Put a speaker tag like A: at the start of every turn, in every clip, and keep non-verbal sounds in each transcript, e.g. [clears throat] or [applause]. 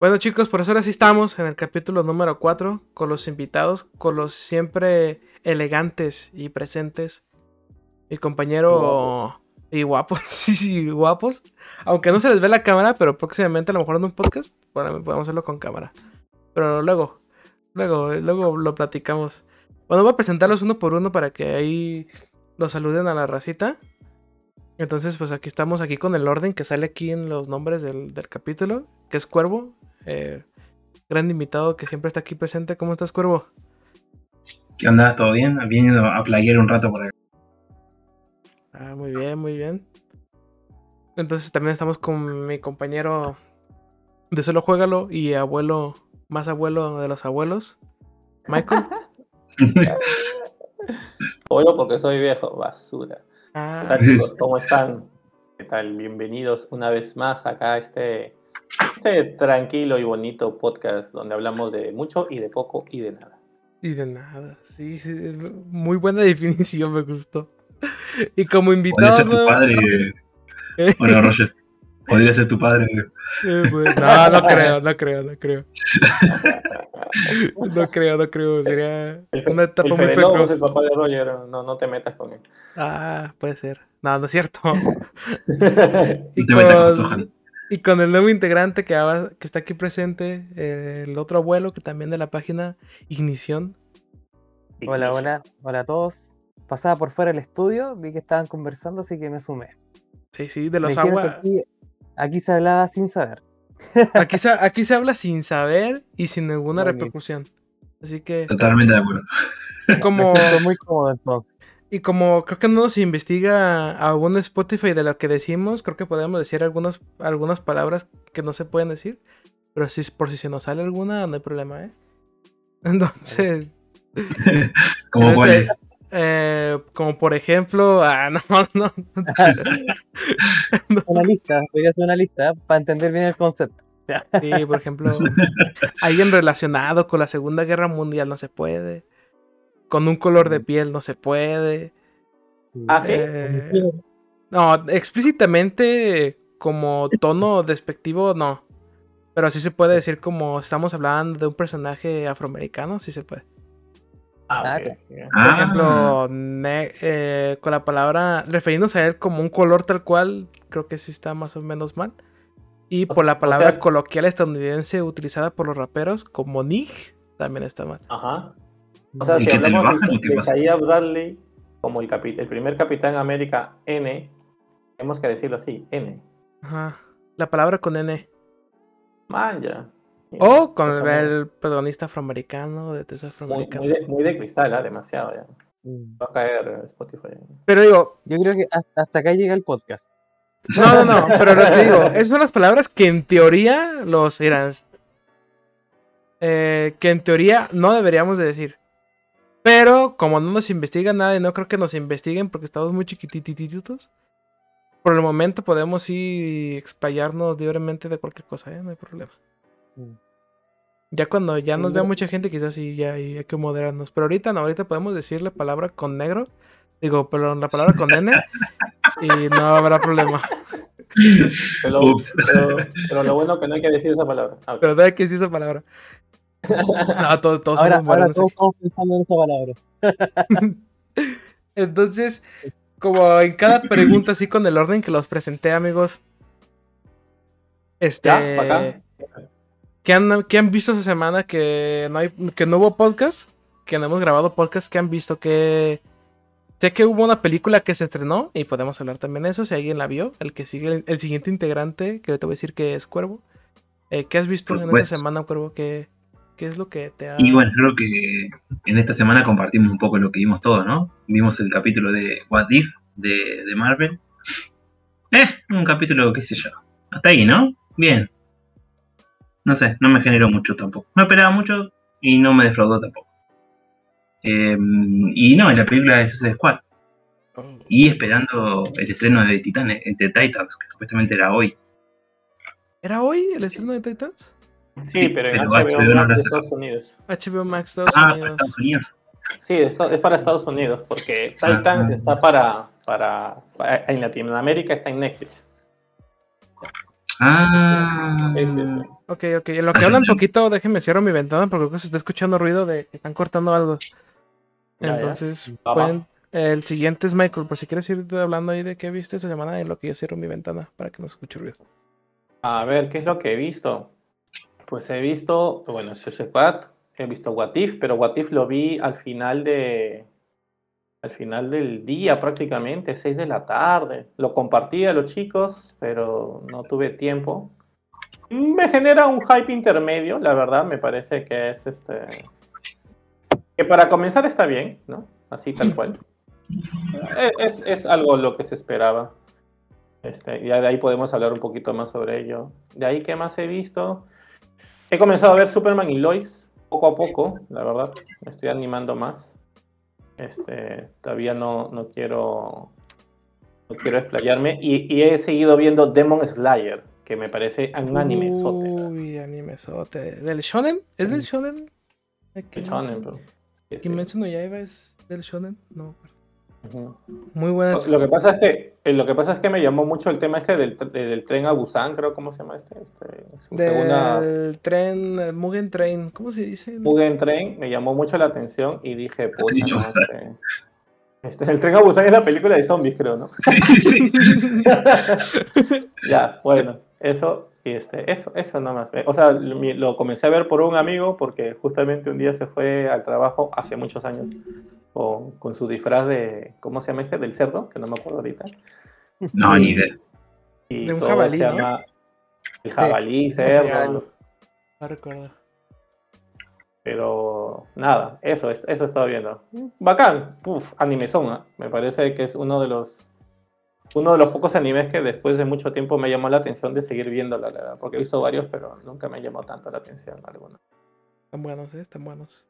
A: Bueno chicos, por eso ahora sí estamos en el capítulo número 4 con los invitados, con los siempre elegantes y presentes. Mi compañero y guapos, [laughs] sí, sí, guapos. Aunque no se les ve la cámara, pero próximamente a lo mejor en un podcast bueno, podemos hacerlo con cámara. Pero luego, luego, luego lo platicamos. Bueno, voy a presentarlos uno por uno para que ahí los saluden a la racita. Entonces, pues aquí estamos, aquí con el orden que sale aquí en los nombres del, del capítulo, que es Cuervo, eh, gran invitado que siempre está aquí presente. ¿Cómo estás, Cuervo?
B: ¿Qué onda? ¿Todo bien? Viniendo a playar un rato por acá.
A: Ah, muy bien, muy bien. Entonces también estamos con mi compañero de Solo Juégalo y abuelo, más abuelo de los abuelos, Michael. [laughs]
C: Abuelo porque soy viejo, basura. Ah. ¿Qué tal, chicos? ¿Cómo están? ¿Qué tal? Bienvenidos una vez más acá a este este tranquilo y bonito podcast donde hablamos de mucho y de poco y de nada.
A: Y de nada, sí, sí muy buena [laughs] definición, me gustó. Y como invitado.
B: Podría ser tu padre. Bueno, Roger. Podría ser tu padre.
A: Eh, pues, no, no creo, no creo, no creo. [laughs] No creo, no creo. Sería una etapa
C: muy
A: precoz.
C: el papá de Roger, no, no te metas con él.
A: Ah, puede ser. No, no es cierto. [laughs] y con, y con el nuevo integrante que, que está aquí presente, el otro abuelo que también de la página Ignición.
D: Hola, hola, hola a todos. Pasaba por fuera del estudio, vi que estaban conversando, así que me sumé.
A: Sí, sí, de los aguas.
D: Aquí, se hablaba sin saber. [laughs]
A: Aquí se, aquí se habla sin saber y sin ninguna repercusión. Así que.
B: Totalmente de acuerdo.
A: Como...
D: Me siento muy cómodo entonces.
A: Y como creo que no se investiga algún Spotify de lo que decimos, creo que podemos decir algunas, algunas palabras que no se pueden decir. Pero si por si se nos sale alguna, no hay problema, ¿eh? [laughs] Entonces. [laughs]
B: ¿Cómo?
A: Eh, como por ejemplo, ah, [laughs] no, no.
D: Una lista, voy a hacer una lista para entender bien el concepto.
A: Sí, por ejemplo, alguien relacionado con la Segunda Guerra Mundial no se puede con un color de piel no se puede.
C: Ah, sí.
A: Eh, no, explícitamente como [laughs] tono despectivo, no. Pero sí se puede decir como estamos hablando de un personaje afroamericano, sí se puede.
C: Ah,
A: Por ah. ejemplo, eh, con la palabra, refiriéndose a él como un color tal cual, creo que sí está más o menos mal. Y por la palabra coloquial estadounidense utilizada por los raperos como nig, también está mal.
C: Ajá. O sea, si hablamos de, Sayyid Bradley como el, el primer Capitán América N, tenemos que decirlo así, N.
A: Ajá. La palabra con N.
C: Man, ya.
A: O con el protagonista afroamericano, de Tesla
C: afroamericano. Muy, de, cristal, ¿eh? demasiado ya. Mm. Va a caer Spotify.
A: Pero digo.
D: Yo creo que hasta, acá llega el podcast.
A: No, no, no, pero lo que digo, [laughs] es son las palabras que en teoría los irán. Eh, que en teoría no deberíamos de decir. Pero como no nos investigan nada y no creo que nos investiguen porque estamos muy chiquitititos, por el momento podemos ir explayarnos libremente de cualquier cosa, ¿eh? no hay problema. Mm. Ya cuando ya nos vea mucha gente, quizás sí ya hay, que moderarnos. Pero ahorita no, ahorita podemos decir la palabra con negro. Digo, perdón, la palabra con N. y no habrá problema. [laughs]
C: Pero, lo bueno que no hay que decir esa palabra.
A: Ah, pero no hay que decir esa palabra. No, todos,
D: ahora, todos estamos pensando en esta palabra. [laughs]
A: Entonces, como en cada pregunta, así con el orden que los presenté, amigos. Este. ¿qué, han, ¿Qué han visto esa semana que no, hay, que no hubo podcast? Que no hemos grabado podcast. ¿Qué han visto? Que. Sé que hubo una película que se estrenó y podemos hablar también de eso si alguien la vio. El que sigue, el, siguiente integrante, que te voy a decir que es Cuervo. Eh, ¿Qué has visto en esta semana, Cuervo? que ¿Qué es lo que te ha...
B: Y bueno, creo que en esta semana compartimos un poco lo que vimos todos, ¿no? Vimos el capítulo de What If de, de Marvel. Eh, un capítulo, qué sé yo. Hasta ahí, ¿no? Bien. No sé, no me generó mucho tampoco. No esperaba mucho y no me defraudó tampoco. Eh, y no, en la película de Suicide Squad. Oh. Y esperando el estreno de Titanes, de Titans, que supuestamente era hoy.
A: ¿Era hoy el estreno de Titans?
C: Sí, pero en HBO, Max de Estados Unidos.
A: HBO Max Estados
B: ah, Unidos. Estados Unidos.
C: Sí, es, para Estados Unidos, porque ah, Titans ah. está para, para, En Latinoamérica está en Netflix.
B: Ah. Sí, sí, sí.
A: Ok, ok. En lo que hablan poquito, déjenme cierro mi ventana porque creo que se está escuchando ruido de que están cortando algo.
C: Ya, ya.
A: Entonces, pueden- el siguiente es Michael, por si quieres ir hablando ahí de qué viste esta semana en lo que yo cierro mi ventana para que no se escuche ruido.
C: A ver, ¿qué es lo que he visto? Pues he visto, bueno, Squad, he visto What If, pero What If lo vi al final de al final del día prácticamente, 6 de la tarde. Lo compartí a los chicos, pero no tuve tiempo. Me genera un hype intermedio, la verdad, me parece que es este que para comenzar está bien, ¿no? Así tal cual. [laughs] Eh, Es, es algo lo que se esperaba. Este, ya de ahí podemos hablar un poquito más sobre ello. De ahí, ¿qué más he visto? He comenzado a ver Superman y Lois poco a poco, la verdad. Me estoy animando más. Este, todavía no, no quiero no quiero explayarme. Y, y he seguido viendo Demon Slayer, que me parece un anime sote.
A: Uy, anime sote. ¿Del shonen? ¿Es del shonen?
C: Qué shonen, pero- sí, sí.
A: Kimetsu no Yaiba es del shonen? No.
C: Ujú.
A: Muy buena.
C: Lo que pasa es que eh, lo que pasa es que me llamó mucho el tema este del, del tren a Busan, creo cómo se llama este, este su segunda
A: Del tren, eh, Mugen Train, ¿cómo se dice?
C: Mugen Train me llamó mucho la atención y dije, pucha, no, este, este, el tren a Busan es la película de zombies, creo, ¿no?
B: Sí, sí, sí. [laughs]
C: ya, bueno, eso y este, eso, eso nomás. O sea, lo comencé a ver por un amigo porque justamente un día se fue al trabajo hace muchos años con, con su disfraz de, ¿cómo se llama este? Del cerdo, que no me acuerdo ahorita.
B: No, ni idea.
C: Y
A: De un
C: todo
A: jabalí,
C: se
A: ¿no?
C: llama el jabalí, cerdo.
A: No recuerdo.
C: Pero nada, eso, es- eso he estado viendo. Bacán, Uf, animezón, ¿ah? me parece que es uno de los uno de los pocos animes que después de mucho tiempo me llamó la atención de seguir viéndola, la verdad, porque he visto varios, pero nunca me llamó tanto la atención alguno.
A: Están buenos, ¿eh? Están buenos.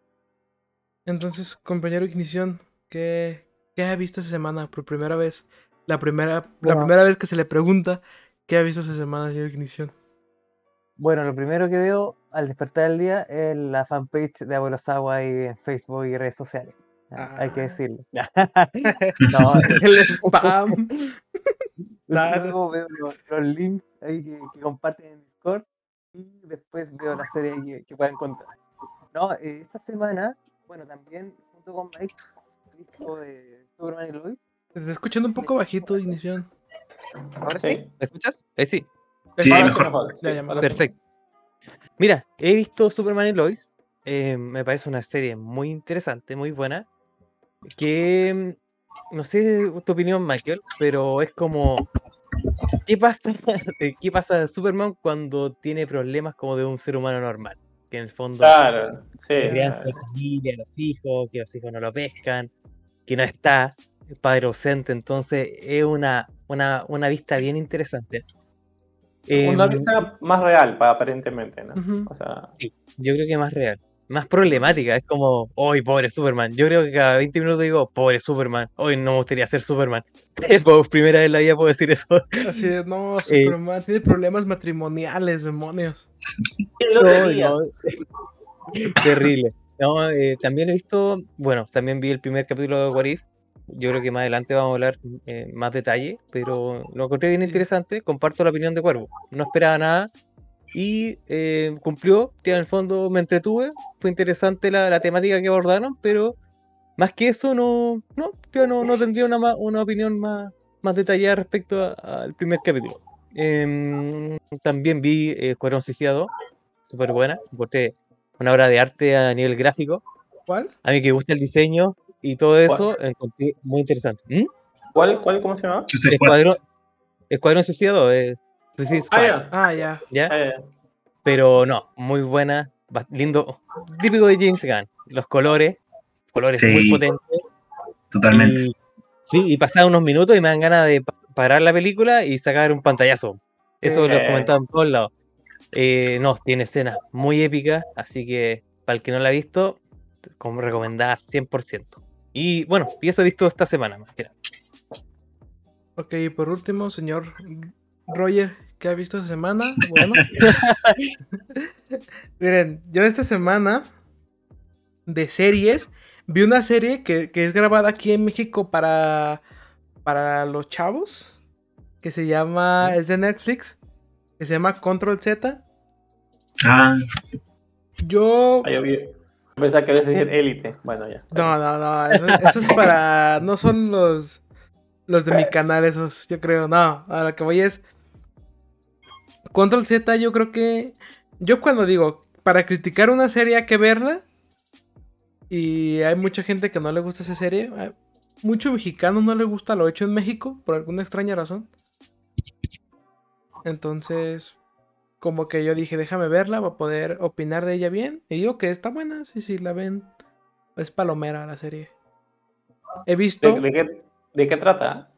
A: Entonces, compañero Ignición, ¿qué, qué ha visto esta semana por primera vez? La primera, la primera vez que se le pregunta qué ha visto esta semana, señor Ignición.
D: Bueno, lo primero que veo al despertar el día es la fanpage de Abuelo Sagua ahí en Facebook y redes sociales. Ah, Hay que
A: Ah.
D: decirlo. [laughs] [laughs] no,
A: El spam. [laughs]
D: Luego veo los, los links ahí que, que comparten en Discord y después veo la serie que, que pueda encontrar. No, eh, esta semana, bueno, también junto con Mike, visto de Superman y Lois.
A: Te está escuchando un poco bajito, Ignición.
D: Ahora
C: Sí.
D: ¿me escuchas? Ahí sí.
B: Mejor.
A: Ya, ya.
D: Perfecto. Mira, he visto Superman y Lois. eh, me parece una serie muy interesante, muy buena. Que mm, no sé tu opinión, Michael, pero es como. ¿Qué pasa, eh, [laughs] ¿Qué pasa de Superman cuando tiene problemas como de un ser humano normal? Que en el fondo
C: Claro, sí.
D: la crianza de familia, los hijos, que los hijos no lo pescan, que no está, el padre ausente, entonces es una, una, una vista bien interesante.
C: Una
D: Em,
C: vista más real, pa- aparentemente, ¿no? O sea,
D: Yo creo que más real, más problemática. Es como, hoy pobre Superman. Yo creo que cada 20 minutos digo, pobre Superman. Hoy no me gustaría ser Superman. [laughs] Por primera vez en la vida puedo decir eso.
A: Así de, no, [laughs]
D: Eh.
A: Superman tiene problemas matrimoniales, demonios. [laughs]
C: ¿quién lo
D: No, no. Terrible. No, eh, también he visto, bueno, también vi el primer capítulo de What If. Yo creo que más adelante vamos a hablar eh, más detalle, pero lo encontré bien interesante. Comparto la opinión de Cuervo. No esperaba nada y eh, cumplió. Que en el fondo me entretuve. Fue interesante la, la temática que abordaron, pero más que eso, no, no, yo no, no tendría una, una opinión más, más detallada respecto al primer capítulo. Em, también vi eh, Escuadrón Suiciado, súper buena. Encontré una obra de arte a nivel gráfico.
A: ¿Cuál?
D: A mí que gusta el diseño y todo eso, encontré muy interesante. ¿Mm?
C: ¿Cuál, cuál, cómo se llama?
D: Escuadrón, Escuadrón Suiciado, eh, Suicide
C: Ah,
D: Squad,
C: ya.
A: Ah, ya.
D: ¿ya?
C: Ah, ya.
D: Pero no, muy buena, lindo, típico de James Gunn. Los colores, colores muy potentes.
B: Totalmente.
D: Y, sí, y pasar unos minutos y me dan ganas de pa- parar la película y sacar un pantallazo. Eso lo
C: Eh.
D: comentaba en todos lados. Eh, no, tiene escenas muy épicas, así que para el que no la ha visto, como recomendada 100%. Y bueno, y eso he visto esta semana más que nada.
A: Ok, y por último, señor Roger, ¿qué ha visto esta semana? [laughs] Bueno. [laughs] Miren, yo esta semana de series vi una serie que, que es grabada aquí en México para, para los chavos, que se llama, es de Netflix, que se llama Control Z.
B: Ah,
A: Yo.
C: Ah, yo vi- Pensaba que ibas a decir élite. Bueno, ya.
A: No, no, no. Eso, eso es para. No son los. Los de mi [laughs] canal, esos, yo creo. No, a lo que voy es. Control Z, yo creo que. Yo cuando digo, para criticar una serie hay que verla. Y hay mucha gente que no le gusta esa serie. hay Mucho mexicano no le gusta lo hecho en México, por alguna extraña razón. Entonces, como que yo dije, déjame verla para poder opinar de ella bien. Y digo que está buena, sí, sí, la ven. Es palomera la serie. He visto.
C: ¿De, de qué, de qué trata?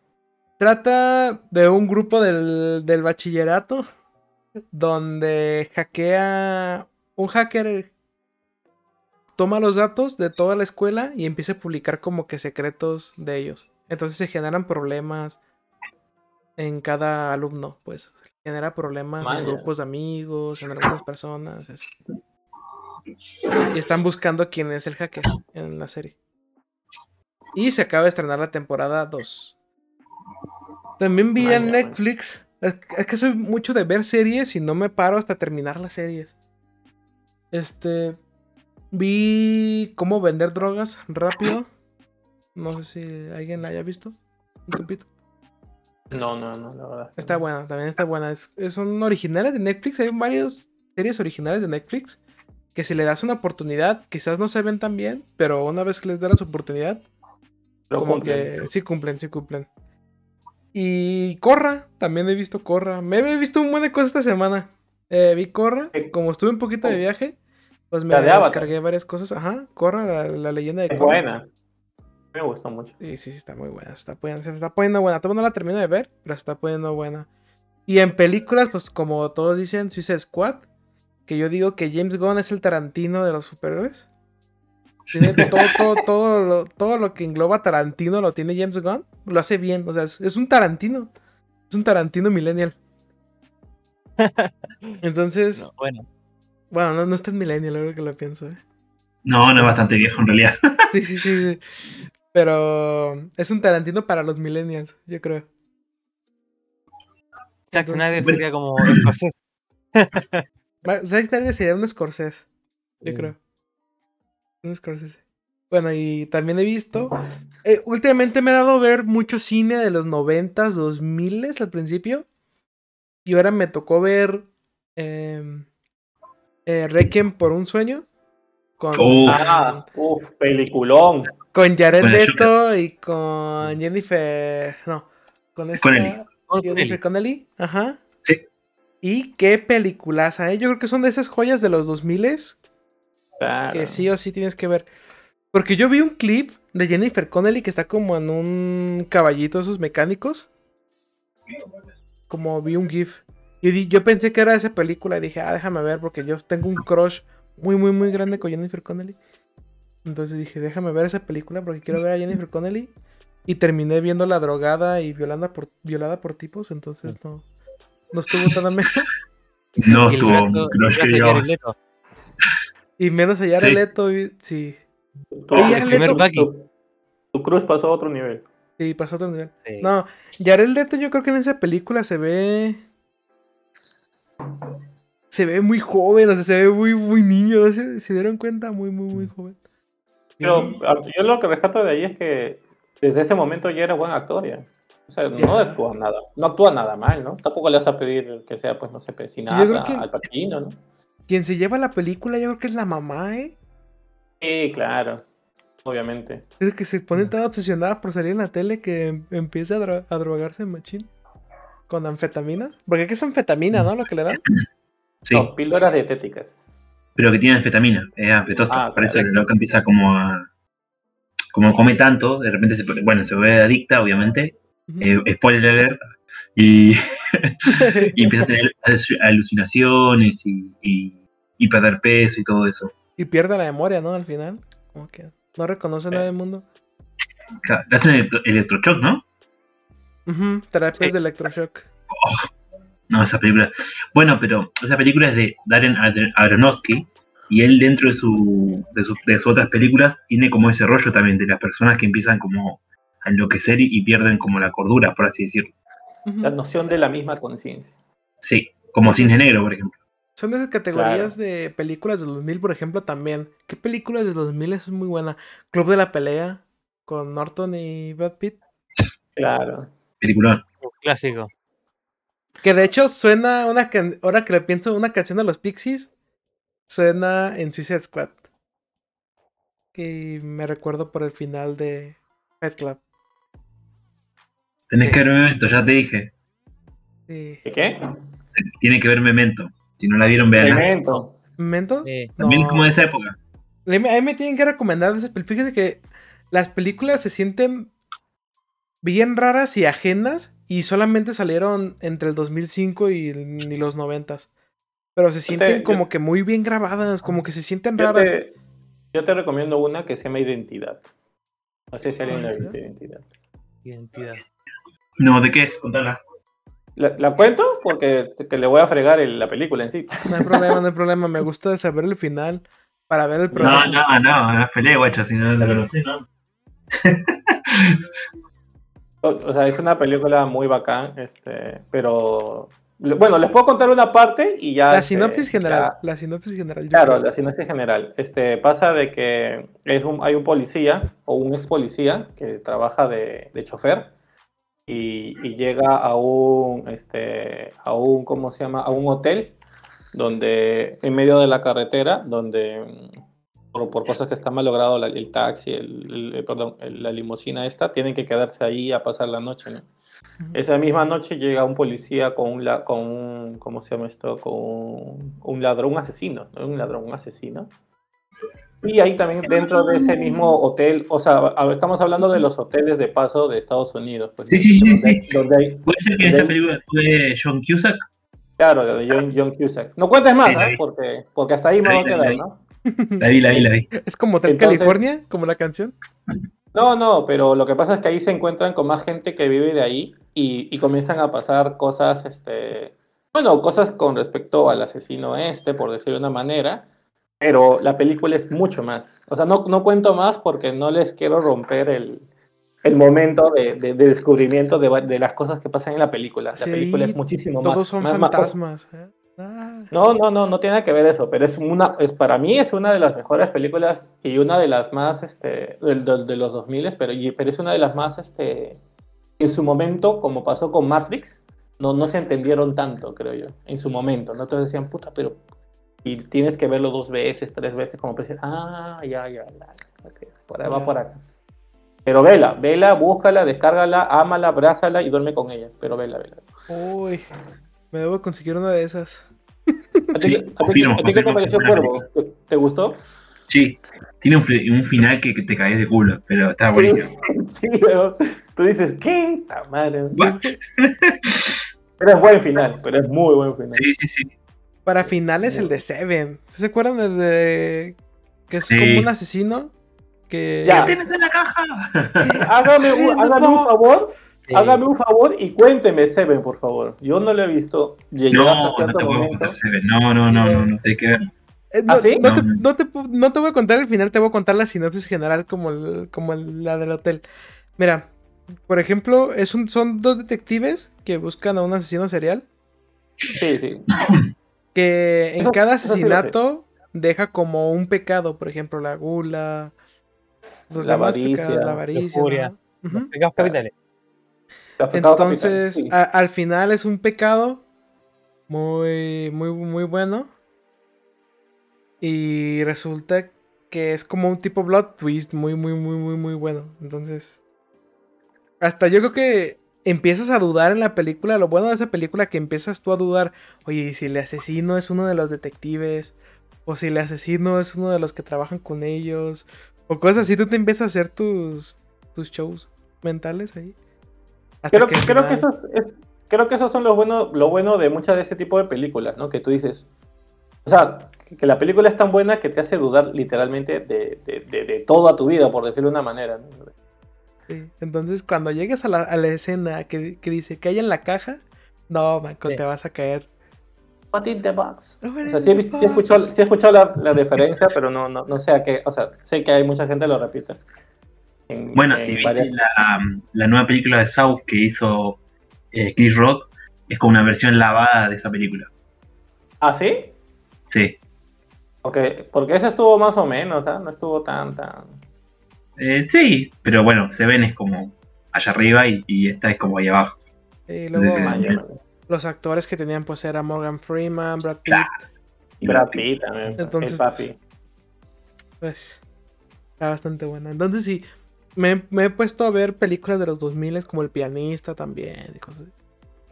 A: Trata de un grupo del, del bachillerato donde hackea. Un hacker toma los datos de toda la escuela y empieza a publicar como que secretos de ellos. Entonces se generan problemas en cada alumno, pues. Genera problemas en grupos de amigos, en algunas personas. Y están buscando quién es el hacker en la serie. Y se acaba de estrenar la temporada 2. También vi en
C: Vaya,
A: Netflix. Es, es que soy mucho de ver series y no me paro hasta terminar las series. Este. Vi cómo vender drogas rápido. No sé si alguien la haya visto. Un tiempito.
C: No, no, no, la verdad.
A: Está buena, también está buena. Es, son originales de Netflix. Hay varias series originales de Netflix que si le das una oportunidad, quizás no se ven tan bien, pero una vez que les das la oportunidad,
C: Pero
A: como
C: cumplen.
A: que sí cumplen, sí cumplen. Y Corra, también he visto Corra. Me he visto un buen de cosas esta semana. Eh, vi Corra, como estuve un poquito de viaje, pues me descargué varias cosas. Ajá, Corra, la, la leyenda de
C: Es
A: Korra.
C: buena. Me gustó mucho.
A: Sí, sí, sí, está muy buena. Se está poniendo, se está poniendo buena. Todavía no la termino de ver, pero se está poniendo buena. Y en películas, pues como todos dicen, Suicide Squad. Que yo digo que James Gunn es el Tarantino de los superhéroes. Tiene todo, todo, todo, lo, todo lo que engloba Tarantino lo tiene James Gunn. Lo hace bien. O sea, es, es un Tarantino. Es un Tarantino millennial. Entonces,
D: No, bueno,
A: bueno, no, no es tan millennial, ahora que lo pienso. ¿eh?
B: no, no es bastante viejo en realidad. [laughs]
A: Sí, sí, sí, sí. Pero es un Tarantino para los millennials, yo creo.
D: Zack Snyder sería como Scorsese. [laughs]
A: Zack Snyder sería un Scorsese, yo creo. Un Scorsese. Bueno, y también he visto. eh, últimamente me he dado a ver mucho cine de los 90s, 2000s al principio. Y ahora me tocó ver em, eh, Requiem por un sueño. Con,
B: Uf.
C: Ah, peliculón.
A: con Jared
B: Con
A: Leto y con Jennifer. No, con esta.
B: Connelly.
A: Jennifer Connelly. Ajá.
B: Sí.
A: Y qué peliculaza, ¿eh? Yo creo que son de esas joyas de los 2000s
C: Claro.
A: que sí o sí tienes que ver. Porque yo vi un clip de Jennifer Connelly que está como en un caballito de esos mecánicos. Como vi un GIF. Y di- yo pensé que era esa película y dije, ah, déjame ver porque yo tengo un crush muy, muy, muy grande con Jennifer Connelly. Entonces dije, déjame ver esa película porque quiero ver a Jennifer Connelly. Y terminé viendo la drogada y violada por, violada por tipos, entonces no, no estuvo tan ameno.
B: No estuvo
D: brazo
B: que
D: Leto.
A: Y menos allá
B: Sí.
A: Leto, y- sí.
C: Tu,
A: Oye,
C: tu- cruz pasó a otro nivel.
A: Sí, pasó a otro nivel.
D: Sí.
A: No, Jared Leto yo creo que en esa película se ve... Se ve muy joven, o sea, se ve muy, muy niño, ¿no ¿se, se dieron cuenta? Muy, muy, muy joven.
C: Pero yo lo que rescato de ahí es que desde ese momento ya era buen actor ya. O sea, no actúa nada, no actúa nada mal, ¿no? Tampoco le vas a pedir que sea, pues, no sé, Sinatra,
A: que-
C: Al Pacino, ¿no?
A: Quien se lleva la película yo creo que es la mamá, ¿eh?
C: Sí, claro, obviamente.
A: Es que se pone tan obsesionada por salir en la tele que em- empieza a, dro- a drogarse machín. Con anfetaminas. Porque es anfetamina, ¿no? Lo que le dan.
B: Sí,
C: No, píldoras dietéticas.
B: pero que tiene anfetamina, es anfetosa.
C: Ah,
B: Por eso
C: claro.
B: el loco empieza como a. Como come tanto, de repente se pone- bueno, se vuelve adicta, obviamente.
A: Ujú.
B: eh, spoiler alert. Y, [laughs] y empieza a tener alu- alucinaciones y, y, y perder peso y todo eso.
A: y pierde la memoria, ¿no? Al final. Como que no reconoce nada del mundo.
B: Claro, Le hacen electro- electroshock, ¿no?
A: Ujú, Terapias
B: Sí.
A: de electroshock.
B: No, esa película. Bueno, pero esa película es de Darren Ar- Aronofsky y él dentro de, su, de, su- de sus otras películas tiene como ese rollo también de las personas que empiezan como a enloquecer y, y pierden como la cordura, por así decirlo.
C: La noción de la misma conciencia.
B: Sí, como Cine Negro, por ejemplo.
A: Son de esas categorías de películas de 2000, por ejemplo, también. ¿Qué películas de 2000 es muy buena? Club de la Pelea con Norton y Brad Pitt.
C: Claro.
B: Película.
D: Clásico.
A: Que de hecho suena una can... ahora que le pienso, una canción de los Pixies suena en Suicide Squad. Que me recuerdo por el final de Fight Club.
B: Tenés
D: Sí.
B: que ver Memento, ya te dije.
A: Sí.
C: ¿De qué?
B: Tiene que ver Memento. Si no la vieron, veanla.
C: Memento.
A: ¿Memento?
D: Eh,
B: También
A: No.
B: como de esa época.
A: A mí me tienen que recomendar esas películas. Fíjense que las películas se sienten bien raras y ajenas y solamente salieron entre el 2005 y, el- y los 90. Pero se sienten como que muy bien grabadas, como que se sienten
C: Yo
A: raras.
C: te, yo te recomiendo una que se llama Identidad. No sé si alguien la ha visto Identidad.
D: identidad.
B: No, ¿de qué es? Contala.
C: ¿La, la cuento? Porque que le voy a fregar el- la película en sí.
A: No hay problema, no hay [laughs] problema. Me gusta saber el final para ver el
B: No,
A: proceso.
B: no, no, no peleé, guacha, si no la conocí, ¿no? [laughs]
C: O, o sea, es una película muy bacán, este, pero bueno, les puedo contar una parte y ya.
A: La
C: este,
A: sinopsis general.
C: ya-
A: La sinopsis general.
C: Claro,
A: creo.
C: la sinopsis general. Este, pasa de que es un, hay un policía o un ex policía que trabaja de, de chofer y, y llega a un, este, a un, ¿cómo se llama? A un hotel donde, en medio de la carretera, donde mm, por, por cosas que están mal logrado la- el taxi, el, el- perdón, el- la limusina esta, tienen que quedarse ahí a pasar la noche, ¿no? Esa misma noche llega un policía con un, la- con un ¿cómo se llama esto? Con un, un ladrón, un asesino, no un ladrón, un asesino. Y ahí también dentro de ese mismo hotel, o sea, estamos hablando de los hoteles de paso de Estados Unidos. pues,
B: Sí, sí, sí,
C: donde,
B: sí.
C: donde hay-
B: ¿Puede ser que esta película fue John Cusack?
C: claro, de John, John Cusack. No cuentes más,
B: Sí,
C: ¿eh? porque, porque hasta ahí me va a quedar. ¿no?
B: La vi, la vi, la vi. [laughs]
A: Es como Hotel
C: Entonces-
A: California, como la canción.
C: No, no, pero lo que pasa es que ahí se encuentran con más gente que vive de ahí y, y comienzan a pasar cosas, este, bueno, cosas con respecto al asesino este, por decirlo de una manera, pero la película es mucho más. O sea, no, no cuento más porque no les quiero romper el, el momento de, de- de descubrimiento de, de las cosas que pasan en la película. La
A: Sí,
C: película es muchísimo más.
A: Todos son
C: más- más-
A: fantasmas. ¿eh? Ah.
C: no, no, no, no tiene que ver eso, pero es una, es para mí es una de las mejores películas y una de las más, este, de, los 2000, pero, y- pero es una de las más, este, en su momento, como pasó con Matrix, no, no se entendieron tanto, creo yo, en su momento, ¿no? Entonces decían, puta, pero, y tienes que verlo dos veces, tres veces, como para decir, ah, ya, ya, ya, ok, por ahí va por acá. Pero vela, vela, búscala, descárgala, ámala, abrázala y duerme con ella, pero vela, vela.
A: Uy, me debo conseguir una de esas.
C: ¿A ti,
B: Sí,
C: a ti-
B: confirmo,
C: a ti qué te pareció Cuervo? ¿Te, te gustó?
B: Sí, tiene un, fi- un final que, que te caes de culo, pero está
C: Sí,
B: buenísimo. [laughs]
C: sí, pero tú dices, ¿qué? Madre. Pero es buen final, pero es muy buen final.
B: Sí, sí, sí.
A: Para finales, el de Seven. ¿Se acuerdan del de. que es
B: Sí.
A: como un asesino? Que.
C: Ya.
B: ¿Qué tienes en la caja?
C: Hágame, un, hágame un favor,
D: Sí.
C: hágame un favor y cuénteme Seven, por favor. Yo no lo he visto. Llegué hasta
B: No, no
C: cierto
B: te puedo contar Seven. No, no, no, no, no, que ver.
A: Eh, no,
C: ¿Ah, sí?
A: no te,
B: No.
A: no, te, no te voy a contar el final, te voy a contar la sinopsis general como, el- como el- la del hotel. Mira, por ejemplo, es un, son dos detectives que buscan a un asesino serial.
C: Sí, sí. [laughs]
A: Que en
C: Eso-
A: cada
C: sí
A: asesinato deja como un pecado, por ejemplo, la gula, los
C: La
A: demás
C: avaricia,
A: pecados, la avaricia. Entonces,
C: capitales, sí.
A: a- al final es un pecado muy, muy, muy bueno. Y resulta que es como un tipo plot twist muy, muy, muy, muy, muy bueno. Entonces, hasta yo creo que empiezas a dudar en la película. Lo bueno de esa película que empiezas tú a dudar. Oye, ¿y si el asesino es uno de los detectives? O si el asesino es uno de los que trabajan con ellos. O cosas así, tú te empiezas a hacer tus, tus shows mentales ahí. Hasta
C: Creo,
A: que
C: creo, que eso es, creo que esos son los buenos, lo bueno de muchas de ese tipo de películas, ¿no? Que tú dices, o sea, que, que la película es tan buena que te hace dudar literalmente de, de, de, de toda tu vida, por decirlo de una manera. ¿no?
A: Sí, Entonces, cuando llegues a la, a la escena que, que dice que hay en la caja, no, Marco,
D: Sí.
A: te vas a caer.
C: What in the box? O sea, sí he, sí escuchado, la, la referencia, pero no, no, no sé a qué, o sea, sé que hay mucha gente que lo repite. En-
B: Bueno,
C: en
B: si viste
C: varias-
B: la, la nueva película de South que hizo eh, Chris Rock, es como una versión lavada de esa película.
C: ¿Ah, sí?
B: Sí.
C: Porque, porque ese estuvo más o menos, ¿ah? No estuvo tan, tan.
B: Eh, sí, pero bueno, se ven es como allá arriba y, y esta es como ahí abajo.
A: Y luego
B: Sí,
C: Ah, ya,
A: los actores que tenían pues era Morgan Freeman, Brad Pitt.
B: Claro.
C: Y Brad Pitt también.
A: Entonces,
C: el papi.
A: Pues está bastante buena. Entonces sí, me, me he puesto a ver películas de los 2000 como El Pianista también y cosas así.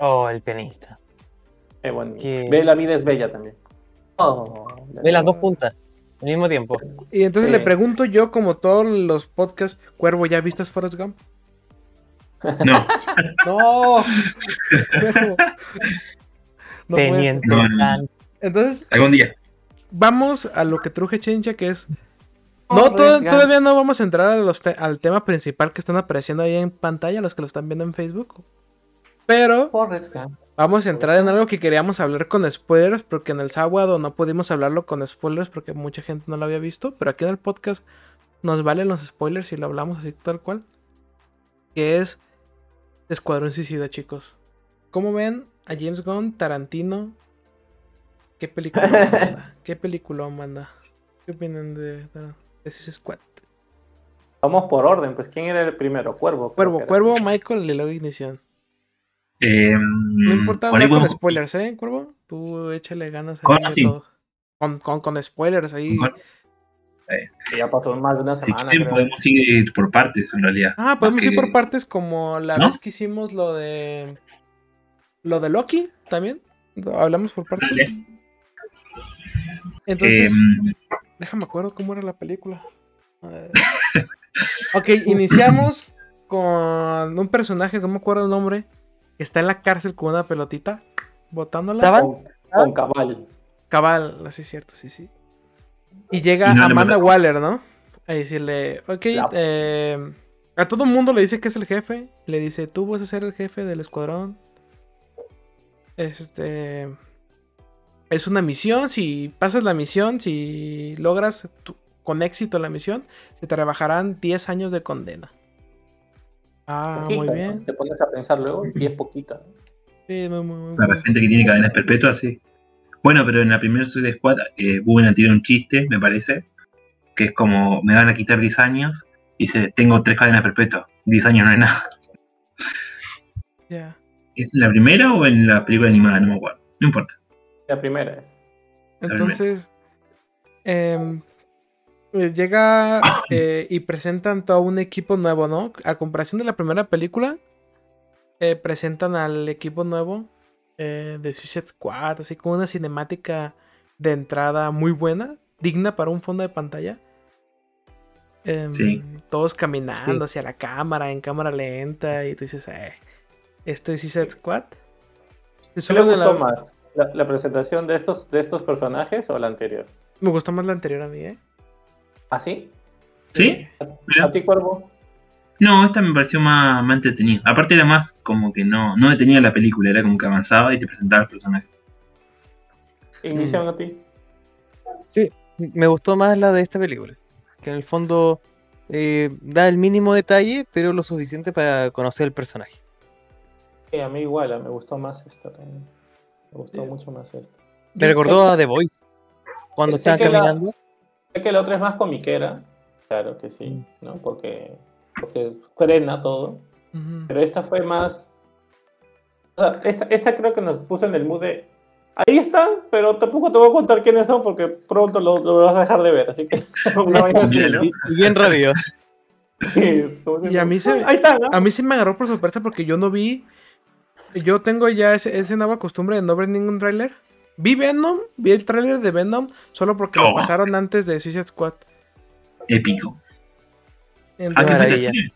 D: Oh, el pianista.
C: Qué bonito.
D: Que-
C: Ve la vida es bella también. Oh,
D: Ve las dos puntas al mismo tiempo.
A: Y entonces
C: Sí.
A: le pregunto yo, como todos los podcasts, Cuervo, ¿ya viste Forrest Gump?
B: No, [laughs]
A: No, Cuervo. No.
D: Teniente
B: No.
A: Entonces,
B: algún día.
A: vamos a lo que truje Chencha, que es... No, todavía no vamos a entrar a los te- al tema principal que están apareciendo ahí en pantalla, los que lo están viendo en Facebook. Pero. Vamos a entrar en algo que queríamos hablar con spoilers, porque en el sábado no pudimos hablarlo con spoilers porque mucha gente no lo había visto, pero aquí en el podcast nos valen los spoilers y lo hablamos así tal cual. Que es Escuadrón Suicida, chicos. ¿Cómo ven a James Gunn, Tarantino? ¿Qué película [laughs] manda? ¿Qué película manda? ¿Qué opinan de, de, Squad?
C: Vamos por orden, pues ¿quién era el primero? Cuervo.
A: Cuervo. Cuervo, Michael y luego Ignición.
B: Eh,
A: No importa hablar con spoilers, ¿eh, Cuervo? Tú échale ganas
B: Con-
A: todo. Con, con, con spoilers ahí.
B: Con-
C: Que ya pasó más de una
B: Si
C: semana.
B: quieren,
C: creo.
B: podemos ir por partes en realidad.
A: Ah, podemos ir por partes como la
B: ¿No?
A: vez que hicimos lo de. Lo de Loki también. Hablamos por partes.
B: Dale.
A: Entonces,
B: Eh,
A: déjame acuerdo cómo era la película. A [laughs] ver. ok, iniciamos con un personaje, no me acuerdo el nombre, está en la cárcel con una pelotita, botándola.
C: Con, con cabal.
A: Cabal, así es cierto, sí, sí. Y llega
B: Y no
A: Amanda. Waller, ¿no? A decirle, ok, eh, a todo el mundo le dice que es el jefe. Le dice, tú vas a ser el jefe del escuadrón. Este... Es una misión, si pasas la misión, si logras tu- con éxito la misión, se te rebajarán 10 años de condena. Ah,
C: Poquita,
A: muy
C: ¿no?
A: bien.
C: Te pones a pensar luego y es poquita.
A: Sí, muy, muy, muy
B: Para
A: bien.
B: gente que tiene cadenas perpetuas, sí. Bueno, pero en la primera Suicide Squad, eh, Boomerang tiene un chiste, me parece, que es como, me van a quitar 10 años, y dice, tengo tres cadenas perpetuas, 10 años no es nada. [laughs]
A: Ya.
B: ¿Es en la primera o en la película animada? No me acuerdo. No importa.
C: La primera es.
A: Entonces, em, eh, llega [laughs] eh, y presentan todo un equipo nuevo, ¿no? A comparación de la primera película, eh, presentan al equipo nuevo eh, de Suicide Squad, así como una cinemática de entrada muy buena, digna para un fondo de pantalla. Em,
B: Sí.
A: Todos caminando
D: Sí.
A: hacia la cámara, en cámara lenta, y tú dices, eh, ¿esto es Suicide Squad?
C: ¿Qué le
A: la-
C: gustó más? La, la presentación de estos, de estos personajes o la anterior?
A: Me gustó más la anterior a mí, ¿eh?
C: ¿Ah, sí?
B: ¿Sí? Mira.
C: ¿A ti, Cuervo?
B: No, esta me pareció más, más entretenida. Aparte era más como que no, no detenía la película, era como que avanzaba y te presentaba el personaje.
C: Ignición a ti.
D: Me gustó más la de esta película. Que en el fondo eh, da el mínimo detalle, pero lo suficiente para conocer el personaje.
C: Sí, a mí igual, me gustó más esta también. Me gustó
A: Sí.
C: mucho más esta.
D: Me recordó a The Voice. Cuando estaban
C: la-
D: caminando.
C: Sé que la otra es más comiquera, claro que sí, ¿no? Porque, porque frena todo. Pero esta fue más. O sea, esta, esta creo que nos puso en el mood de. Ahí están, pero tampoco te voy a contar quiénes son porque pronto lo, lo vas a dejar de ver. Así que. [laughs]
D: Y bien rápido.
C: Sí,
A: Y a mí se-
C: "Ah, Ahí están, ¿no?".
A: A mí sí me agarró por sorpresa porque yo no vi. Yo tengo ya ese, esa nueva costumbre de no ver ningún tráiler. Vi Venom, vi el tráiler de Venom solo porque lo
B: Oh.
A: pasaron antes de Suicide Squad.
B: Épico. ¿A
A: Entonces,
B: qué fue el
D: maravilla.
B: cine?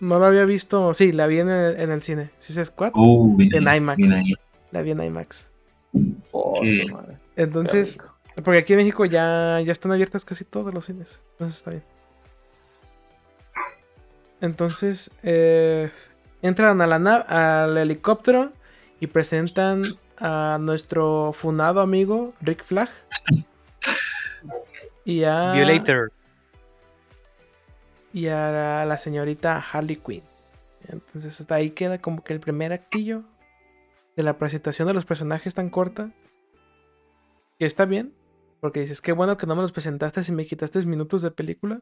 A: no lo había visto. Sí, la vi en el, en el cine. Suicide Squad,
B: Uh, bien
A: En IMAX.
B: bien
A: la vi en IMAX.
C: Oh, madre,
A: Entonces, porque aquí en México ya, ya están abiertas casi todos los cines. Entonces está bien. Entonces, eh, entran a la al helicóptero y presentan a nuestro funado amigo Rick Flag. [laughs] Y a,
D: Violator.
A: y a la señorita Harley Quinn. Entonces hasta ahí queda como que el primer actillo de la presentación de los personajes tan corta. que está bien, porque dices, qué bueno que no me los presentaste si me quitaste minutos de película.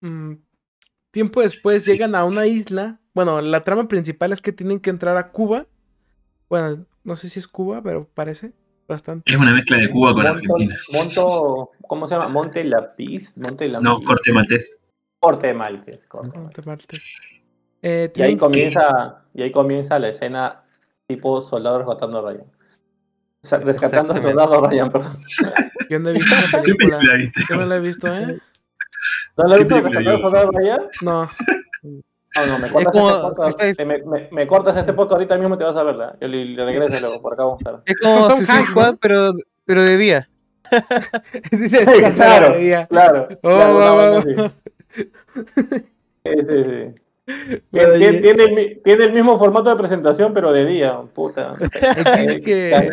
A: Mm, tiempo después llegan a una isla. Bueno, la trama principal es que tienen que entrar a Cuba. Bueno, no sé si es Cuba, pero parece bastante.
B: Es una mezcla de Cuba con
C: Monto-
B: Argentina.
C: Monto, ¿cómo se llama? Monte Lapiz, Monte Lapiz.
B: No, corte maltés.
C: Corte de Maltes, corte
A: te martes. Eh,
C: Y ahí comienza, y ahí comienza la escena tipo soldado rescatando a Ryan. O sea, rescatando al soldado Ryan, perdón.
A: Yo no he visto la
B: ¿Qué
A: película. Yo no la he visto, ¿eh?
C: ¿No has
B: ¿Qué
C: visto rescatando al soldado Ryan?
A: No. [laughs]
C: No, no, me cortas,
D: como-
C: este podcast,
D: estáis-
C: te- me, me- me cortas este podcast ahorita mismo te vas a verla. Yo le, le regreso luego, por acá vamos a estar.
D: Es como [laughs]
A: Tom
D: Suicide
A: Hanks,
D: Squad,
A: ¿no?
D: pero, pero de día. [laughs]
C: Sí,
A: Scott
C: claro, claro.
A: Oh,
C: claro. Sí, sí, sí.
A: Bueno,
C: Tiene,
A: y-
C: tiene el, mi- tiene el mismo formato de presentación, pero de día, puta. [laughs]
A: El que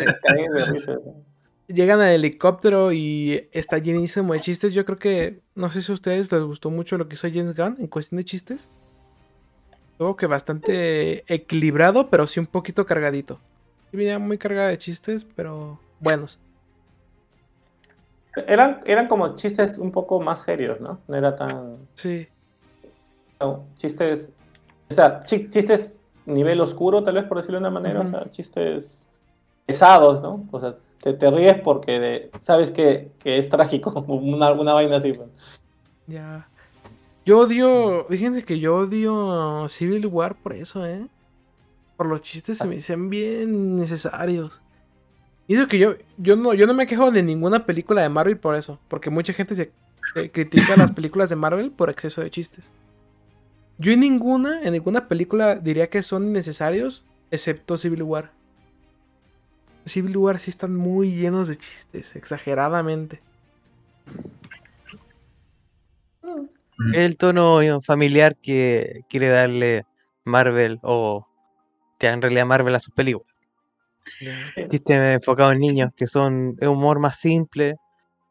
A: llegan al helicóptero y está llenísimo de chistes. Yo creo que, no sé si a ustedes les gustó mucho lo que hizo James Gunn en cuestión de chistes. Luego que bastante equilibrado, pero sí un poquito cargadito. Venía muy cargada de chistes, pero buenos.
C: Eran, eran como chistes un poco más serios, ¿no? No era tan.
A: Sí.
C: no, chistes. O sea, chi- chistes nivel oscuro, tal vez por decirlo de una manera. O sea, chistes pesados, ¿no? O sea, te, te ríes porque de- sabes que, que es trágico, [laughs] una, una vaina así. pues.
A: Ya. Yo odio. Fíjense que yo odio Civil War por eso, ¿eh? Por los chistes se me hacían bien necesarios. Y eso que yo, yo no, yo no me quejo de ninguna película de Marvel por eso. Porque mucha gente se, se critica las películas de Marvel por exceso de chistes. Yo en ninguna, en ninguna película diría que son innecesarios, excepto Civil War. Civil War sí están muy llenos de chistes, exageradamente.
D: El tono eh, familiar que quiere darle Marvel o que en realidad Marvel a sus películas. Chistes enfocados en niños, que son es humor más simple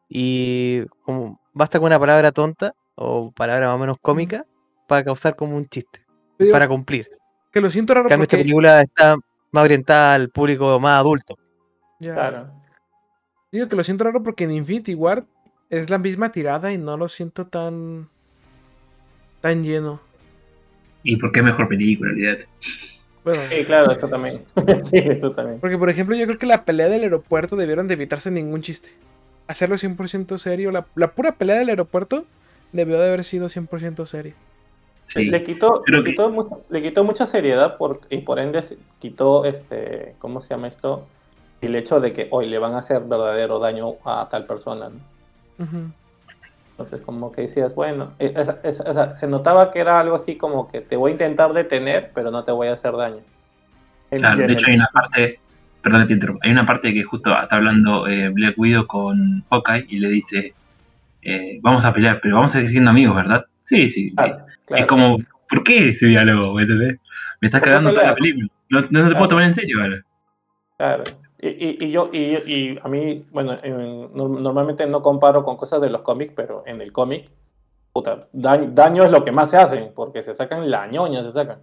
D: y como basta con una palabra tonta o palabra más o menos cómica para causar como un chiste,
A: Yo
D: para cumplir.
A: que lo siento raro
D: En cambio, esta
A: porque...
D: película está más orientada al público más adulto.
A: Ya.
C: Claro.
A: Digo que lo siento raro porque en Infinity War es la misma tirada y no lo siento tan. Tan lleno.
B: ¿Y por qué mejor película, olvídate?
A: Bueno,
C: Sí, claro, eso también. [laughs] sí, eso también.
A: porque por ejemplo, yo creo que la pelea del aeropuerto debieron de evitarse ningún chiste. Hacerlo 100% serio. La, la pura pelea del aeropuerto debió de haber sido 100% serio.
B: Sí.
C: Le quitó, le,
B: que-
C: quitó mucha, le quitó mucha seriedad por, y por ende quitó este, ¿cómo se llama esto? El hecho de que hoy le van a hacer verdadero daño a tal persona. ¿no?
A: Ujú.
C: Entonces, como que decías, bueno, esa- o sea, se notaba que era algo así como que te voy a intentar detener, pero no te voy a hacer daño.
B: Claro, de hecho hay una parte, perdón te interrumpa, hay una parte que justo está hablando eh, Black Widow con Hawkeye y le dice, eh, vamos a pelear, pero vamos a seguir siendo amigos, ¿verdad? Sí, sí.
C: Claro, claro.
B: Es como, ¿por qué ese diálogo? ¿Me? Me estás
C: ¿Por qué
B: cagando toda la película. No, no te
C: Claro.
B: puedo tomar en serio ahora.
C: Claro. Y, y, y yo, y, y a mí, bueno, en- no- normalmente no comparo con cosas de los cómics, pero en el cómic, puta, daño, daño es lo que más se hacen, porque se sacan la ñoña, se sacan.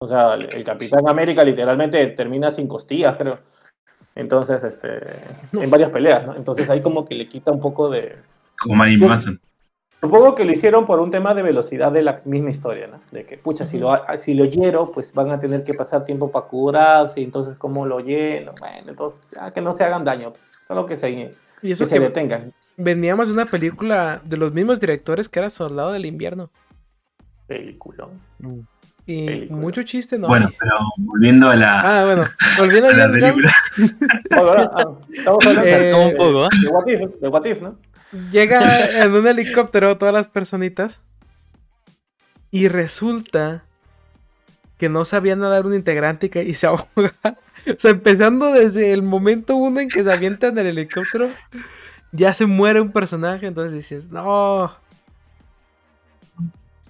C: O sea, el, el Capitán América literalmente termina sin costillas, creo. Entonces, este, en varias peleas, ¿no? Entonces ahí como que le quita un poco de...
B: Como Marilyn Manson.
C: Supongo que lo hicieron por un tema de velocidad de la misma historia, ¿no? De que, pucha, si lo, si lo hiero, pues van a tener que pasar tiempo para curarse, y entonces, ¿cómo lo lleno? Bueno, entonces, ah, que no se hagan daño, solo que se,
A: Y
C: que
A: eso
C: se detengan.
A: veníamos de una película de los mismos directores que era Soldado del Invierno.
C: Película.
D: Mm.
A: Y
C: Película.
A: mucho chiste, ¿no?
B: Bueno, pero volviendo a la,
A: Ah, bueno, volviendo a [laughs]
B: a la película. [laughs]
C: Ahora, ah, estamos hablando
A: Eh, [laughs]
C: de,
D: un poco, ¿eh?
C: de What If, de What If, ¿no?
A: Llega en un helicóptero todas las personitas. Y resulta que no sabía nadar un integrante y, que, y se ahoga. O sea, empezando desde el momento uno en que se avientan del helicóptero, ya se muere un personaje. Entonces dices, no.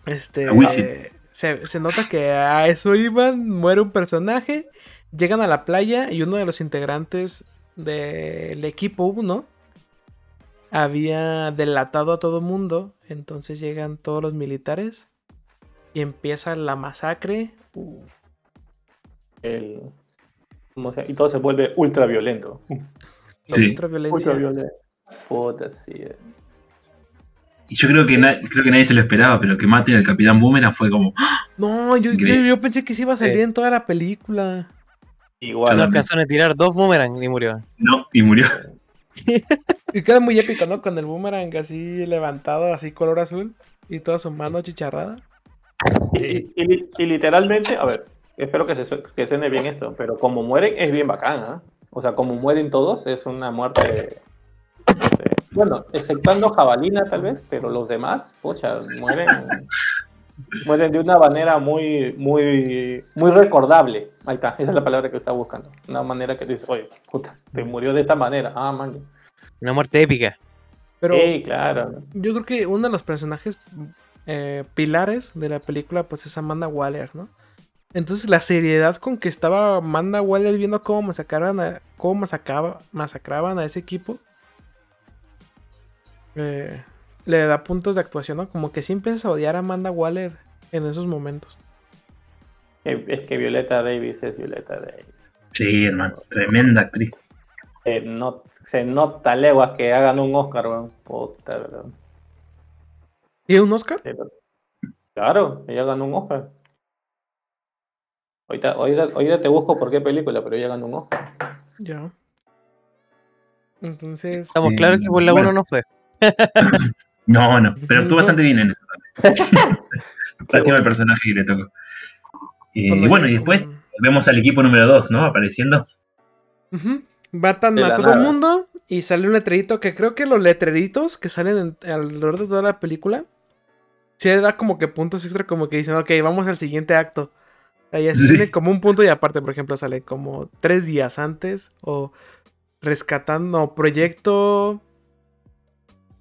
A: Este.
B: A Wisin.
A: eh, se, se nota que a eso iban, muere un personaje. Llegan a la playa y uno de los integrantes del equipo 1 había delatado a todo mundo. Entonces llegan todos los militares y empieza la masacre. Uh,
C: El, como sea, y todo se vuelve ultra violento. [laughs]
B: Sí.
A: Ultra violencia.
C: Ultra violento. Puta, sí. eh.
B: Y yo creo que, creo que nadie se lo esperaba, pero que maten al Capitán Boomerang fue como. ¡ah!
A: No, yo, yo,
B: Increíble.
A: yo pensé que sí iba a salir
D: Sí.
A: en toda la película.
C: Igual.
D: No alcanzaron a tirar dos boomerang y murió.
B: No, y murió. [laughs] [laughs]
A: Y queda muy épico, ¿no? Con el boomerang así levantado, así color azul. Y toda su mano chicharrada.
C: Y, y- y li- y literalmente, a ver, espero que, se, que suene bien esto, pero como mueren es bien bacán, ¿ah? O sea, como mueren todos es una muerte. bueno, exceptuando Jabalina tal vez, pero los demás, pucha, mueren. mueren de una manera muy, muy, muy recordable. Ahí está, esa es la palabra que estaba buscando. Una manera que dices, oye, puta, te murió de esta manera. Ah, man.
D: Una muerte épica.
A: Pero
C: Sí, claro.
A: yo creo que uno de los personajes eh, pilares de la película, pues es Amanda Waller, ¿no? Entonces la seriedad con que estaba Amanda Waller viendo cómo masacraban a, cómo masacraba, masacraban a ese equipo, eh, le da puntos de actuación, ¿no? Como que sí empiezas a odiar a Amanda Waller en esos momentos.
C: Es que Violeta Davis es Violeta Davis.
B: Sí, hermano. Tremenda actriz.
C: Eh, no, se nota leguas que hagan un Oscar, weón. Puta, ¿verdad?
A: ¿Y un Oscar?
C: Claro, ella ganó un Oscar. Ahorita, ahorita, ahorita te busco por qué película, pero ella ganó un Oscar.
A: Ya. Entonces,
D: Estamos
B: Eh,
D: claros que por la
B: bueno.
D: 1 no fue. [laughs]
B: No, no. Pero
A: No.
B: bastante bien en eso también. [laughs] Lástima el personaje que le tocó. Eh, y bueno, y después vemos al equipo número 2, ¿no? Apareciendo.
A: Ujú. Matan a todo el mundo y sale un letrerito que creo que los letreritos que salen en- alrededor de toda la película sí da como que puntos extra como que dicen, ok, vamos al siguiente acto. Ahí así
B: Sí.
A: tiene como un punto y aparte, por ejemplo, sale como tres días antes o rescatando proyecto...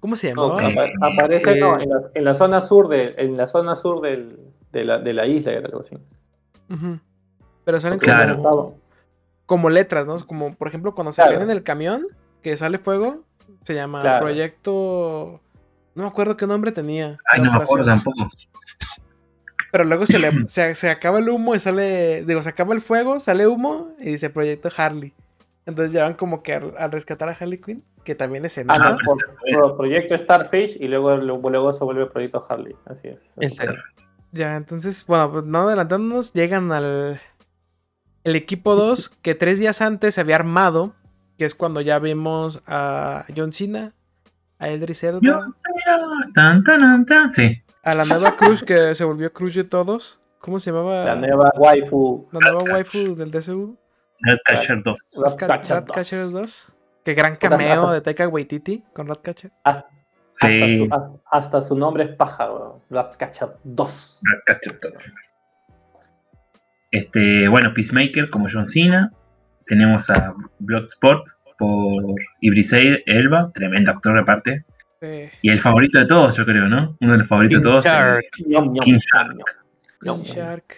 A: ¿Cómo se
C: No,
A: llamaba?
B: Ok.
C: apa- aparece no,
D: Eh,
C: en, la, en la zona sur de, en la zona sur del, de, la, de la isla, era algo así.
A: Pero salen
B: Claro.
A: como, como letras, ¿no? Como por ejemplo cuando se
C: Claro.
A: ven en el camión que sale fuego, se llama
C: Claro.
A: Proyecto... No me acuerdo qué nombre tenía.
B: Ay,
A: la
B: no me acuerdo tampoco.
A: Pero luego se, le, [clears throat] se, se acaba el humo y sale. Digo, se acaba el fuego, sale humo y dice Proyecto Harley. Entonces ya van como que al, al rescatar a Harley Quinn, que también es
C: Ah,
A: enana.
C: no, por, por proyecto Starfish y luego, luego se vuelve proyecto Harley. Así es.
D: Ese.
A: Ya, entonces, bueno, pues no adelantándonos, llegan al. El equipo 2, que tres días antes se había armado, que es cuando ya vimos a John Cena, a Eldris Elba,
B: tan, tan, tan, tan. Sí.
A: a la nueva Cruz que se volvió Cruz de todos. ¿Cómo se llamaba?
C: La nueva waifu.
A: La nueva waifu del DCU.
B: Ratcatcher 2.
C: Ratcatcher
A: Ratcatcher 2. Qué gran cameo
C: hasta-
A: de Taika Waititi con Ratcatcher.
C: Hasta,
B: Sí.
C: su, a- hasta su nombre es weón. Ratcatcher 2.
B: Ratcatcher 2. Este, bueno, Peacemaker como John Cena. Tenemos a Bloodsport por Idris Elba, tremendo actor aparte.
A: Sí.
B: Y el favorito de todos, yo creo, ¿no? Uno de los favoritos de
D: King
B: todos.
D: Shark.
B: King
C: ñom,
B: Shark.
A: King. Shark.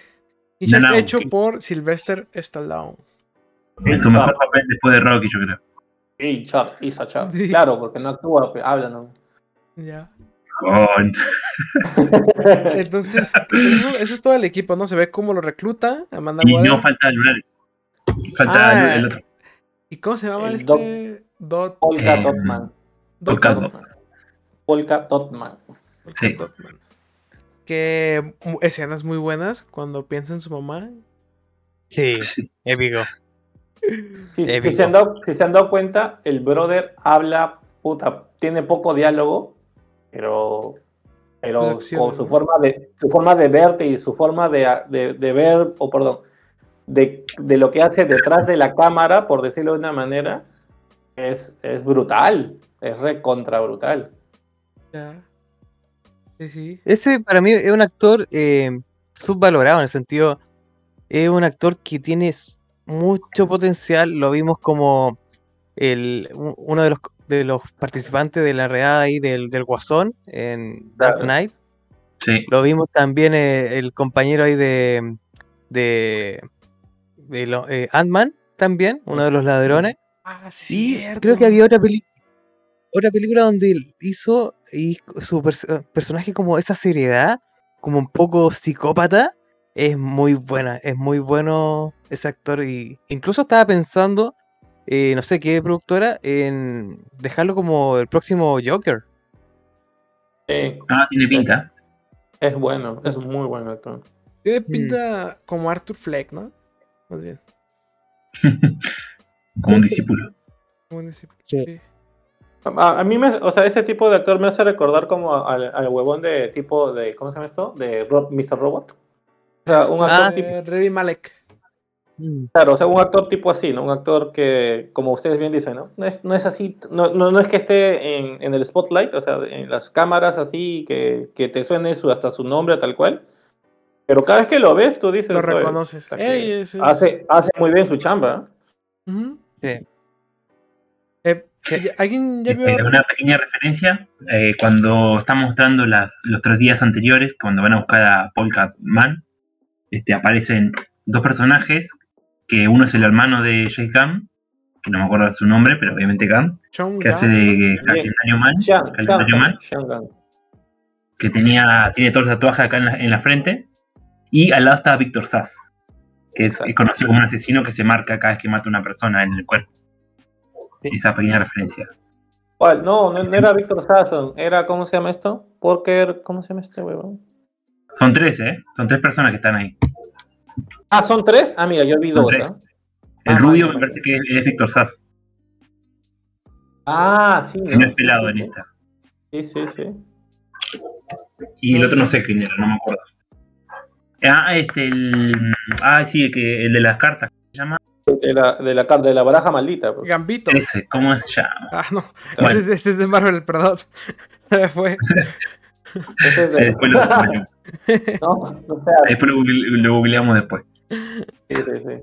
A: King Shark
B: no,
A: hecho
C: King-
A: por Sylvester Stallone.
B: en su mejor papel después de Rocky, yo creo.
C: King Shark, Isa Shark.
A: Sí.
C: Claro, porque no actúa, habla, ¿no?
A: Ya.
B: Con-
A: Entonces, eso, eso es todo el equipo, ¿no? Se ve cómo lo recluta Amanda
B: Y
A: Waller.
B: no falta
A: Ah,
B: el, otro.
A: ¿Y cómo se llama
C: el
A: este? Dot.
C: Polka
B: Eh,
C: Dotman.
A: Dot-
B: Polka
C: Dotman. Polka Dotman.
B: Sí.
A: Dotman. Que escenas muy buenas cuando piensa en su mamá.
D: Sí,
B: Sí.
D: épico.
C: Si, si se han dado, si se han dado cuenta, el brother habla, puta, tiene poco diálogo, pero, pero su forma de su forma de verte y su forma de, de- de ver, o perdón, de, de lo que hace detrás de la cámara, por decirlo de una manera, es, es brutal, es recontra brutal.
A: Ya. Sí, sí.
D: Ese para mí es un actor eh, subvalorado en el sentido, es un actor que tiene mucho potencial, lo vimos como el, uno de los, de los participantes de la redada ahí del, del Guasón en Dark. Knight,
B: Sí.
D: lo vimos también eh, el compañero ahí de, de, de eh, Ant-Man también, uno de los ladrones.
A: Ah, sí.
D: Y
A: cierto.
D: creo que había otra película. Otra película donde él hizo y su pers- personaje como esa seriedad, como un poco psicópata, Es muy buena, es muy bueno ese actor. Y incluso estaba pensando, eh, no sé qué productora, en dejarlo como el próximo Joker.
C: Sí,
B: Ah, tiene pinta.
C: es bueno, es muy buen actor.
A: Tiene pinta como Arthur Fleck, ¿no? Más bien. [laughs]
B: Como un discípulo.
A: como un discípulo.
D: Sí.
A: Sí.
C: A, a mí me, o sea, ese tipo de actor me hace recordar como al, al huevón de tipo de, ¿cómo se llama esto? De Ro- Mr. Robot. O sea, un actor
D: Ah,
C: tipo,
A: Eh, Malek.
D: Mm,
C: claro, o sea, un actor tipo así, ¿no? Un actor que, como ustedes bien dicen, ¿no? No es, no es así, no, no, no es que esté en, en el spotlight, o sea, en las cámaras así, que, que te suene su, hasta su nombre tal cual. Pero cada vez que lo ves, tú dices,
A: Lo
C: "Oye,
A: reconoces. Ey, es-
C: hace, hace muy bien su chamba. ¿eh?
A: Ujú.
D: sí.
A: Eh,
D: Sí.
A: ¿ya- ¿Alguien ya vio?
B: Este, una pequeña referencia, eh, cuando está mostrando las, los tres días anteriores, cuando van a buscar a Paul Catman, este, aparecen dos personajes, que uno es el hermano de Jay Gunn, que no me acuerdo su nombre, pero obviamente Gunn,
A: Chong
B: que hace de Calendario Man,
C: Shang,
B: Calendario Man, que tenía, tiene todos los tatuajes acá en la, en la frente, y al lado está Víctor Sass, que es, conocido como un asesino que se marca cada vez que mata a una persona en el cuerpo.
D: Sí.
B: Esa pequeña referencia.
C: ¿Cuál? No, no, no era Víctor Sasson, era, ¿cómo se llama esto? Porker, ¿cómo se llama este huevón?
B: Son tres, ¿eh? Son tres personas que están ahí.
C: Ah, ¿son tres? Ah, mira, yo vi
B: Son
C: dos,
B: tres. El
C: Ah,
B: rubio me parece que es, es Víctor Sass,
C: Ah, sí,
B: que no es pelado
C: sí,
B: en
C: sí.
B: esta.
C: Sí, sí, sí.
B: Y el otro no sé quién era, no me acuerdo. Ah, este, el. Ah, sí, que el de las cartas. ¿Cómo se llama?
C: De la, de la, de la baraja maldita. pues.
A: Gambito.
B: Ese, ¿cómo se llama?
A: Ah, no.
B: Bueno.
A: Ese, es, ese es de Marvel, perdón. [laughs] Se me fue.
C: Ese es de...
B: Después lo, [laughs] lo-
C: no, no sea,
B: después lo lo googleamos después.
C: sí, sí, sí.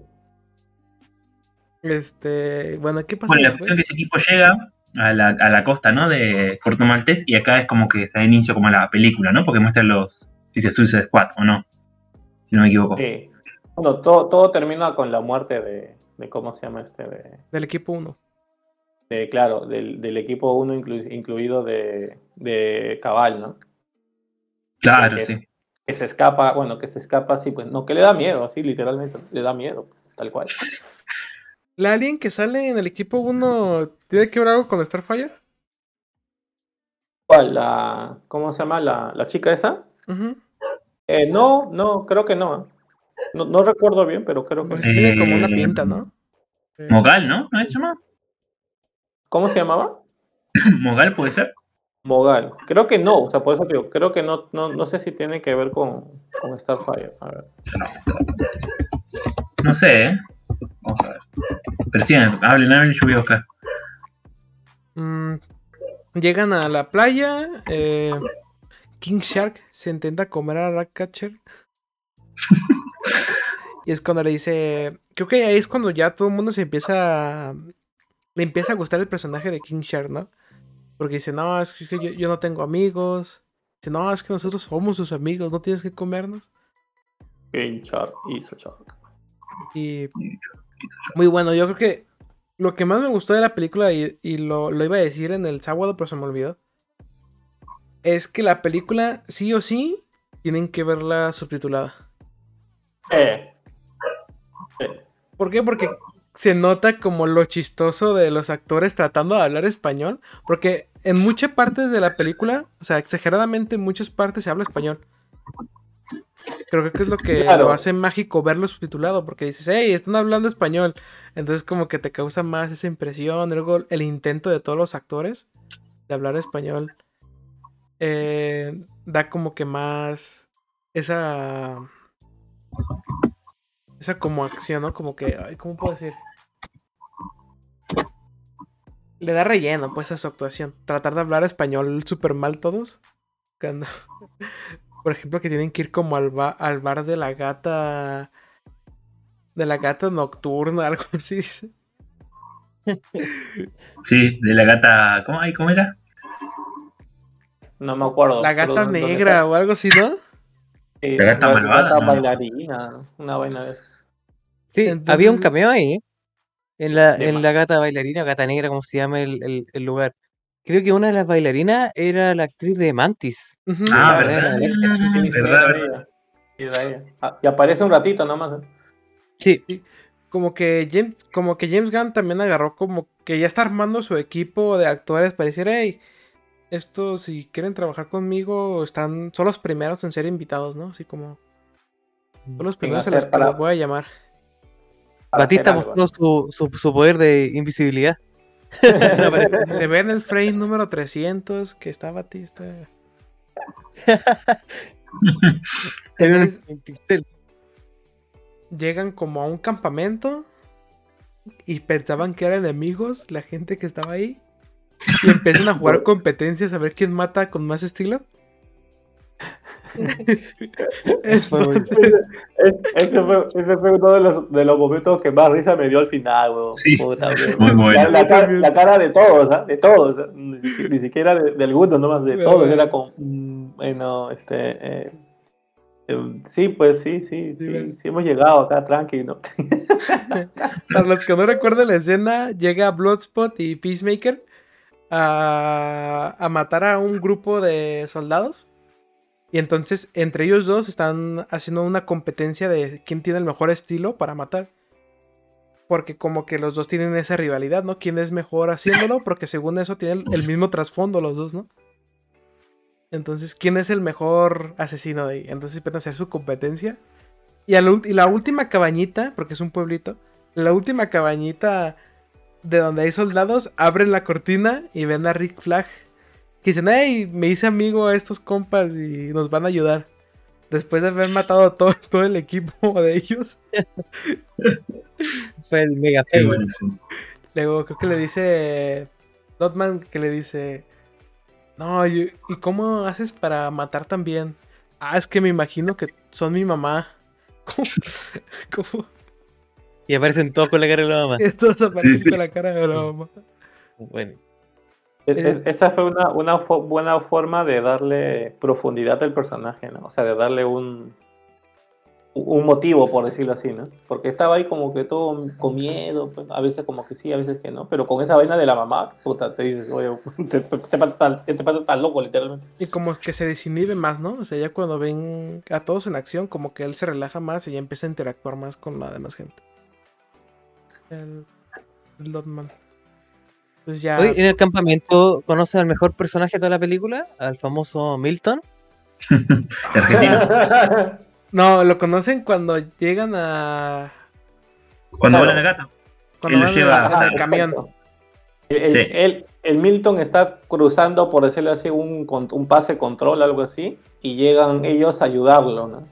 A: Este. Bueno, ¿qué pasa
B: Bueno, la
A: después?
B: cuestión es que este equipo llega a la, a la costa, ¿no? De Corto Maltés y acá es como que está de inicio como la película, ¿no? Porque muestran los. Dice Suicide Squad, ¿o no? Si no me equivoco.
C: Sí. Bueno, todo, todo termina con la muerte de, de ¿cómo se llama este? De,
A: Del equipo 1.
C: de, claro, del, del equipo 1 incluido de, de Cabal, ¿no?
B: claro, sí.
C: Que se escapa, bueno, que se escapa así, pues, no, que le da miedo, así, literalmente, le da miedo, tal cual.
A: ¿La alien que sale en el equipo 1 tiene que ver algo con Starfire?
C: ¿Cuál? La, ¿Cómo se llama? La, la chica esa. Eh, no, no, creo que no. ¿eh? No, no recuerdo bien, pero creo que
A: Pues tiene como una
B: Eh,
A: pinta, ¿no? Eh,
B: Mogal, ¿no? ¿No se llama?
C: ¿Cómo se llamaba? [laughs]
B: Mogal puede ser.
C: Mogal. Creo que no, o sea, por eso te digo, creo que no, no, no sé si tiene que ver con, con Starfire. A ver.
B: No sé, ¿eh? Vamos a ver. Pero sí, hablen, hablen, yo voy a buscar.
A: mm, llegan a la playa. eh, King Shark se intenta comer a Ratcatcher. y es cuando le dice. Creo que ahí es cuando ya todo el mundo se empieza. a- Le empieza a gustar el personaje de King Shark, ¿no? Porque dice, no, es que yo, yo no tengo amigos. Dice, no, es que nosotros somos sus amigos, no tienes que comernos. Y muy bueno, yo creo que lo que más me gustó de la película, y, y lo, lo iba a decir en el sábado, pero se me olvidó, es que la película, sí o sí, tienen que verla subtitulada.
C: Eh. Eh,
A: ¿Por qué? Porque se nota como lo chistoso de los actores tratando de hablar español. Porque en muchas partes de la película, o sea, exageradamente en muchas partes se habla español. Creo que es lo que
C: Claro.
A: lo hace mágico verlo subtitulado, porque dices, hey, están hablando español. Entonces como que te causa más esa impresión. Luego el intento de todos los actores de hablar español eh, da como que más esa esa como acción, ¿no? Como que, ay, ¿cómo puedo decir? Le da relleno, pues, a su actuación. Tratar de hablar español súper mal todos. Cuando- [laughs] Por ejemplo, que tienen que ir como al, ba- al bar de la gata. De la gata nocturna, [laughs] algo así.
B: Sí, de la gata. ¿Cómo, ay, ¿cómo era?
C: no me acuerdo.
A: La gata
C: ¿dónde
A: negra o algo así, ¿no?
C: Sí,
B: La gata malvada,
C: gata
B: ¿no?
C: bailarina, una vaina de
D: Sí,
A: Entonces-
D: había un cameo ahí, ¿eh? En la,
C: De
D: en
C: más.
D: la gata bailarina, gata negra, como se llama el, el- el lugar. Creo que una de las bailarinas era la actriz de Mantis.
B: Ah, ¿verdad?
C: Sí,
B: ¿Verdad, verdad?
C: ah, y aparece un ratito nomás. ¿eh?
D: Sí,
A: Como que James, como que James Gunn también agarró como que ya está armando su equipo de actores para decir, hey, estos si quieren trabajar conmigo, están, son los primeros en ser invitados, ¿no? Así como. Son los primeros a los que
C: para-
A: los voy a llamar.
D: Batista mostró su, su, su poder de invisibilidad. No.
A: Se ve en el frame número 300 que está Batista. [laughs] Entonces, llegan como a un campamento y pensaban que eran enemigos la gente que estaba ahí y empiezan a jugar [laughs] competencias a ver quién mata con más estilo. Entonces,
C: Es- ese, fue, ese fue uno de los, de los momentos que más risa me dio al final, weón.
B: Sí,
C: Puta, weón.
B: muy bueno.
C: La, la cara, la cara de todos, ¿ah? De todos. ¿ah? Ni, siquiera- ni siquiera de, de algunos, nomás de todos. Era como, mm, bueno, este. eh, eh, sí, pues sí, sí,
A: Sí,
C: sí,
A: bueno.
C: sí, hemos llegado acá, tranquilo. [laughs] [laughs]
A: para los que no recuerdan la escena, llega Bloodspot y Peacemaker a, a matar a un grupo de soldados. Y entonces entre ellos dos están haciendo una competencia de quién tiene el mejor estilo para matar. Porque como que los dos tienen esa rivalidad, ¿no? ¿Quién es mejor haciéndolo? Porque según eso tienen el mismo trasfondo los dos, ¿no? Entonces, ¿quién es el mejor asesino de ahí? Entonces empiezan a hacer su competencia. Y, al ult- y la última cabañita, porque es un pueblito, la última cabañita de donde hay soldados, abren la cortina y ven a Rick Flag. Que dicen, hey, me hice amigo a estos compas y nos van a ayudar. Después de haber matado a todo, [laughs] todo el equipo de ellos. [laughs]
D: Fue el mega fail.
B: bueno, sí.
A: Luego creo que le dice Dotman que le dice, no, y, ¿y cómo haces para matar también? Ah, es que me imagino que son mi mamá. [laughs] ¿Cómo? ¿Cómo?
D: Y aparecen todos con la cara de la mamá.
A: Que Todos aparecen
B: Sí, sí.
A: con la cara de la mamá.
D: Bueno,
C: Es- esa fue una, una fo- buena forma de darle profundidad al personaje, ¿no? O sea, de darle un, un motivo, por decirlo así, ¿no? Porque estaba ahí como que todo con miedo, pues, a veces como que sí, a veces que no, pero con esa vaina de la mamá, puta, te dices, oye, [laughs] te, te, pasa tan, te pasa tan loco, literalmente.
A: Y como que se desinhibe más, ¿no? O sea, ya cuando ven a todos en acción, como que él se relaja más y ya empieza a interactuar más con la demás gente. El, el. Pues ya.
D: Hoy en el campamento conoce al mejor personaje de toda la película, al famoso Milton. [laughs]
B: Argentino. [laughs]
A: No, lo conocen cuando llegan a.
B: Cuando
C: Claro.
B: van a la gata.
A: Cuando
B: Él lo
A: van
B: lleva
A: en el-
B: a-
A: camión.
C: El, el-
B: Sí.
C: el- el Milton está cruzando, por decirlo así, un, con- un pase control, algo así, y llegan ellos a ayudarlo, ¿no?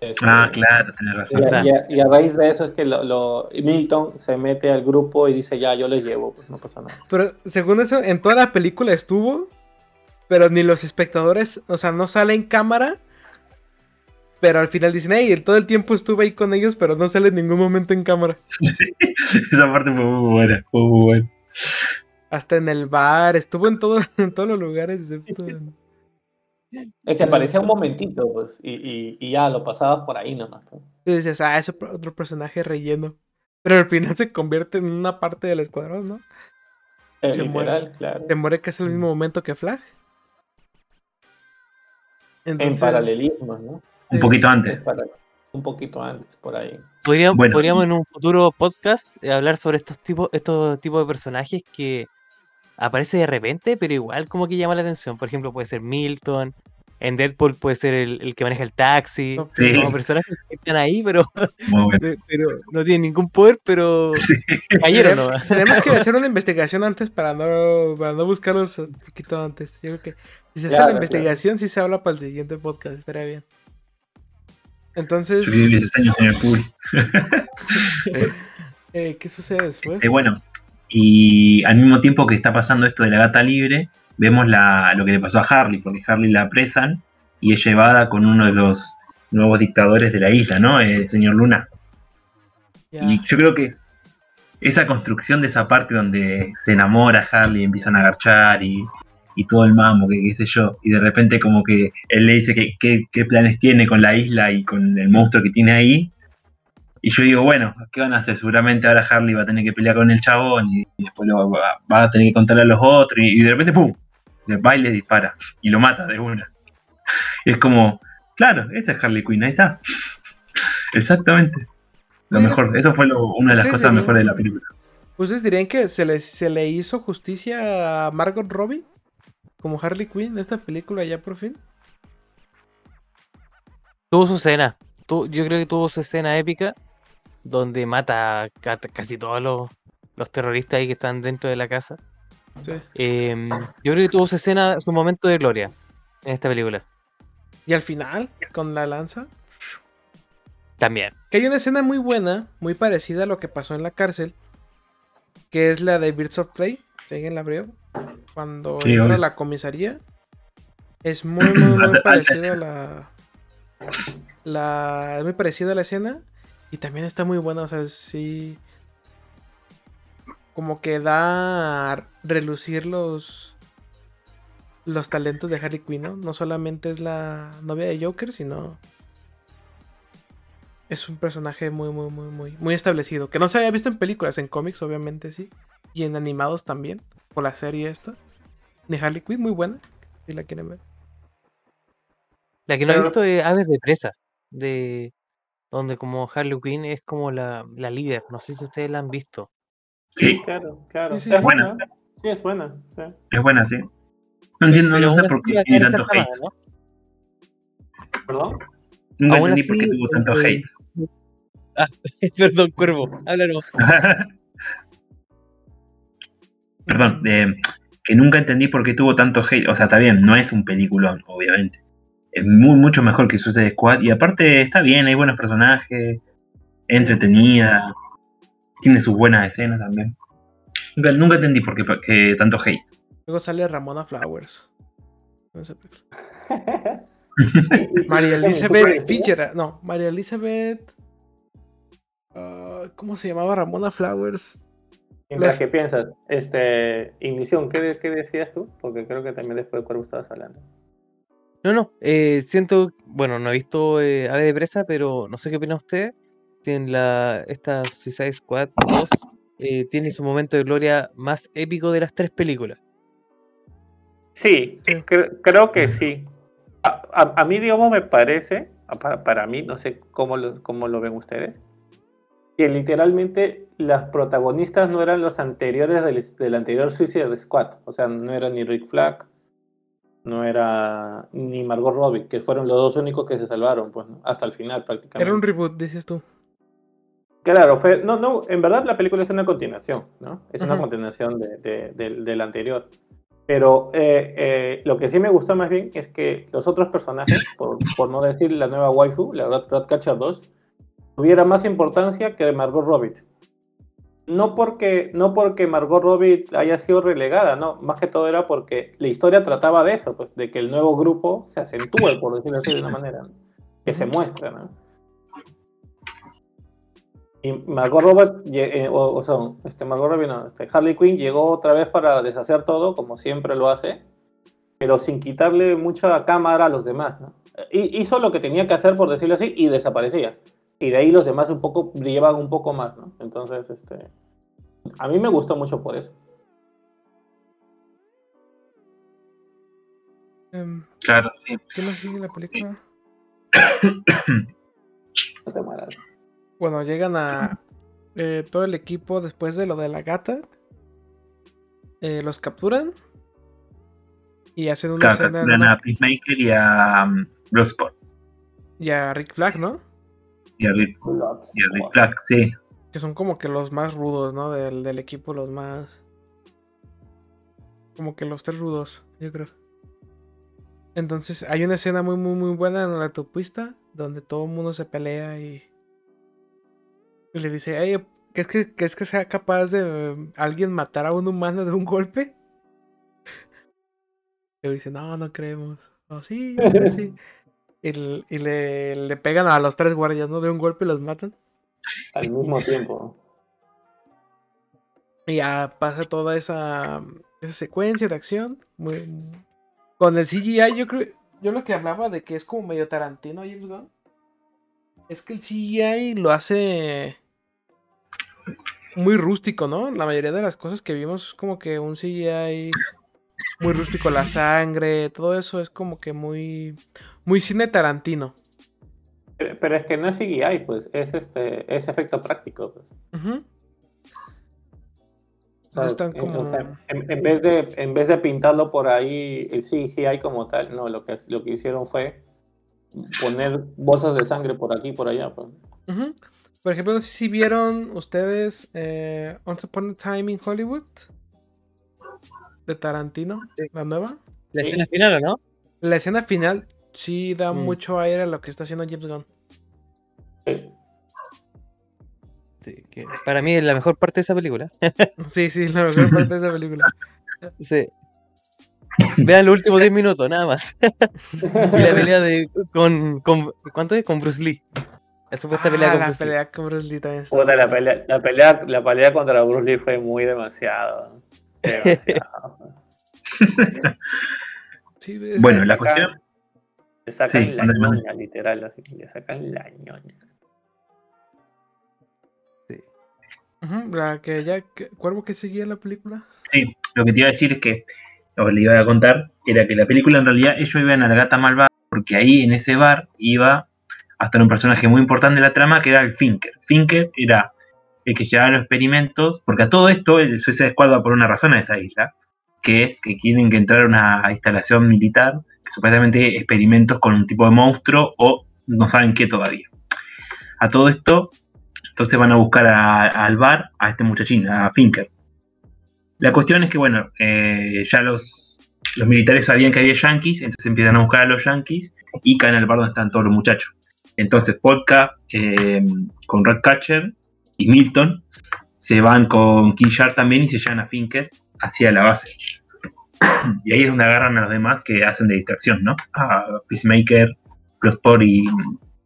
C: Este,
B: Ah, claro, tenés
C: Y
B: razón.
C: a, y a- y a raíz de eso es que lo, lo- Milton se mete al grupo y dice, ya, yo les llevo, pues no pasa nada.
A: Pero según eso, en toda la película estuvo. Pero ni los espectadores, o sea, no sale en cámara. Pero al final dicen, hey, todo el tiempo estuve ahí con ellos, pero no sale en ningún momento en cámara. [laughs]
B: Esa parte fue muy buena, fue muy buena.
A: Hasta en el bar, estuvo en, todo, [laughs] en todos los lugares. excepto en-
C: Es que aparecía un momentito, pues, y, y, y ya lo pasabas por ahí nomás. pues.
A: Y dices, ah, es otro personaje relleno. Pero al final [laughs] se convierte en una parte del escuadrón, ¿no?
C: Eh,
A: Se
C: literal, claro.
A: Se muere casi al mismo momento que Flag.
C: En paralelismo, ¿no?
B: Un poquito antes.
C: Un poquito antes, por ahí.
D: Podríamos,
B: Bueno.
D: podríamos en un futuro podcast hablar sobre estos tipos, estos tipos de personajes que aparece de repente, pero igual como que llama la atención. Por ejemplo, puede ser Milton. En Deadpool puede ser el, el que maneja el taxi.
B: Sí.
D: Como personajes que están ahí, pero, [laughs] pero no tienen ningún poder, pero cayeron nomás.
A: Tenemos que [laughs] hacer una investigación antes para no, para no buscarlos un poquito antes. Yo creo que si se hace
C: Claro,
A: la investigación, sí se habla para el siguiente podcast, estaría bien. Entonces,
B: Yo viví 16 años en el pool.
A: eh, ¿qué sucede después?
B: Eh, bueno, y al mismo tiempo que está pasando esto de la gata libre, vemos la, lo que le pasó a Harley, porque Harley la apresan y es llevada con uno de los nuevos dictadores de la isla, ¿no? El señor Luna. Y yo creo que esa construcción de esa parte donde se enamora Harley y empiezan a agarchar y, y todo el mambo, que qué sé yo, y de repente como que él le dice que, que- qué planes tiene con la isla y con el monstruo que tiene ahí. Y yo digo, bueno, ¿qué van a hacer? Seguramente ahora Harley va a tener que pelear con el chabón y, y después lo va, va a tener que contarle a los otros y, y de repente ¡pum! Le va y le dispara y lo mata de una. Y es como, Claro, esa es Harley Quinn, ahí está. Exactamente. Lo mejor, eso fue lo- una de las cosas mejores de la película.
A: ¿Ustedes dirían que se le, se le hizo justicia a Margot Robbie? Como Harley Quinn en esta película ya por fin.
D: Tuvo su escena. Tu- yo creo que tuvo su escena épica donde mata a ca- casi todos los, los terroristas ahí que están dentro de la casa.
A: Sí.
D: Em, yo creo que tuvo su escena, su momento de gloria en esta película.
A: Y al final, con la lanza.
D: También.
A: Que hay una escena muy buena, muy parecida a lo que pasó en la cárcel. Que es la de Birds of Prey. Si alguien la abrió. Cuando
B: Sí,
A: entra a la comisaría. Es muy, muy, parecida a la, la. Es muy parecida a la escena. Y también está muy buena. O sea, sí. Como que da a relucir los. Los talentos de Harley Quinn, ¿no? No solamente es la novia de Joker, sino es un personaje muy, muy, muy, muy, muy establecido. Que no se había visto en películas, en cómics, obviamente, sí. Y en animados también. Por la serie esta. De Harley Quinn, muy buena. Si la quieren ver.
D: La que no he visto es Aves de Presa. De donde como Harley Quinn es como la, la líder. No sé si ustedes la han visto.
B: Sí,
C: Claro, claro.
A: Sí, sí,
C: es buena. Sí, es buena. sí.
B: es buena, sí. No entiendo, no sé por qué tiene tanto hate.
D: ¿no?
C: ¿Perdón?
B: Nunca
D: Aún
B: entendí por qué tuvo tanto
D: eh,
B: hate. [laughs]
D: Perdón, Cuervo, háblanos. [laughs]
B: Perdón, eh, que nunca entendí por qué tuvo tanto hate. O sea, está bien, no es un peliculón, obviamente. Es muy, mucho mejor que Suicide Squad. Y aparte está bien, hay buenos personajes, es entretenida, tiene sus buenas escenas también. Nunca, nunca entendí por qué, tanto hate.
A: Luego sale Ramona Flowers. No sé. [laughs] María Elizabeth Fitzgerald. No, María Elizabeth. ah, ¿Cómo se llamaba Ramona Flowers?
C: Mientras que piensas, este, Ignición, ¿qué, qué decías tú? Porque creo que también después de Cuervo estabas hablando.
D: No, no, eh, siento, bueno, no he visto eh, Ave de Presa, pero no sé qué opina usted. Tiene la, esta Suicide Squad 2 eh, tiene su momento de gloria más épico de las tres películas.
C: Sí,
A: Sí.
C: cre- creo que sí. A, a- a mí, digamos, me parece, para, para mí, no sé cómo lo, cómo lo ven ustedes, que literalmente las protagonistas no eran los anteriores del, del anterior Suicide Squad. O sea, no era ni Rick Flag, no era ni Margot Robbie, que fueron los dos únicos que se salvaron, pues, ¿no? hasta el final prácticamente.
A: Era un reboot, dices tú.
C: Claro, fue, no, no, en verdad la película es una continuación, ¿no? Es una continuación de, de- del- del anterior. Pero eh, eh, lo que sí me gustó más bien es que los otros personajes, por, por no decir la nueva waifu, la Rat, Ratcatcher 2, tuviera más importancia que Margot Robbie. No porque, no porque Margot Robbie haya sido relegada, no, más que todo era porque la historia trataba de eso, pues, de que el nuevo grupo se acentúe, por decirlo así de una manera, que se muestre, ¿no? Y Margot Robert, eh, o, sea, este, Margot Robbie, no, este, Harley Quinn llegó otra vez para deshacer todo, como siempre lo hace, pero sin quitarle mucha cámara a los demás, ¿no? Hizo lo que tenía que hacer, por decirlo así, y desaparecía. Y de ahí los demás un poco brillaban un poco más, ¿no? Entonces, este, a mí me gustó mucho por eso.
A: Em,
B: Claro, sí.
A: ¿Qué más sigue en la película?
C: No te mueras.
A: Bueno, llegan a eh, todo el equipo después de lo de la gata. Eh, los capturan. Y hacen una
B: Claro,
A: escena en
B: capturan
A: una-
B: a Peacemaker y a um, Bloodsport.
A: y a Rick Flag, ¿no?
B: Y a Rick, y a Rick Flag, sí.
A: Que son como que los más rudos, ¿no? Del, del equipo, los más. Como que los tres rudos, yo creo. Entonces hay una escena muy, muy, muy buena en la autopista. Donde todo el mundo se pelea y. Y le dice, "Ey, ¿crees que, ¿crees que sea capaz de eh, alguien matar a un humano de un golpe? [laughs] Y dice, no, no creemos. Oh, sí, sí. [laughs] Y, le, le pegan a los tres guardias, ¿no? De un golpe y los matan.
C: Al mismo tiempo.
A: Y ya pasa toda esa, esa secuencia de acción. Muy, con el CGI, yo creo. Yo lo que hablaba de que es como medio Tarantino, James Gunn. Es que el CGI lo hace muy rústico, ¿no? La mayoría de las cosas que vimos es como que un CGI muy rústico, la sangre, todo eso es como que muy muy cine Tarantino.
C: Pero, es que no es CGI, pues, es este, es efecto práctico. Pues. están como... en, vez de, en vez de pintarlo por ahí, el CGI como tal, no, lo que, lo que hicieron fue poner bolsas de sangre por aquí y por allá. Pues.
A: Por ejemplo, no sé si vieron ustedes eh, Once Upon a Time in Hollywood de Tarantino, la nueva.
D: La escena final, ¿o no?
A: La escena final sí da mm. mucho aire a lo que está haciendo James Gunn.
D: Sí, que para mí es la mejor parte de esa película. [laughs]
A: sí, sí, la mejor parte de esa película.
D: Sí. Vean los últimos 10 minutos, nada más. [laughs] y la pelea de con, con ¿cuánto es? Con Bruce Lee.
A: La supuesta pelea ah, con la Bruce pelea Lee. con Bruce Lee también
C: está la, pelea, la, pelea, la pelea contra Bruce Lee fue muy demasiado. [laughs] demasiado.
B: bueno, la cuestión.
C: Le sacan la ñoña, literal, así que le sacan la ñoña.
A: Sí. la que ya, ¿Cuervo que seguía la película?
B: Sí, lo que te iba a decir es que, lo que le iba a contar, era que la película en realidad ellos iban a la gata malvada porque ahí en ese bar iba hasta un personaje muy importante de la trama que era el Finker. Finker era el que llevaba los experimentos, porque a todo esto el Suicide Squad va por una razón a esa isla, que es que tienen que entrar a una instalación militar, supuestamente experimentos con un tipo de monstruo o no saben qué todavía. A todo esto, entonces van a buscar al bar a este muchachín, a Finker. La cuestión es que, bueno, eh, ya los, los militares sabían que había yankees, entonces empiezan a buscar a los yankees y caen al bar donde están todos los muchachos. Entonces Polka eh, con Catcher y Milton se van con King también y se llevan a Finker hacia la base. Y ahí es donde agarran a los demás que hacen de distracción, ¿no? A Peacemaker, Bloodsport y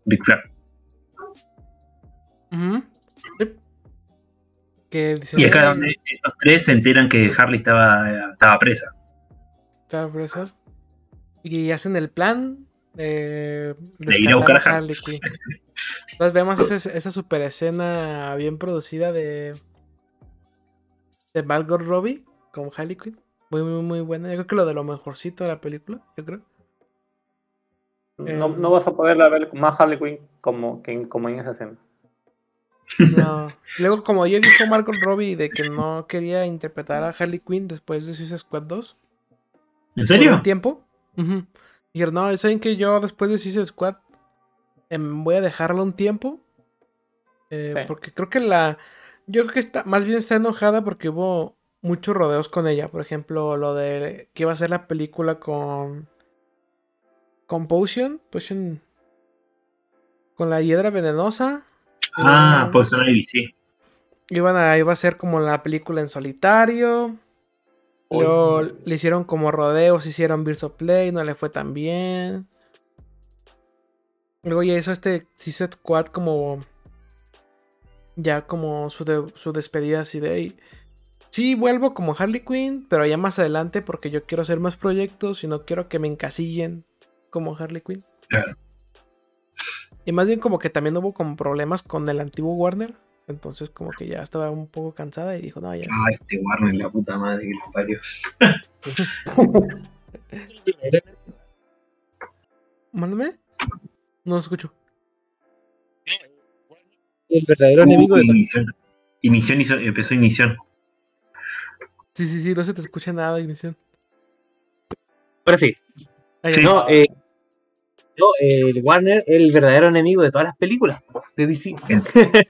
B: Big Flag. y acá donde estos tres se enteran que Harley estaba, estaba presa.
A: Estaba presa. Y hacen el plan
B: de ir a buscar a Harley Quinn.
A: Entonces vemos esa, super escena bien producida de de Margot Robbie con Harley Quinn. Muy, muy, muy buena. Yo creo que lo de lo mejorcito de la película, yo creo.
C: No, no vas a poder ver más Harley Quinn como, que, como en esa escena.
A: No. Luego, como ya dijo Margot Robbie de que no quería interpretar a Harley Quinn después de Suicide Squad 2.
B: ¿En serio?
A: Un tiempo. Dijeron, no, saben que yo después de Suicide Squad em, voy a dejarlo un tiempo. Eh, porque creo que la. Yo creo que está, más bien está enojada porque hubo muchos rodeos con ella. Por ejemplo, lo de que iba a ser la película con. Con Potion. Potion. Con la hiedra venenosa.
B: Ah, eh, Potion Ivy, sí.
A: Iban a, iba a ser como la película en solitario. Luego le hicieron como rodeos, hicieron Birds of Play, no le fue tan bien. Luego ya hizo este C-Set Squad como. Ya como su, su despedida así de ahí. Sí, vuelvo como Harley Quinn, pero ya más adelante porque yo quiero hacer más proyectos y no quiero que me encasillen como Harley Quinn. Y más bien como que también hubo como problemas con el antiguo Warner. Entonces como que ya estaba un poco cansada y dijo, no, ya.
B: Ah, este Warner, la puta madre que lo parió. [laughs]
A: Mándame. No lo escucho.
D: El verdadero enemigo de
B: Inición. Inición empezó Inición.
A: Sí, sí, sí, no se te escucha nada, Ignición.
D: Ahora sí. No, eh, no, el Warner es el verdadero enemigo de todas las películas de DC.
B: El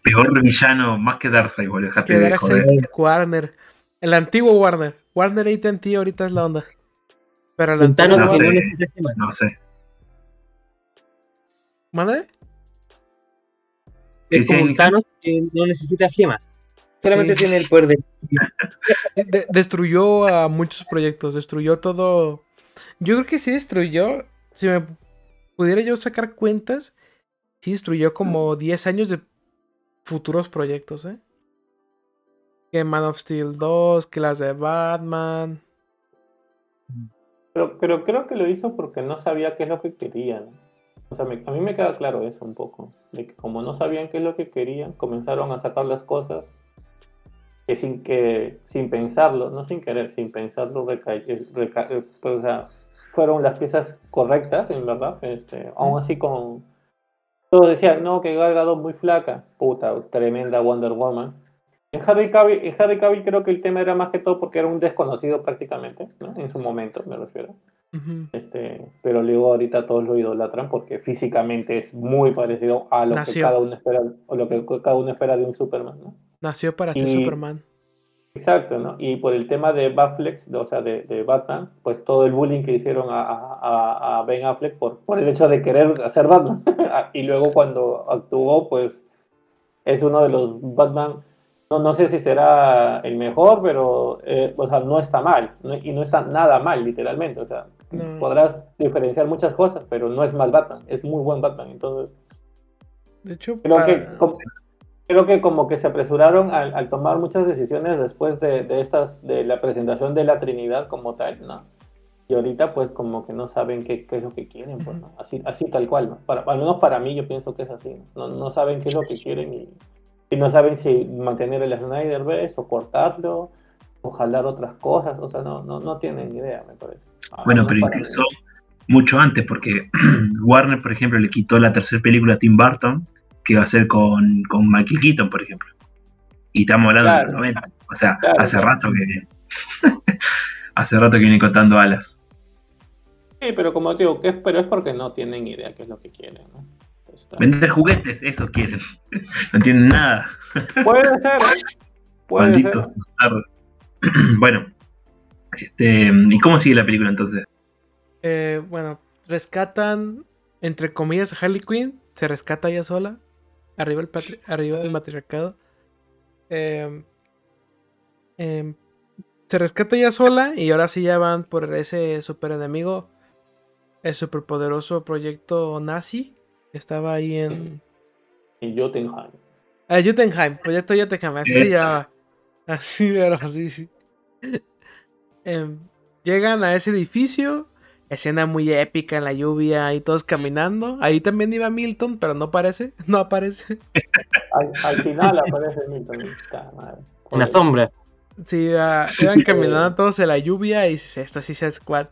B: peor villano, más que Darkseid, boludo. Que
A: Darkseid, Warner. El antiguo Warner. Warner AT&T ahorita es la onda. Pero el antiguo
B: no, que no necesita gemas. No sé.
A: ¿Mande?
D: Es como un Thanos que no necesita gemas. Solamente tiene el poder [laughs]
A: de... Destruyó a muchos proyectos, destruyó todo. Yo creo que sí destruyó. Si me pudiera yo sacar cuentas, sí destruyó como 10 años de futuros proyectos, ¿eh? Que Man of Steel 2, que las de Batman.
C: Pero, pero creo que lo hizo porque no sabía qué es lo que querían. O sea, a mí me queda claro eso un poco. De que como no sabían qué es lo que querían, comenzaron a sacar las cosas que sin que sin pensarlo, no sin querer, sin pensarlo, reca, eh, pues, fueron las piezas correctas, en verdad. Este, aún así con... Todos decían, no, que Gal Gadot muy flaca. Puta, tremenda Wonder Woman. En Harry, Cavill, en Harry Cavill creo que el tema era más que todo porque era un desconocido prácticamente, ¿no? En su momento, me refiero. este, pero luego ahorita todos lo idolatran porque físicamente es muy parecido a lo que cada uno espera, o lo que cada uno espera de un Superman, ¿no?
A: Nació para ser Superman.
C: Exacto, ¿no? Y por el tema de Batflex, o sea, de, de Batman, pues todo el bullying que hicieron a, a, a Ben Affleck por, por el hecho de querer hacer Batman. [laughs] y luego cuando actuó, pues es uno de los Batman, no, no sé si será el mejor, pero, eh, o sea, no está mal, y no está nada mal, literalmente, o sea, podrás diferenciar muchas cosas, pero no es mal Batman, es muy buen Batman, entonces...
A: De hecho,
C: creo que creo que como que se apresuraron al, tomar muchas decisiones después de, estas, de la presentación de la Trinidad como tal, ¿no? Y ahorita pues como que no saben qué, qué es lo que quieren, pues, ¿no? Así, así tal cual, ¿no? Para, al menos para mí yo pienso que es así, ¿no? No, saben qué es lo que quieren y, y no saben si mantener el Snyderverse o cortarlo o jalar otras cosas, o sea, no, no, no tienen idea, me parece.
B: bueno, pero incluso mucho antes, porque [clears throat] Warner, por ejemplo, le quitó la tercera película a Tim Burton que iba a ser con, con Michael Keaton, por ejemplo. Y estamos hablando de los 90. O sea, hace rato que. [laughs] hace rato que viene contando alas.
C: Sí, pero como digo, que es, pero es porque no tienen idea qué es lo que quieren, ¿no?
B: Vender juguetes, eso quieren. [laughs] no entienden nada.
C: Puede ser, ¿eh? Puede ser. [clears throat]
B: bueno, este, ¿y cómo sigue la película entonces?
A: Eh, bueno, rescatan, entre comillas, a Harley Quinn, se rescata ella sola, arriba el, arriba del matriarcado. Em, em, se rescata ya sola y ahora sí ya van por ese super enemigo, el superpoderoso proyecto nazi que estaba ahí en...
C: En Jotunheim.
A: Ah, Jotunheim, proyecto Jotunheim, así se llama. Así, [laughs] pero así, em, llegan a ese edificio Escena muy épica en la lluvia y todos caminando. Ahí también iba Milton, pero no aparece. [laughs] No aparece.
C: Al, final aparece Milton.
D: En la sombra.
A: Sí, iban caminando todos en la lluvia y dices, esto sí es squad.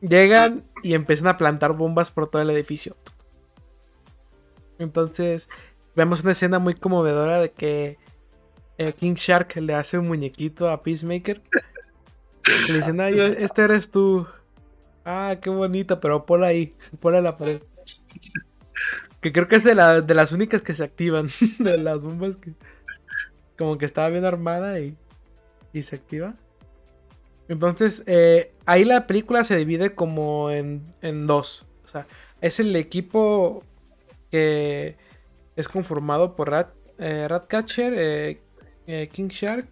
A: Llegan y empiezan a plantar bombas por todo el edificio. Entonces, vemos una escena muy conmovedora de que eh, King Shark le hace un muñequito a Peacemaker. Y le dicen, ay, este eres tú. Ah, qué bonita, pero ponla ahí, [laughs] ponla en la pared. Que creo que es de, las únicas que se activan, [laughs] de las bombas que como que estaba bien armada y, y se activa. Entonces, eh, ahí la película se divide como en, dos. O sea, es el equipo que es conformado por Rat, eh, Ratcatcher, eh, King Shark,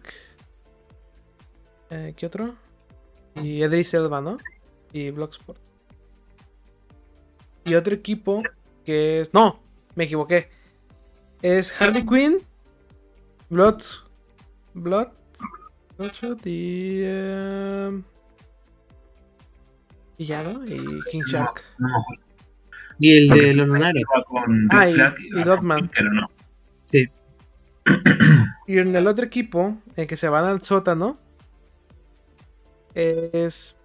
A: ¿qué otro? Y Edris Elba, ¿no? Y Blocksport. Y otro equipo que es. No, me equivoqué. Es Harley Quinn, Blood. Blood. Bloodshot y. Em, y ya, ¿no? Y King Shark.
D: Y el de los lunares.
A: Ah, y, y Dogman.
B: no.
D: Sí.
A: Y en el otro equipo, en que se van al sótano, es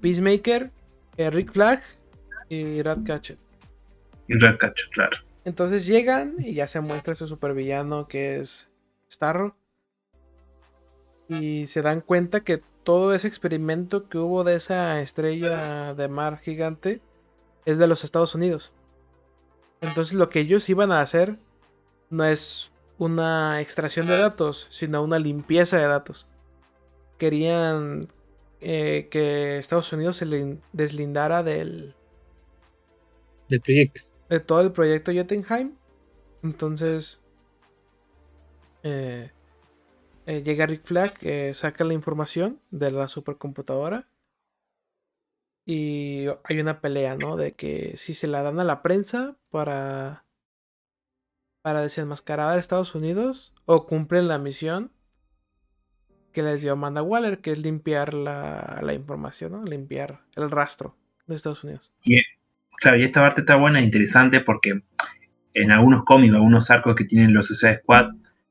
A: Peacemaker, eh, Rick Flag y Ratcatcher.
B: Y Ratcatcher, claro.
A: Entonces llegan y ya se muestra ese supervillano que es Starro. Y se dan cuenta que todo ese experimento que hubo de esa estrella de mar gigante es de los Estados Unidos. Entonces lo que ellos iban a hacer no es una extracción de datos, sino una limpieza de datos. Querían eh, que Estados Unidos se deslindara del,
D: del proyecto.
A: De todo el proyecto Jotunheim. Entonces eh, eh, llega Rick Flag, saca la información de la supercomputadora. Y hay una pelea, ¿no? De que si se la dan a la prensa para, para desenmascarar a Estados Unidos o cumplen la misión, que les dio Amanda Waller, que es limpiar la, información, ¿no? limpiar el rastro de Estados Unidos.
B: Y, claro, y esta parte está buena e interesante porque en algunos cómics, algunos arcos que tienen los Suicide Squad,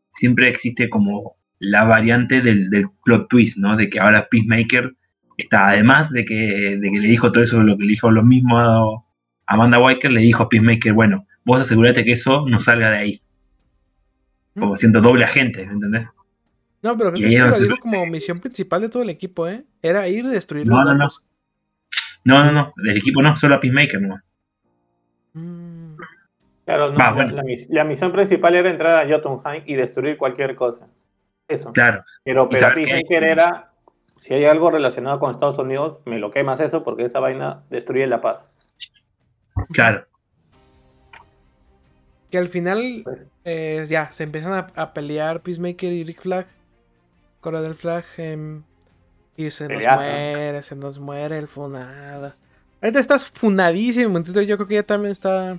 B: siempre existe como la variante del, plot twist, ¿no? De que ahora Peacemaker está, además de que, de que le dijo todo eso, lo que le dijo lo mismo a Amanda Weicker, le dijo a Peacemaker, bueno, vos asegurate que eso no salga de ahí. Como siendo doble agente, ¿me entendés?
A: No, pero creo que eso lo dijo como misión principal de todo el equipo, ¿eh? Era ir y destruir
B: no,
A: los
B: no, no.
A: datos.
B: No, no, no, del equipo no, solo a Peacemaker, no.
A: Mm.
C: Claro, no,
B: Va,
C: la-
B: bueno.
C: la, mis- la misión principal era entrar a Jotunheim y destruir cualquier cosa. Eso.
B: Claro,
C: Pero. Peacemaker era, si hay algo relacionado con Estados Unidos, me lo quemas eso porque esa vaina destruye la paz.
B: claro.
A: Que al final
C: Pues.
A: eh, ya se empiezan a, a pelear Peacemaker y Rick Flag. Cora del Flag. y se nos
C: Peleazo.
A: muere, se nos muere el funado. Ahorita estás funadísimo. Entonces yo creo que ya también está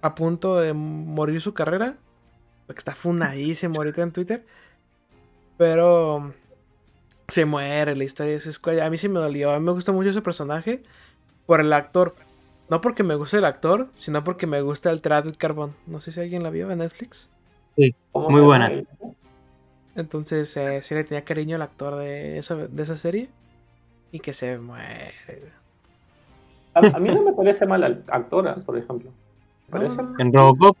A: a punto de morir su carrera. Porque está funadísimo ahorita en Twitter. Pero se muere la historia de Squad. A mí sí me dolió. A mí me gusta mucho ese personaje por el actor. No porque me guste el actor, sino porque me gusta el Altered Carbon. No sé si alguien la vio en Netflix.
C: ¿Cómo
D: Muy buena.
A: Entonces eh, sí le tenía cariño al actor de esa, de esa serie. Y que se muere.
C: A, a mí no me parece mal al- actora, por ejemplo. Parece-
A: no.
D: En Robocop,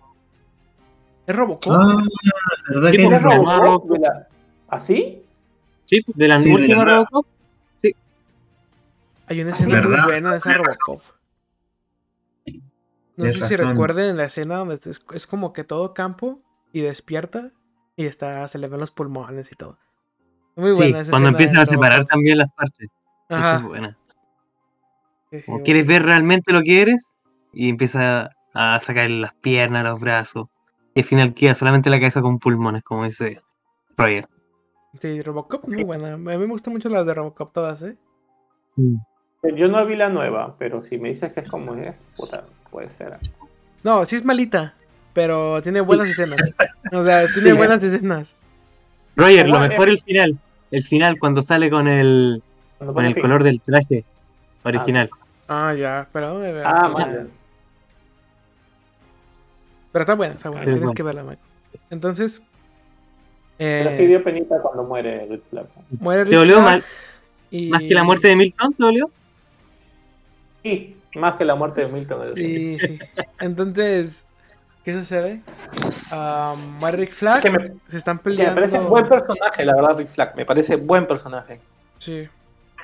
A: Es Robocop.
B: Ah, ¿verdad
D: Sí,
B: que
D: porque
C: ¿Es?
D: Robocop-
C: de la- ¿Así?
D: sí, de la
B: Sí, de la
D: última. Robocop.
A: Hay una
C: Ah,
A: escena muy
B: ¿verdad?
A: buena de esa Robocop. No sé si recuerden la escena donde es, es como que todo campo y despierta y está, se le ven los pulmones y todo. Muy
D: Sí,
A: buena esa
D: cuando empiezan a separar también las partes.
A: Ajá.
D: es buena.
A: Sí, sí,
D: Como
A: bueno.
D: quieres ver realmente lo que eres y empieza a sacar las piernas, los brazos. Y al final queda solamente la cabeza con pulmones, como dice Roger.
A: Sí, Robocop, muy buena. A mí me gustan mucho las de Robocop todas, ¿eh?
C: Yo no vi la nueva, pero si me dices que es como es, puta, puede ser.
A: No, sí es malita, pero tiene buenas escenas. O sea, [laughs] tiene
C: Sí.
A: buenas escenas.
D: Roger, lo mejor
C: eh.
D: el final. El final cuando sale con el, con el color del traje original.
A: Ah, ya, pero... eh,
C: Ah,
A: al final-
C: mal.
A: Pero está buena, está buena. Tienes
D: bueno.
A: que verla, Michael. Entonces...
C: Pero
A: eh,
C: sí dio penita cuando muere Rick
A: muere
D: ¿Te
A: Rick
D: dolió
A: Flag
D: mal?
A: y-
D: Más que la muerte de Milton, ¿te dolió?
C: Sí, más que la muerte de Milton.
A: Sí, sí. Entonces, ¿qué sucede? Muere Rick Flag,
C: Que me-
A: se están
C: Que me
A: peleando.
C: parece buen personaje, la verdad, Rick Flag. Me parece buen personaje.
A: Sí.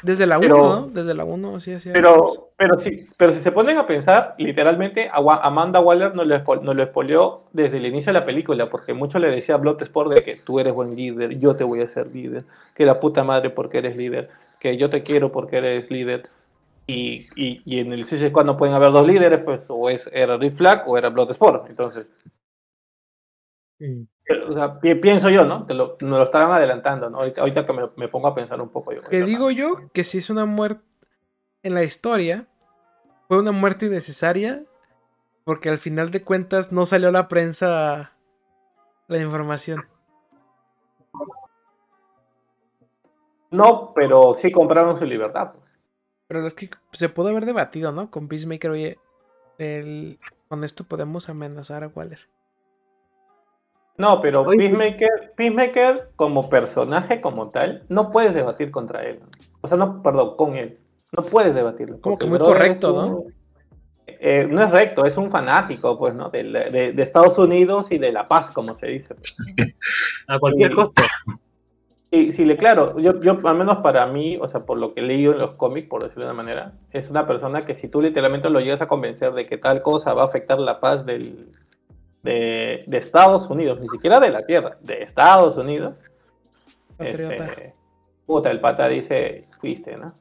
A: Desde la 1,
C: Pero-
A: ¿no? Desde la 1, sí, sí.
C: Pero, pero, si, pero si se ponen a pensar, literalmente a Amanda Waller nos lo, nos lo espolió desde el inicio de la película, porque mucho le decía a Bloodsport de que tú eres buen líder, yo te voy a ser líder, que la puta madre porque eres líder, que yo te quiero porque eres líder. Y, y, y en el Suicide Squad no pueden haber dos líderes, pues o es, era Rick Flag o era Bloodsport. Entonces, pero, o sea, pi- pienso yo, ¿no? Te lo, nos lo estarán adelantando, ¿no? Ahorita, ahorita que me, me pongo a pensar un poco. Yo,
A: Que digo yo que si es una muerte en la historia, fue una muerte innecesaria, porque al final de cuentas no salió a la prensa la información.
C: No, pero sí compraron su libertad.
A: Pero es que se pudo haber debatido, ¿no? Con Peacemaker, oye, el... con esto podemos amenazar a Waller.
C: No, pero Peacemaker, Peacemaker como personaje como tal, no puedes debatir contra él. O sea, no, perdón, con él. No puedes debatirlo.
A: Como
C: porque
A: que muy correcto, ¿no?
C: eh, no es recto, es un fanático, pues, ¿no? De, de Estados Unidos y de la paz, como se dice. pues. [laughs]
D: A cualquier costo.
C: Sí, le claro, yo, yo al menos para mí, o sea, por lo que he leído en los cómics, por decirlo de una manera, es una persona que si tú literalmente lo llegas a convencer de que tal cosa va a afectar la paz del, de, de Estados Unidos, ni siquiera de la Tierra, de Estados Unidos, este, puta, el pata dice, fuiste, ¿no?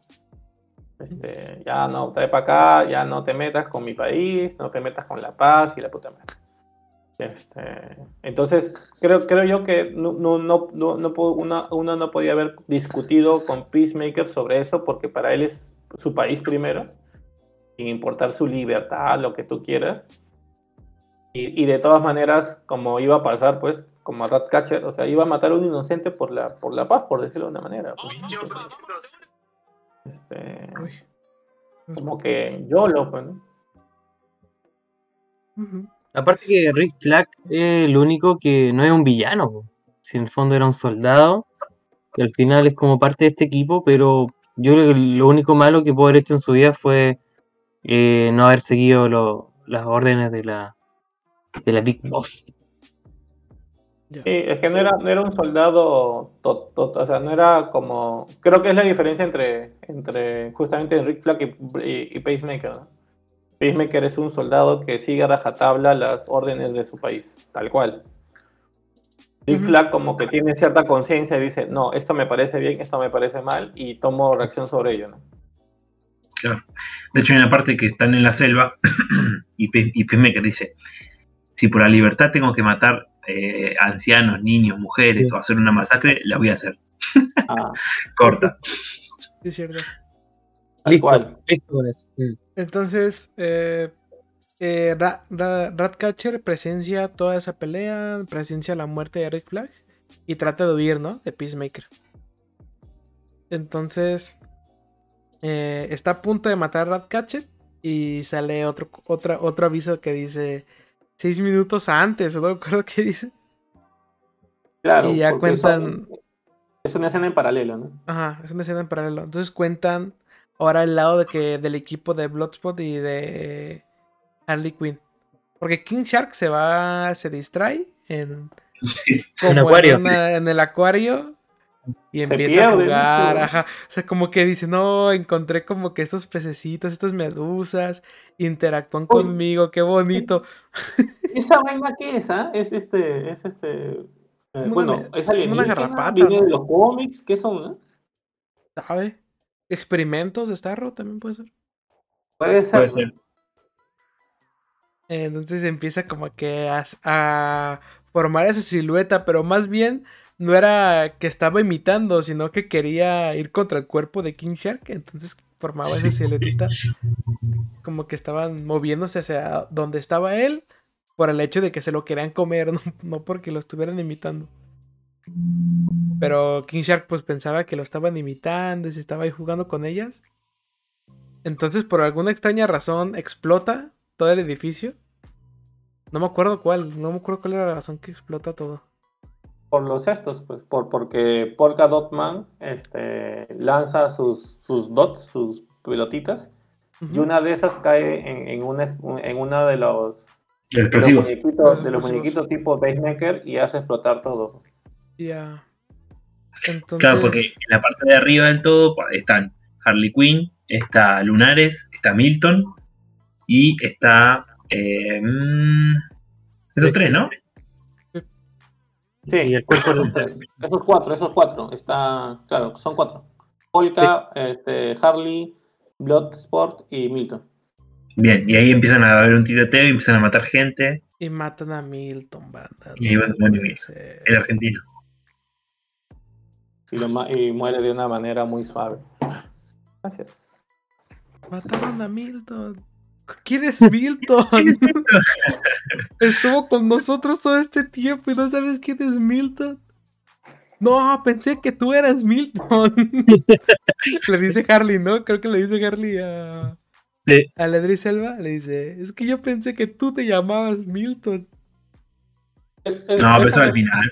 C: Este, ya no, trae para acá, ya no te metas con mi país, no te metas con la paz y la puta madre. Este, entonces, creo, creo yo que no, no, no, no, no puedo- una- uno no podía haber discutido con Peacemaker sobre eso porque para él es su país primero, sin importar su libertad, lo que tú quieras. Y, y de todas maneras, como iba a pasar, pues, como a Ratcatcher, o sea, iba a matar a un inocente por la, por la paz, por decirlo de una manera. pues, ¿no? Este, como que yo lo, pues, ¿no?
D: Aparte que Rick Flag es el único que no es un villano. po. Si en el fondo era un soldado, que al final es como parte de este equipo, pero Yo creo que lo único malo que pudo haber hecho en su vida fue eh, no haber seguido lo- las órdenes de la, de la Big Boss.
C: Sí, es que no era, no era un soldado, to- to- o sea, no era como, creo que es la diferencia entre, entre justamente Rick Flag y, y- y Pacemaker. ¿no? Pacemaker es un soldado que sigue a rajatabla las órdenes de su país, tal cual.
A: Ujú.
C: Flag como que tiene cierta conciencia y dice, no, esto me parece bien, esto me parece mal, y tomo reacción sobre ello, ¿no?
B: De hecho, hay una parte que están en la selva [clears throat] y, y Pemeca dice: Si por la libertad tengo que matar eh, ancianos, niños, mujeres
D: Sí.
B: o hacer una masacre, la voy a hacer.
C: Ah, [laughs]
B: Corta.
A: Sí, es cierto.
C: tal
D: Listo,
C: cual.
D: listo con eso.
A: Entonces, eh, eh, Ra- Ra- Ratcatcher presencia toda esa pelea, presencia la muerte de Rick Flag y trata de huir, ¿no? De Peacemaker. Entonces, eh, está a punto de matar a Ratcatcher y sale otro, otra, otro aviso que dice seis minutos antes, ¿o no? [laughs] Creo que dice.
C: Claro,
A: y ya cuentan-
C: son- es una escena en paralelo, ¿no?
A: Ajá, es una escena en paralelo. Entonces cuentan ahora el lado de que del equipo de Bloodspot y de Harley Quinn. Porque King Shark se va, se distrae en,
B: Sí.
A: como en,
D: acuario,
A: una- en el acuario y
C: Se
A: empieza a jugar. Ajá. O sea, como que dice, no, encontré como que estos pececitos, estas medusas, interactúan
C: Uy.
A: conmigo, qué bonito. [laughs]
C: ¿Esa vaina qué es, ah? Es este, es este, eh,
A: una
C: bueno,
A: me-
C: es
A: una
C: alienígena,
A: garrapata,
C: viene de los cómics, ¿qué son, eh?
A: ¿Sabe? Experimentos de Starro también puede ser.
C: Puede ser.
B: Puede ser.
A: Entonces empieza como que a, a formar esa silueta, pero más bien no era que estaba imitando, sino que quería ir contra el cuerpo de King Shark. Entonces formaba esa siluetita como que estaban moviéndose hacia donde estaba él por el hecho de que se lo querían comer, [laughs] no, no porque lo estuvieran imitando. Pero King Shark pues pensaba que lo estaban imitando y se estaba ahí jugando con ellas. Entonces por alguna extraña razón explota todo el edificio. No me acuerdo cuál, no me acuerdo cuál era la razón que explota todo.
C: Por los estos, pues, por, porque Polka Dot Man este, lanza sus, sus dots, sus pelotitas, y una de esas cae en, en, una, en una de los, de los muñequitos, de los muñequitos tipo Pacemaker y hace explotar todo.
A: Ya. Entonces,
B: Claro, porque en la parte de arriba del todo pues, están Harley Quinn, está Lunares, está Milton y está. eh, mm, esos tres, ¿no?
C: Sí,
D: Y el cuerpo
C: esos, tres. esos cuatro, esos cuatro, está, claro, son cuatro. Polka, este, Harley, Bloodsport y Milton.
B: Bien, y ahí empiezan a haber un tiroteo y empiezan a matar gente.
A: y matan a Milton, banda.
B: Y ahí va Milton.
A: ser.
B: El argentino.
C: Y, lo ma- y muere de una manera muy suave. Gracias.
A: Mataron a Milton. ¿Quién es Milton? [laughs] Estuvo con nosotros todo este tiempo y no sabes quién es Milton. No, pensé que tú eras Milton. [laughs] le dice Harley, ¿no? Creo que le dice Harley a,
D: Sí.
A: a Ledry Selva. Le dice, es que yo pensé que tú te llamabas Milton.
C: El- el-
B: No, pero eso al final.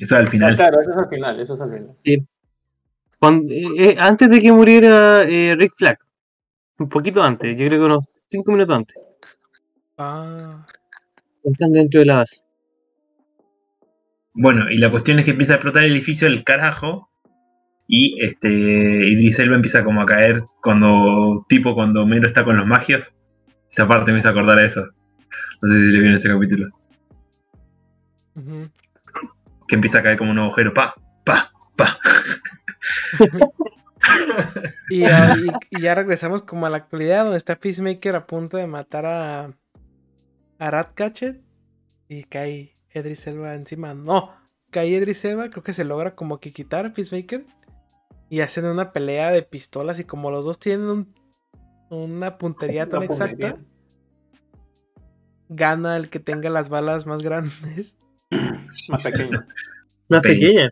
B: Eso al
C: Ah,
B: final.
C: claro, eso es al final, eso es al final.
D: Cuando- eh, eh, antes de que muriera eh, Rick Flag. Un poquito antes, yo creo que unos 5 minutos antes.
A: Ah,
D: Están dentro de la base.
B: Bueno, y la cuestión es que empieza a explotar el edificio del carajo. Y este Idris Elba empieza como a caer cuando. tipo cuando Mero está con los magios. Esa parte me hizo acordar a eso. No sé si le viene este capítulo.
A: ujú.
B: Que empieza a caer como un agujero. Pa, pa, pa. [laughs]
A: y, ya, y- y ya regresamos como a la actualidad donde está Peacemaker a punto de matar a, a Ratcatcher y cae Edris Elba encima. No, cae Edris Elba, creo que se logra como que quitar a Peacemaker y hacen una pelea de pistolas y como los dos tienen un- una puntería tan
C: Una puntería.
A: exacta, gana el que tenga las balas más grandes.
C: Más pequeño,
D: Más
B: Pequeña.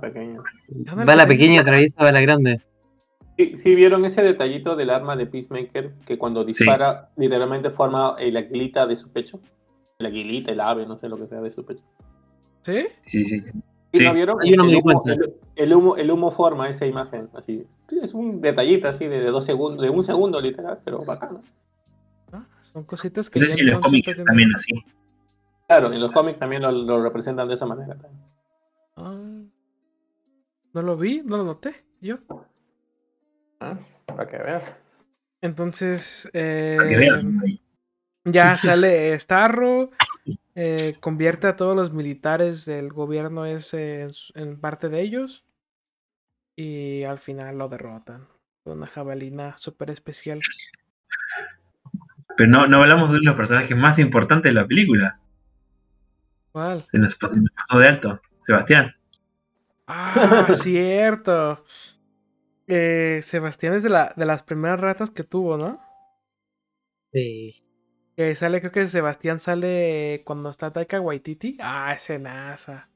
D: pequeña.
C: más
A: el
D: Va la pequeña, atraviesa va la grande.
C: Sí, sí vieron ese detallito del arma de Peacemaker que cuando dispara literalmente forma el aguilita de su pecho. El aguilita, el ave, no sé lo que sea de su pecho.
A: ¿Sí?
B: Sí, sí, sí.
C: ¿Sí,
B: Sí.
C: ¿No vieron?
D: Yo no me
C: el,
D: di
C: humo,
D: cuenta.
C: el, el humo, el humo forma esa imagen, así. Sí, Es un detallito así de, de dos segundos, de un segundo literal, pero bacano.
A: Ah, Son cositas que
B: No sé si los cómics también así.
C: Claro, en los cómics también lo, lo representan de esa manera. también.
A: Ah, no lo vi, no lo noté. Yo.
C: Ah, Para que veas.
A: Entonces,
B: Para que
A: eh, ya sale Starro, eh, convierte a todos los militares del gobierno ese en parte de ellos y al final lo derrotan con una jabalina súper especial.
B: Pero no, no hablamos de uno de los personajes más importantes de la película.
A: ¿Cuál?
B: Se nos pasó, de alto. Sebastián.
A: Ah, [laughs] cierto. Eh, Sebastián es de, la, de las primeras ratas que tuvo, ¿no?
D: Sí.
A: Que sale, creo que Sebastián sale cuando está Taika Waititi. Ah, ese NASA.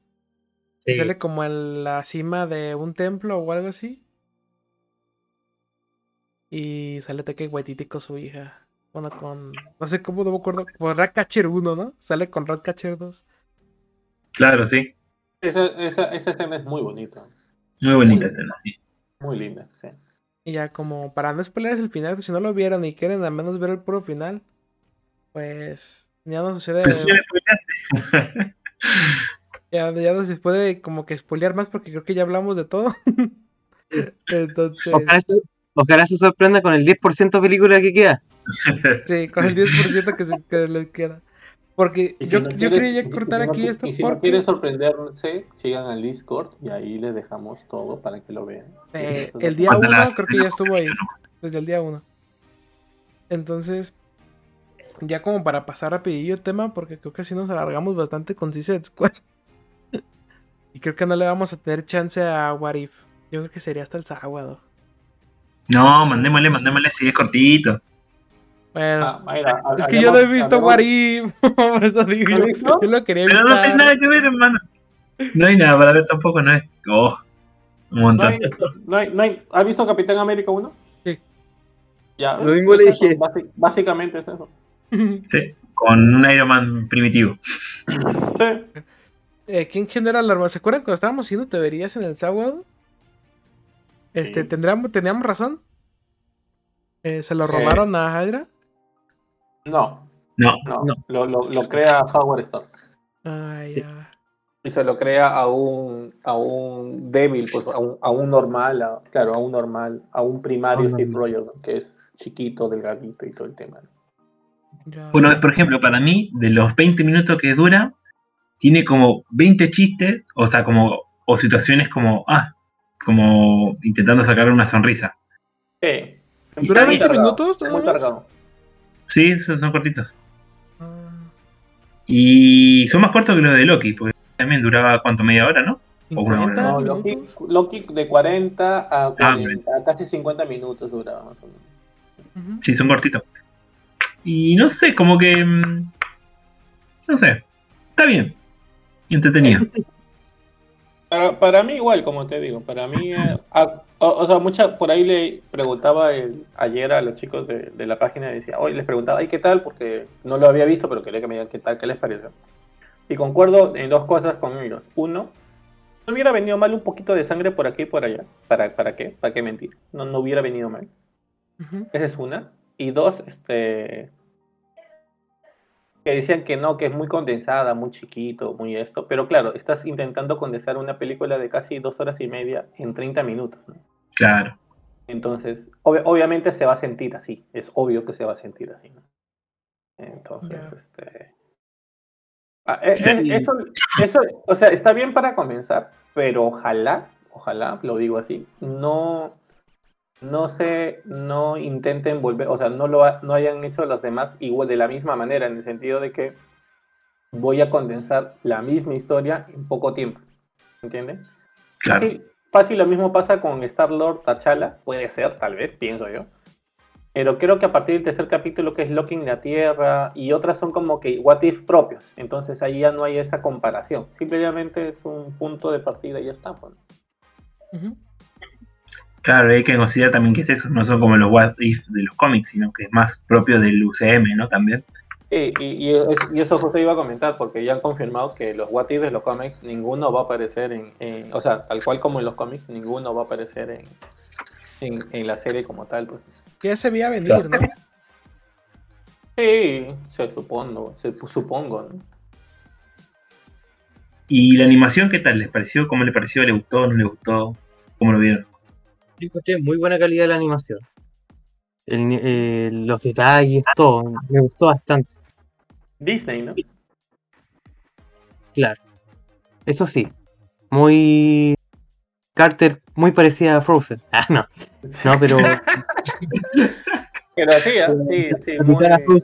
D: sí.
A: Sale como en la cima de un templo o algo así. Y sale Taika Waititi con su hija. Bueno, con. No sé cómo, no me acuerdo. Con Ratcatcher 1, ¿no? Sale con Ratcatcher 2.
B: Claro, sí.
C: Esa, esa, esa escena es muy bonita,
B: Muy bonita
C: Muy
B: escena, sí.
C: muy linda. Sí.
A: Y ya, como para no spoiler el final, pues si no lo vieron y quieren al menos ver el puro final, pues ya no sucede.
B: Pero sí [laughs] ya.
A: Ya, no se puede como que spoilear más porque creo que ya hablamos de todo. [laughs] Entonces,
D: Ojalá, se, ojalá se sorprenda con el 10% de película que queda.
A: sí, con el 10% que, se, que les queda. Porque
C: si
A: yo,
C: no
A: yo quería cortar
C: si no
A: aquí
C: qui-
A: esto
C: Y si no
A: porque
C: quieren sorprenderse, sigan al Discord y ahí les dejamos todo para que lo vean.
A: eh, el día
B: Cuando
A: 1
B: las-
A: creo que ya estuvo ahí. Desde el día 1. Entonces, ya como para pasar rapidillo el tema, porque creo que así nos alargamos bastante con Suicide Squad. [laughs] y creo que no le vamos a tener chance a What If. Yo creo que sería hasta el sábado.
B: No, mandémosle, mandémosle si es cortito.
A: Bueno,
C: Ah,
A: es que yo no he visto. [laughs] Por eso digo,
C: ¿No
A: yo, lo quería
B: Pero no tiene nada que ver, hermano. No hay nada para ver tampoco, no es. Oh, un
C: ¿No
B: montón.
C: hay, no hay, no hay- ¿Has visto Capitán América 1?
A: Sí.
C: Ya,
D: Lo mismo le dije.
C: básicamente es eso. [laughs]
B: Sí, con un Iron Man primitivo.
C: Sí.
A: Eh, ¿Quién genera la arma? ¿Se acuerdan cuando estábamos haciendo teorías en el sábado? Este,
C: Sí.
A: ¿tendríamos, ¿teníamos razón? Eh, ¿Se lo
C: Eh.
A: robaron a Hydra?
C: No,
B: No,
C: no,
D: No.
C: Lo, lo, lo crea Howard Stark.
A: Ah, ya.
C: Y se lo crea a un, a un débil, pues a un, a un normal, a- claro, a un normal, a un primario
D: un
C: Steve
D: normal.
C: Rogers, ¿no? que es chiquito, delgadito y todo el tema. ¿no?
B: Bueno, por ejemplo, para mí, de los 20 minutos que dura, tiene como 20 chistes, o sea, como, o situaciones como, ah, como intentando sacar una sonrisa.
C: Sí.
A: ¿Dura
B: Está bien
A: 20 minutos?
C: Muy cargado.
B: Sí, esos son cortitos.
A: Ah,
B: Y son más cortos que los de Loki, porque también duraba, ¿cuánto? Media hora, ¿no? O una hora.
A: 50
C: No, Loki, de 40
B: Ah,
C: a, 40, a casi 50 minutos duraba más o menos.
B: Sí, son cortitos. Y no sé, como que. mm, No sé. Está bien. Entretenido. [laughs]
C: Para, para mí igual, como te digo, para mí, eh, a- o, o sea, mucha, por ahí le preguntaba el- ayer a los chicos de, de la página, y decía, hoy les preguntaba, ¿ay qué tal? Porque no lo había visto, pero quería que me digan qué tal, qué les parece. Y concuerdo en dos cosas con ellos. Uno, no hubiera venido mal un poquito de sangre por aquí y por allá. ¿Para, para qué? ¿Para qué mentir? No, no hubiera venido mal. Esa es una. Y dos, este. Que decían que no, que es muy condensada, muy chiquito, muy esto. Pero claro, estás intentando condensar una película de casi dos horas y media en 30 minutos. ¿no?
B: Claro.
C: Entonces, ob- obviamente se va a sentir así. Es obvio que se va a sentir así. ¿no? Entonces,
A: Ya.
C: este. ah, eh, eh, eso, eso, o sea, está bien para comenzar, pero ojalá, ojalá, lo digo así, no, no se, no intenten volver, o sea, no lo ha- no hayan hecho los demás igual de la misma manera, en el sentido de que voy a condensar la misma historia en poco tiempo. ¿Entienden?
B: Claro.
C: Fácil, fácil lo mismo pasa con Star Lord T'Challa, puede ser, tal vez, pienso yo. Pero creo que a partir del tercer capítulo, que es Loki en la Tierra, y otras son como que what if propios. Entonces ahí ya no hay esa comparación. Simplemente es un punto de partida y ya está. pues.
A: Ujú.
B: Claro, hay que considerar también que es eso. No son como los What If de los cómics, sino que es más propio del UCM, ¿no? También.
C: y, y, y, eso justo iba a comentar, porque ya han confirmado que los What If de los cómics, ninguno va a aparecer en, O sea, tal cual como en los cómics, ninguno va a aparecer en, en, en la serie como tal. Pues.
A: Ya se veía venir, ¿no?
C: Sí, se supongo, se, supongo, ¿no?
B: ¿Y la animación qué tal? ¿Les pareció? ¿Cómo le pareció? ¿Le gustó? ¿No le gustó? ¿Cómo lo vieron?
D: Yo encontré muy buena calidad de la animación. Eh, los detalles, todo. Me gustó bastante.
C: Disney, ¿no?
D: Claro. Eso sí. Muy. Carter, muy parecida a Frozen. [laughs] Ah, no. No, pero.
C: pero sí, ¿ah? sí, sí. Muy,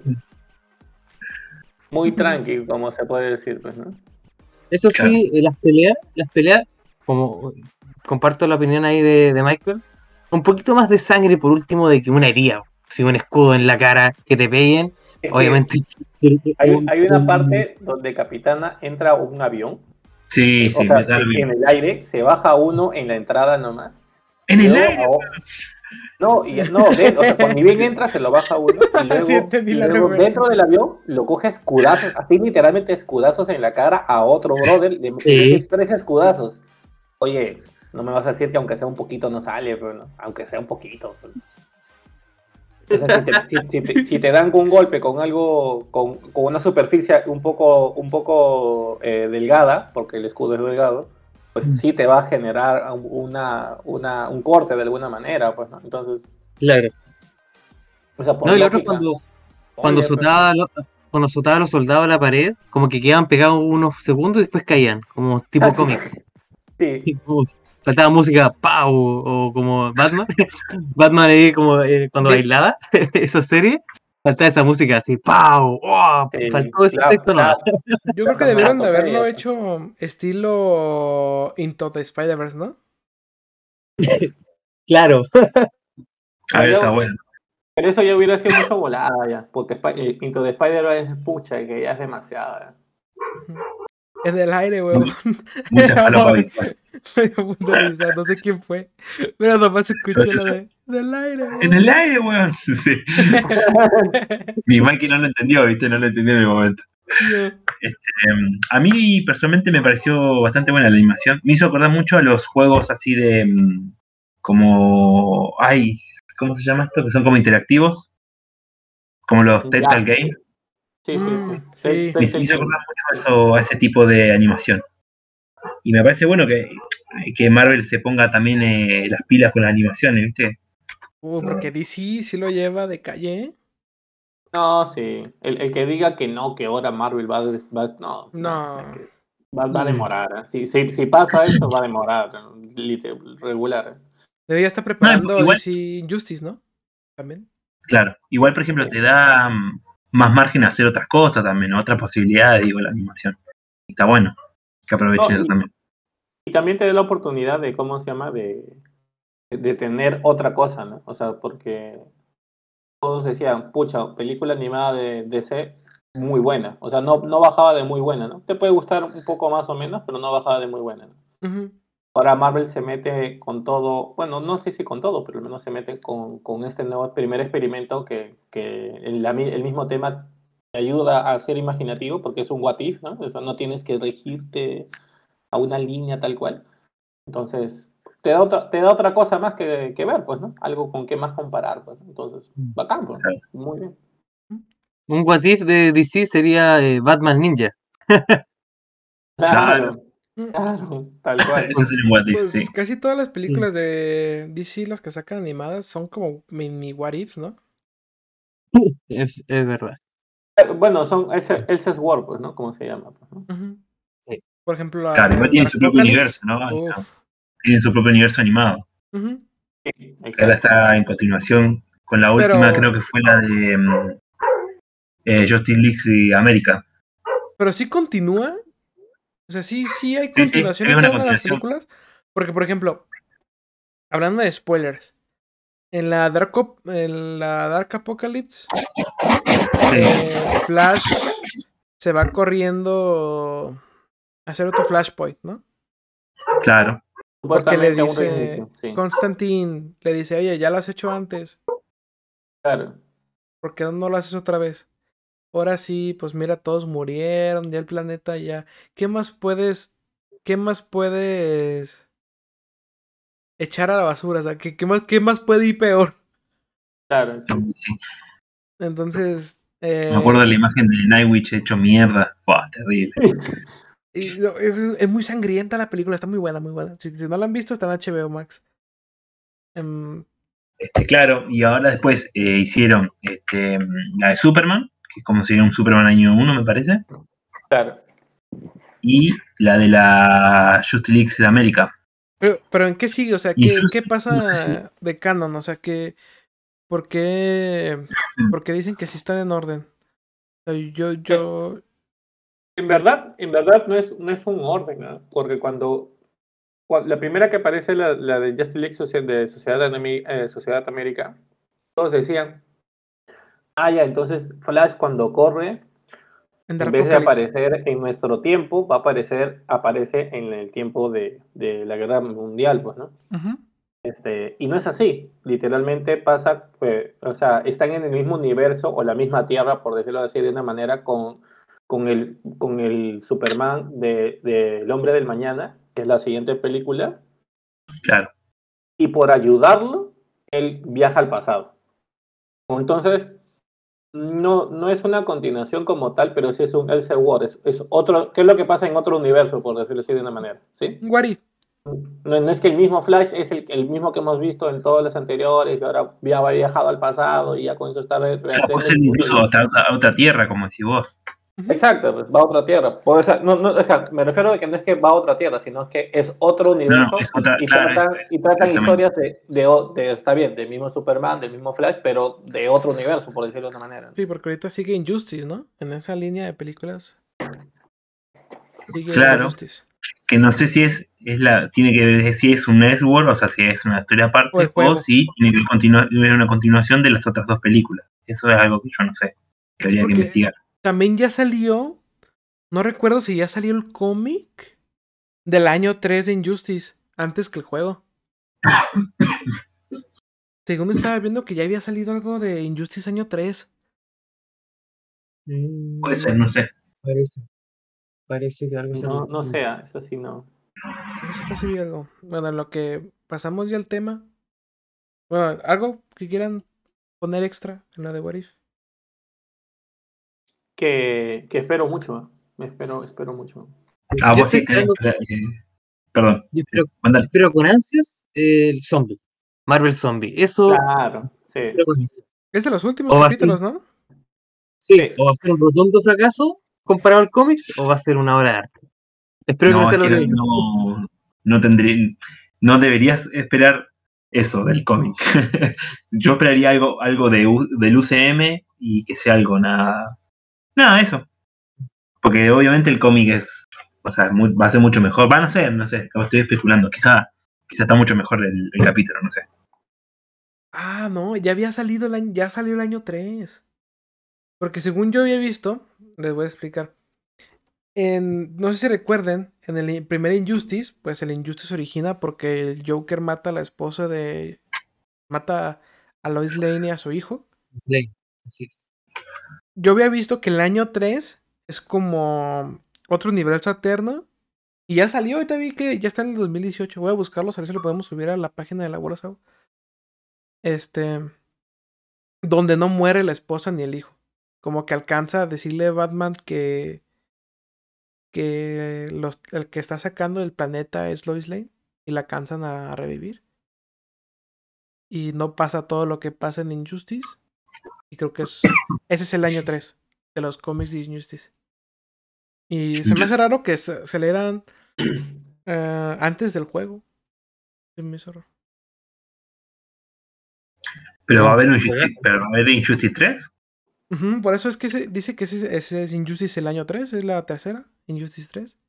C: muy tranqui, como se puede decir, pues, ¿no?
D: Eso sí, eh, las peleas, las peleas, como comparto la opinión ahí de, Michael, un poquito más de sangre por último de que una herida, si un escudo en la cara que te peguen, obviamente.
C: Hay, una parte donde Capitana entra a un avión.
B: Sí, sí,
C: En el aire, se baja uno en la entrada nomás.
B: En el aire.
C: No, y, no, o sea, cuando ni bien entra, se lo baja uno. Y [laughs] luego, dentro del avión lo coge escudazos, así literalmente escudazos en la cara a otro brother. Le mete tres escudazos. Oye, no me vas a decir que aunque sea un poquito no sale, pero aunque sea un poquito. si, te, dan un golpe con algo, con, una superficie un poco, un poco eh, delgada, porque el escudo es delgado, pues mm. sí te va a generar una, una, un corte de alguna manera, pues, ¿no? Entonces.
D: Claro. no, y otro cuando, cuando soltaba, cuando soltaba los soldados a la pared, como que quedaban pegados unos segundos y después caían, como tipo cómic. Sí. [laughs] faltaba música ¡pau! o como Batman. [laughs] Batman ahí como eh, cuando bailaba [laughs] esa serie. Falta esa música así, ¡pau! ¡Oh! faltó ese efecto
A: Yo creo que debieron de haberlo hecho estilo Into the Spider-Verse, ¿no? [laughs]
D: claro.
B: A ver, está bueno.
C: Pero eso ya hubiera sido mucho volada ya, porque eh, Into the Spider-Verse es pucha, que ya es demasiado.
A: En el aire, weón.
B: Mucha falopa [laughs] visual. [laughs]
A: no sé quién fue. Pero nomás escuché lo de del aire,
B: En el aire, weón. [laughs] Sí. Mi Mikey no lo entendió, viste, no lo entendió en el momento. Este, a mí personalmente me pareció bastante buena la animación. Me hizo acordar mucho a los juegos así de mm, como ay, ¿cómo se llama esto? Que son como interactivos. Como los Telltale Games.
C: Sí, sí, sí.
B: Mm, me hizo acordar mucho a, eso, a ese tipo de animación. Y me parece bueno que, que Marvel se ponga también eh, las pilas con las animaciones, ¿viste?
A: Uh, porque DC sí lo lleva de calle. ¿eh?
C: No, sí. El, que diga que no, que ahora Marvel va, va no.
A: No.
C: Va, a demorar. ¿eh? Si, si, pasa eso, va a demorar. Regular.
A: Debería estar preparando DC Justice, ¿no? También.
B: Claro. Igual, por ejemplo, te da mm, más margen a hacer otras cosas también, otras posibilidades, digo, la animación. Está bueno que aprovechen eso también.
C: Y también te da la oportunidad de, ¿cómo se llama? De, de tener otra cosa, ¿no? O sea, porque todos decían, pucha, película animada de DC, muy buena. O sea, no, no bajaba de muy buena, ¿no? Te puede gustar un poco más o menos, pero no bajaba de muy buena, ¿no? Ahora Marvel se mete con todo, bueno, no sé si con todo, pero al menos se mete con, con este nuevo primer experimento que, que el, el, mismo tema te ayuda a ser imaginativo porque es un what if, ¿no? O sea, no tienes que regirte a una línea tal cual. Entonces, te da otra, te da otra cosa más que, que ver, pues, ¿no? Algo con qué más comparar, pues. Entonces, mm. bacán, pues. Muy bien.
D: Un what if de DC sería eh, Batman Ninja.
C: claro. Claro, [laughs] tal cual.
A: pues casi todas las películas de DC, las que sacan animadas, son como mini what ifs, ¿no? [laughs]
D: Es, es verdad.
C: Bueno, son ese, ese es War, pues, ¿no? ¿Cómo se llama? Pues, ¿no?
A: sí. Por ejemplo,
B: claro, tiene su propio universo, ¿no? tienen su propio universo animado. Ahora está en continuación con la última, creo que fue la de mm, eh, Justin League América.
A: Pero sí continúa. O sea, sí, sí hay continuación en todas las películas. Porque, por ejemplo, hablando de spoilers, en la Dark, en la Dark Apocalypse, eh, Flash se va corriendo a hacer otro Flashpoint, ¿no?
B: Claro.
A: Porque le dice, Constantine le dice, oye, ya lo has hecho antes.
C: Claro.
A: ¿Por qué no lo haces otra vez? Ahora sí, pues mira, todos murieron, ya el planeta ya. ¿Qué más puedes, qué más puedes echar a la basura? O sea, ¿qué, qué más, qué más puede ir peor?
C: Claro,
B: Sí.
A: Entonces, eh,
B: Me acuerdo de la imagen de Nightwitch hecho mierda. Buah, terrible. [laughs]
A: y no, es, muy sangrienta la película, está muy buena, muy buena. Si, si no la han visto, está en HBO Max. Em,
B: Este, claro, y ahora después eh, hicieron este, la de Superman, que es como sería un Superman año 1, me parece,
C: claro.
B: y la de la Justice League de América.
A: pero, pero ¿en qué sigue? O sea, ¿qué,
B: Just-
A: qué pasa
B: no sé si-
A: de canon? O sea, que ¿por qué, por qué dicen que sí están en orden? O sea, yo, yo,
C: En verdad, en verdad no es, no es un orden, ¿no? porque cuando, cua- la primera que aparece la, la de Justice League de Sociedad, eh, Sociedad América, todos decían, ah, ya, entonces Flash cuando corre,
A: en
C: en vez de aparecer en nuestro tiempo, va a aparecer, aparece en el tiempo de, de la guerra mundial, pues, ¿no?
A: Ujú.
C: Este, y no es así, literalmente pasa, pues, o sea, están en el mismo universo o la misma tierra, por decirlo así de una manera, con, con, el, con el Superman de, de El Hombre del Mañana, que es la siguiente película,
B: Claro,
C: y por ayudarlo, él viaja al pasado. Entonces, no, no es una continuación como tal, pero sí es un Elseworld, es, es otro, ¿qué es lo que pasa en otro universo, por decirlo así de una manera? ¿Sí?
A: What if?
C: No, no es que el mismo Flash es el, el mismo que hemos visto en todos los anteriores y ahora ya ha viajado al pasado y ya con eso está...
B: claro ser
C: el-
B: incluso hasta otra, a otra tierra, como decís vos.
C: Exacto, pues, va a otra tierra. Puede ser- no, no, es que me refiero a que no es que va a otra tierra, sino que es otro universo
B: es otra-
C: y,
B: claro,
C: tratan,
B: es-
C: y tratan historias de, de, o- de- está bien, del mismo Superman, del mismo Flash, pero de otro universo, por decirlo de una manera.
A: Sí, porque ahorita sigue Injustice, ¿no? En esa línea de películas. Sigue
B: Claro.
A: Injustice.
B: Que no sé si es, es la, tiene que ver si es un Elseworld, o sea, si es una historia
A: O
B: aparte, o si tiene que continuar, ver una continuación de las otras dos películas. Eso es algo que yo no sé, que
A: Sí,
B: habría que investigar.
A: También ya salió. No recuerdo si ya salió el cómic del año 3 de Injustice. Antes que el juego. [coughs] Según estaba viendo que ya había salido algo de Injustice año 3.
D: Mm,
B: Puede ser, no sé.
D: Parece. Parece que algo
C: No, no sea, eso sí no.
A: No sé si vi algo. Bueno, en lo que pasamos ya al tema. Bueno, algo que quieran poner extra en la de What If.
C: Que, que espero mucho, ¿eh? me espero, espero mucho.
B: Ah, vos sí
D: esperando-
B: eh, perdón,
D: yo espero,
B: mandale.
D: espero con ansias eh, el zombie. Marvel Zombie. Eso
C: Claro, sí.
A: Es de los últimos
D: ser-
A: capítulos, ¿no?
D: Sí,
C: Sí.
D: o va a ser un rotundo fracaso comparado al cómics o va a ser una obra de arte. Espero que
B: No,
D: no
B: es
D: sea lo
B: que
D: que
B: no, no tendría, no deberías esperar eso del cómic. [laughs] Yo esperaría algo, algo de, U- del UCM y que sea algo nada, nada eso. Porque obviamente el cómic es, o sea, mu- va a ser mucho mejor. Va, no sé, no sé, estoy especulando. Quizá, quizá está mucho mejor el, el capítulo, no sé.
A: Ah, no, ya había salido el año, ya salió el año 3. Porque según yo había visto, les voy a explicar. En, no sé si recuerden, en el primer Injustice, pues el Injustice origina porque el Joker mata a la esposa de. mata a Lois Lane y a su hijo.
D: Sí, así es.
A: Yo había visto que el año 3 es como otro universo alterno. Y ya salió, ahorita vi que ya está en el 2018. Voy a buscarlos, a ver si lo podemos subir a la página de la Warzone. Este. Donde no muere la esposa ni el hijo. Como que alcanza a decirle a Batman que. que los, el que está sacando del planeta es Lois Lane. Y la alcanzan a revivir. Y no pasa todo lo que pasa en Injustice. Y creo que es. Ese es el año 3 de los cómics de Injustice. Y se me hace raro que se, se leeran [clears throat] eh, antes del juego. Se me hizo raro.
B: Pero va a haber. Injustice, pero va a haber Injustice 3.
A: Ujú, por eso es que se, dice que ese, ese es Injustice el año 3, es la tercera, Injustice 3.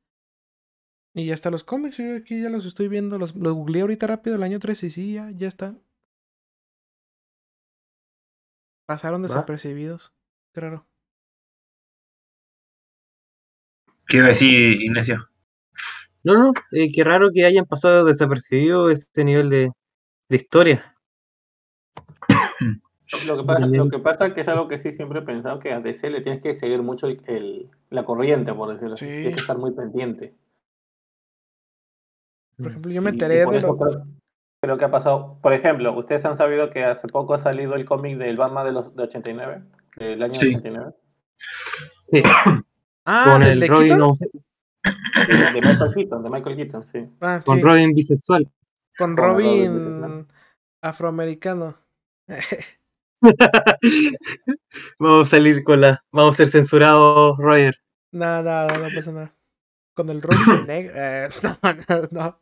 A: Y ya están los cómics, yo aquí ya los estoy viendo, los, los googleé ahorita rápido el año 3 y sí, ya, ya están. Pasaron desapercibidos. Qué raro.
B: ¿Qué iba a decir Ignacio?
D: No, no, eh, qué raro que hayan pasado desapercibido este nivel de, de historia. [coughs]
C: Lo que, pasa, lo que pasa es que es algo que sí siempre he pensado que a DC le tienes que seguir mucho el, la corriente, por decirlo así. Tienes que estar muy pendiente.
A: Por ejemplo, yo me enteré de lo...
C: Creo, que ha pasado. Por ejemplo, ustedes han sabido que hace poco ha salido el cómic del Batman de los de 89, del año 89.
D: Sí.
A: Ah,
D: Con
A: ¿del
D: el Robin,
A: Keaton?
C: De Michael Keaton, de Michael Keaton, sí.
A: Ah,
D: con
A: sí,
D: Robin bisexual.
A: con
C: con Robin
A: afroamericano. [laughs]
D: vamos a salir con la. Vamos a ser censurados, Roger.
A: Nada, nada, no pasa nada. Con el Robin [laughs] negro. eh, [laughs] no, no, no.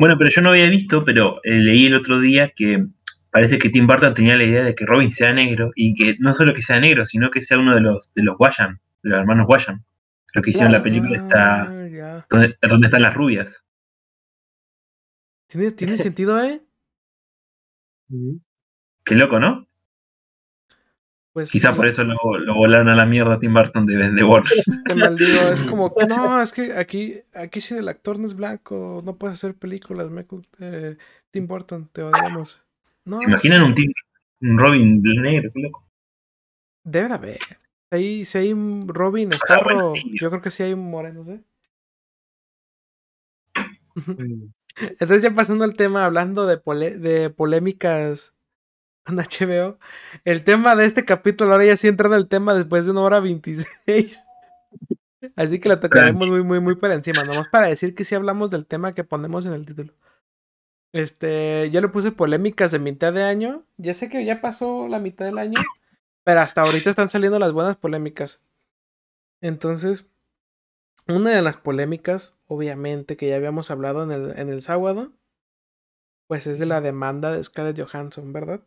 B: Bueno, pero yo no había visto, pero eh, leí el otro día que parece que Tim Burton tenía la idea de que Robin sea negro y que no solo que sea negro, sino que sea uno de los de los Wayans, de los hermanos Wayan. Lo que hicieron la película está
A: Ah, ya.
B: donde, donde están las rubias.
A: ¿Tiene, tiene sentido, ¿eh?
B: Qué loco, ¿no?
A: Pues
B: Quizá
A: sí,
B: por eso lo, lo volaron a la mierda a Tim Burton de, de Warner. [laughs]
A: Te maldigo, es como, [laughs] no, es que aquí, aquí si el actor no es blanco, no puedes hacer películas, Michael, eh, Tim Burton, te odiamos. No,
B: ¿Se imaginan un, Tim- un Robin negro? Qué loco.
A: debe de haber. Ahí, si hay un Robin
B: sea, bueno,
A: Starro,
B: sí.
A: yo creo que sí hay un moreno, ¿eh? [laughs] Entonces ya pasando al tema, hablando de, pole- de polémicas HBO, el tema de este capítulo, ahora ya sí entrando el tema después de una hora 26. Así que la tocaremos muy, muy, muy por encima, nomás para decir que sí hablamos del tema que ponemos en el título. Este, yo le puse polémicas de mitad de año. Ya sé que ya pasó la mitad del año, pero hasta ahorita están saliendo las buenas polémicas. Entonces, una de las polémicas, obviamente, que ya habíamos hablado en el, en el sábado, pues es de la demanda de Scarlett Johansson, ¿verdad?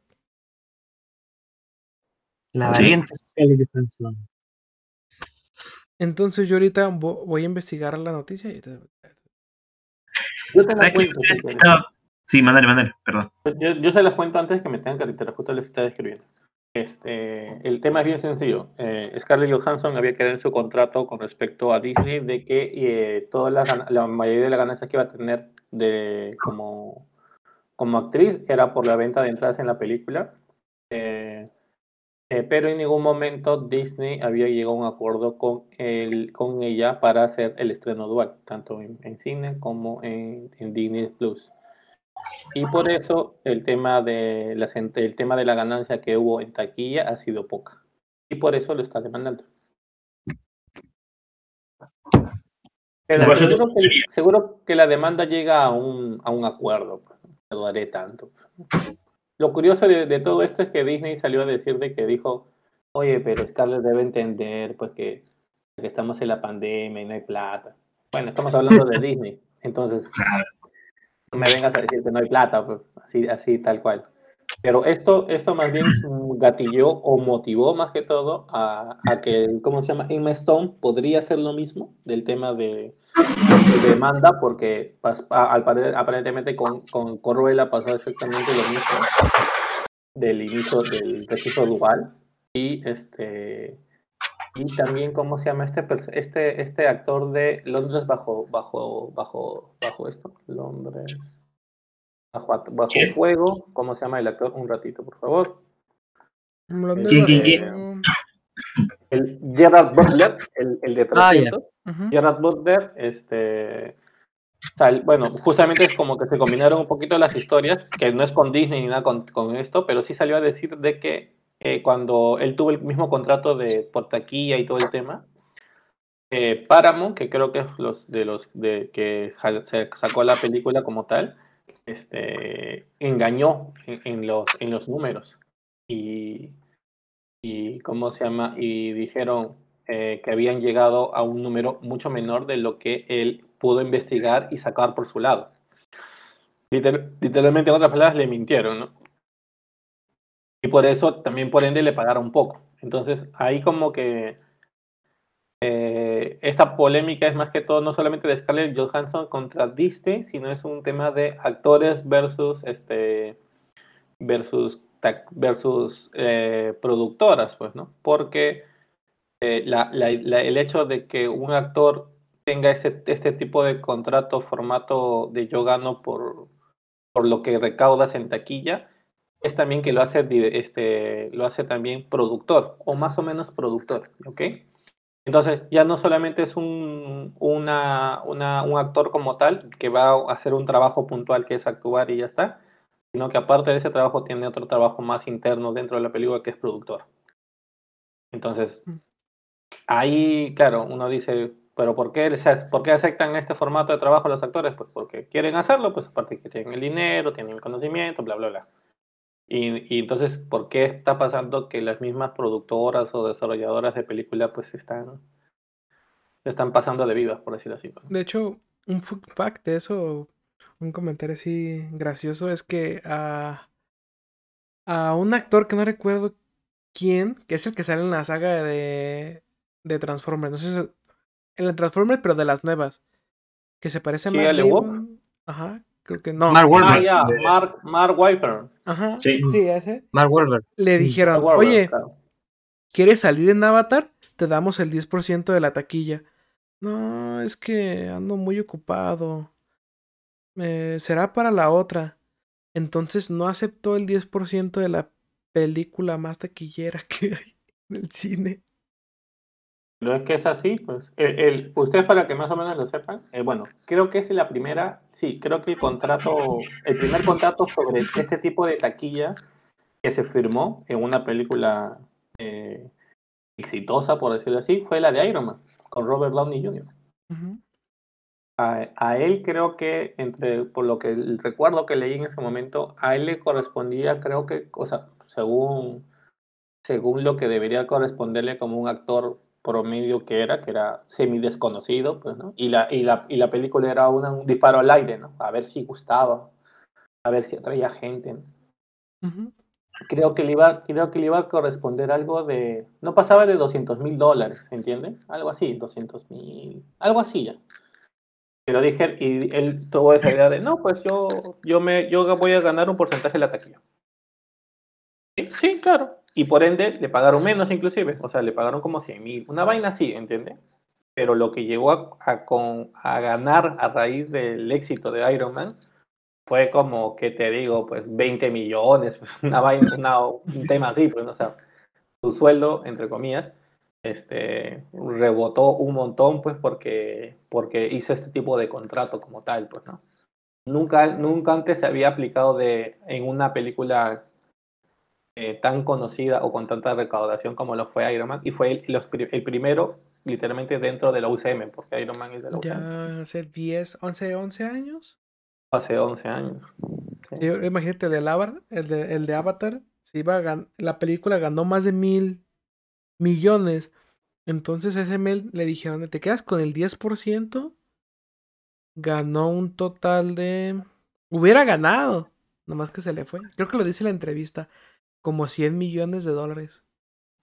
D: La
B: Sí.
D: valiente Scarlett Johansson.
A: Entonces yo ahorita vo- voy a investigar la noticia y te-
C: Yo te la cuento.
B: Estaba- Sí, mándale, mándale, perdón.
C: Yo, yo se las cuento antes que me tengan que retirar, justo les estaba escribiendo. Este, el tema es bien sencillo. Eh, Scarlett Johansson había quedado en su contrato con respecto a Disney de que eh, toda la, la mayoría de la ganancia que iba a tener de, como, como actriz era por la venta de entradas en la película. Eh, eh, pero en ningún momento Disney había llegado a un acuerdo con, el, con ella para hacer el estreno dual, tanto en, en cine como en, en Disney Plus. Y por eso el tema, de la, el tema de la ganancia que hubo en taquilla ha sido poca. Y por eso lo está demandando. Pero seguro que, seguro que la demanda llega a un, a un acuerdo. pues, No te dudaré tanto. Lo curioso de, de todo esto es que Disney salió a decir de que dijo, oye, pero Scarlett debe entender pues que, que estamos en la pandemia y no hay plata. Bueno, estamos hablando de [laughs] Disney. Entonces, no me vengas a decir que no hay plata, pues, así, así tal cual. Pero esto, esto más bien gatilló o motivó más que todo a, a que, ¿cómo se llama? Emma Stone podría hacer lo mismo del tema de, de demanda, porque aparentemente con, con Cruella pasó exactamente lo mismo del inicio del registro dual. Y este y también cómo se llama este este este actor de Londres bajo bajo bajo bajo esto Londres bajo bajo fuego cómo se llama el actor un ratito por favor
A: ¿Dónde
B: ¿Quién,
A: lo
B: quién,
A: veo?
C: el Gerard Butler el, el de
D: Ah, ya.
C: 300
A: Ujú.
C: Gerard Butler este sal- bueno justamente es como que se combinaron un poquito las historias que no es con Disney ni nada con, con esto pero sí salió a decir de que eh, cuando él tuvo el mismo contrato de por taquilla y todo el tema eh, Paramount, que creo que es los de los de que sacó la película como tal, este, engañó en, los, en los números. Y, y cómo se llama, y dijeron eh, que habían llegado a un número mucho menor de lo que él pudo investigar y sacar por su lado. Liter- literalmente, en otras palabras, le mintieron. Y por eso también por ende le pagaron poco. Entonces ahí como que eh, esta polémica es más que todo no solamente de Scarlett Johansson contra Disney, sino es un tema de actores versus este versus versus eh, productoras, pues, ¿no? Porque eh, el hecho de que un actor tenga este, este tipo de contrato, formato de yo gano por, por lo que recaudas en taquilla, es también que lo hace, este, lo hace también productor, o más o menos productor. Entonces, ya no solamente es un, una, una, un actor como tal que va a hacer un trabajo puntual que es actuar y ya está, sino que aparte de ese trabajo tiene otro trabajo más interno dentro de la película que es productor. Entonces, mm. ahí, claro, uno dice, pero ¿por qué, ¿por qué aceptan este formato de trabajo los actores? Pues porque quieren hacerlo, pues aparte que tienen el dinero, tienen el conocimiento, bla, bla, bla. Y, y, entonces, ¿por qué está pasando que las mismas productoras o desarrolladoras de películas pues están, están pasando de vivas, por decirlo así?
A: De hecho, un fact de eso, un comentario así gracioso es que a, a un actor que no recuerdo quién, que es el que sale en la saga de, de Transformers, no sé si en la Transformers, pero de las nuevas, que se parece a Matt Ajá, Creo que no.
C: Mark Wahlberg. Ah, Mark, Mark Wahlberg.
A: Ajá. Sí. sí, ese.
D: Mark Wahlberg.
A: Le dijeron, oye, ¿quieres salir en Avatar? Te damos el 10% de la taquilla. No, es que ando muy ocupado. Eh, será para la otra. Entonces no aceptó el 10% de la película más taquillera [laughs] que hay en el cine.
C: No es que es así, pues. El, ustedes para que más o menos lo sepan, eh, bueno, creo que es la primera, sí, creo que el contrato, el primer contrato sobre este tipo de taquilla que se firmó en una película eh, exitosa, por decirlo así, fue la de Iron Man, con Robert Downey Jr. a, a, él creo que, entre por lo que recuerdo que leí en ese momento, a él le correspondía, creo que, o sea, según, según lo que debería corresponderle como un actor promedio que era, que era semi desconocido, pues, ¿no? Y la, y la, y la película era un disparo al aire, ¿no? A ver si gustaba, a ver si atraía gente. Creo que le iba, creo que le iba a corresponder algo de, no pasaba de 200 mil dólares, ¿entiende? Algo así, 200 mil, algo así ya. Pero dije, y él tuvo esa idea de, no, pues yo, yo, me, yo voy a ganar un porcentaje de la taquilla. sí claro y por ende le pagaron menos inclusive, o sea, le pagaron como 100 mil, una vaina así, ¿entiendes? Pero lo que llegó a, con, a ganar a raíz del éxito de Iron Man fue como, que te digo? Pues 20 millones, pues, una vaina, un tema así, pues, o sea, su sueldo, entre comillas, este, rebotó un montón, pues, porque, porque hizo este tipo de contrato como tal, pues, ¿no? Nunca, nunca antes se había aplicado de, en una película eh, tan conocida o con tanta recaudación como lo fue Iron Man y fue el, el primero literalmente dentro de la UCM, porque Iron Man es de la UCM.
A: Ya hace 10, 11, 11 años.
C: Hace 11 años.
A: imagínate, el de, el de, el de Avatar, si iba la película ganó más de mil millones. Entonces ese mail le dijeron, ¿te quedas con el 10%? Ganó un total de... Hubiera ganado. Nomás que se le fue. Creo que lo dice en la entrevista como 100 millones de dólares.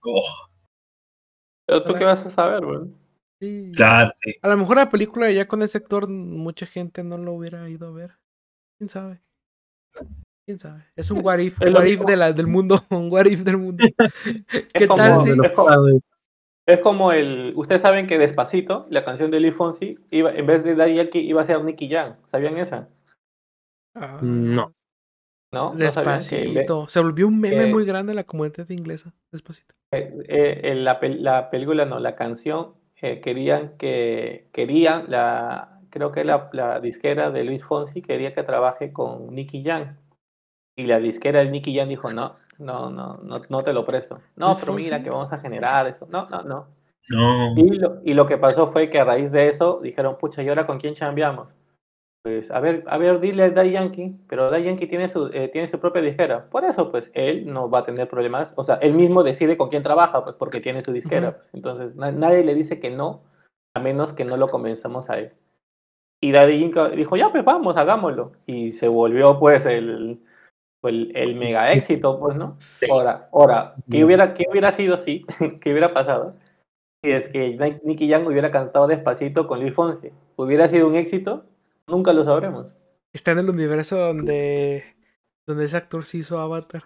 C: Oh. Pero tú qué vas a saber, güey.
A: Sí. Claro, sí. A lo mejor la película ya con ese actor mucha gente no lo hubiera ido a ver. ¿Quién sabe? ¿Quién sabe? Es un what if, [laughs] de la, del mundo, [laughs] un what if del mundo. [laughs]
C: ¿Qué tal? Si... Es, como, es, como, el... Ustedes saben que Despacito, la canción de Lee Fonsi, iba, en vez de Daddy Yankee iba a ser Nicky Jam. ¿Sabían esa?
D: Ah. no.
C: ¿No?
A: Despacito. Se volvió un meme muy grande en la comunidad inglesa. Despacito.
C: Eh, eh, la, la, película, no, la canción, eh, querían que, querían, la, creo que la, la, disquera de Luis Fonsi quería que trabaje con Nicky Jam. Y la disquera de Nicky Jam dijo, no, no, no, no, no te lo presto. No, pero mira que vamos a generar eso. No, no, no.
B: no.
C: Y, lo, y lo que pasó fue que a raíz de eso dijeron, pucha, ¿y ahora con quién chambeamos? Pues, a ver, a ver, dile a Dai Yankee, pero Dai Yankee tiene su, eh, tiene su propia disquera. Por eso, pues, él no va a tener problemas. O sea, él mismo decide con quién trabaja, pues, porque tiene su disquera. pues. Entonces, nadie le dice que no, a menos que no lo convenzamos a él. Y Daddy Yankee dijo, ya, pues, vamos, hagámoslo. Y se volvió, pues, el, el, el mega éxito, pues, ¿no? Ahora, ahora, ¿qué hubiera, qué hubiera sido así? [laughs] ¿Qué hubiera pasado? Si es que Nicky Young hubiera cantado despacito con Luis Fonsi. ¿Hubiera sido un éxito? Nunca lo sabremos.
A: Está en el universo donde, donde ese actor se hizo Avatar.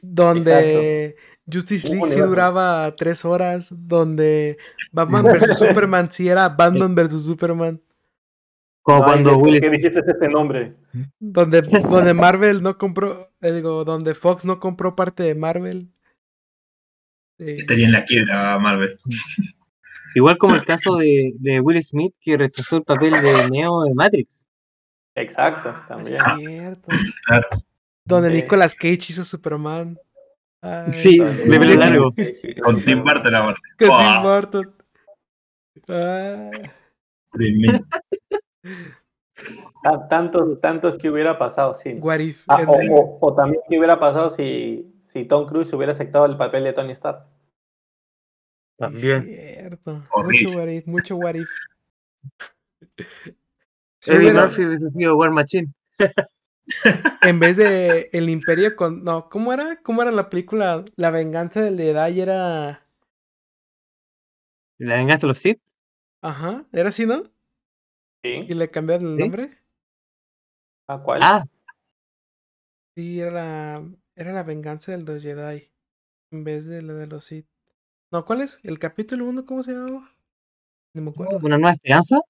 A: Donde Justice League sí duraba tres horas. Donde Batman vs [laughs] Superman sí era Batman vs Superman.
D: Como cuando
C: ¿por
D: Will
C: qué dijiste este nombre?
A: Donde, donde Marvel no compró, eh, digo, donde Fox no compró parte de Marvel. Eh,
B: Estaría en la quiebra Marvel.
D: Igual como el caso de, de Will Smith que rechazó el papel de Neo de Matrix.
C: Exacto,
A: es
C: también.
A: cierto.
B: Claro.
A: Donde
C: Sí.
A: Nicolas Cage hizo Superman. Ay,
D: Sí, de pelo largo.
B: Con Tim Burton ahora.
A: Con. Tim Burton. Ah,
B: Tremendo.
C: Ta- Tantos, tantos que hubiera pasado, sí.
A: what if,
C: Ah, o,
A: serio.
C: o- o también que hubiera pasado si, si Tom Cruise hubiera aceptado el papel de Tony Stark.
D: También.
A: Cierto.
B: Horrible.
A: Mucho what if, mucho what if. [laughs]
D: Eddie Murphy hubiese sido War Machine. [laughs]
A: en vez de [laughs] el imperio con... No, ¿cómo era? ¿Cómo era la película? La venganza del Jedi era...
D: La venganza de los Sith.
A: Ajá, era así, ¿no? Y
C: ¿Sí?
A: le cambiaron el
D: ¿Sí?
A: nombre.
C: ¿A cuál?
D: Ah,
A: Sí, era la, era la venganza de los Jedi. En vez de la de los Sith. No, ¿cuál es? ¿El capítulo 1 cómo se llamaba? No me acuerdo.
D: una nueva esperanza.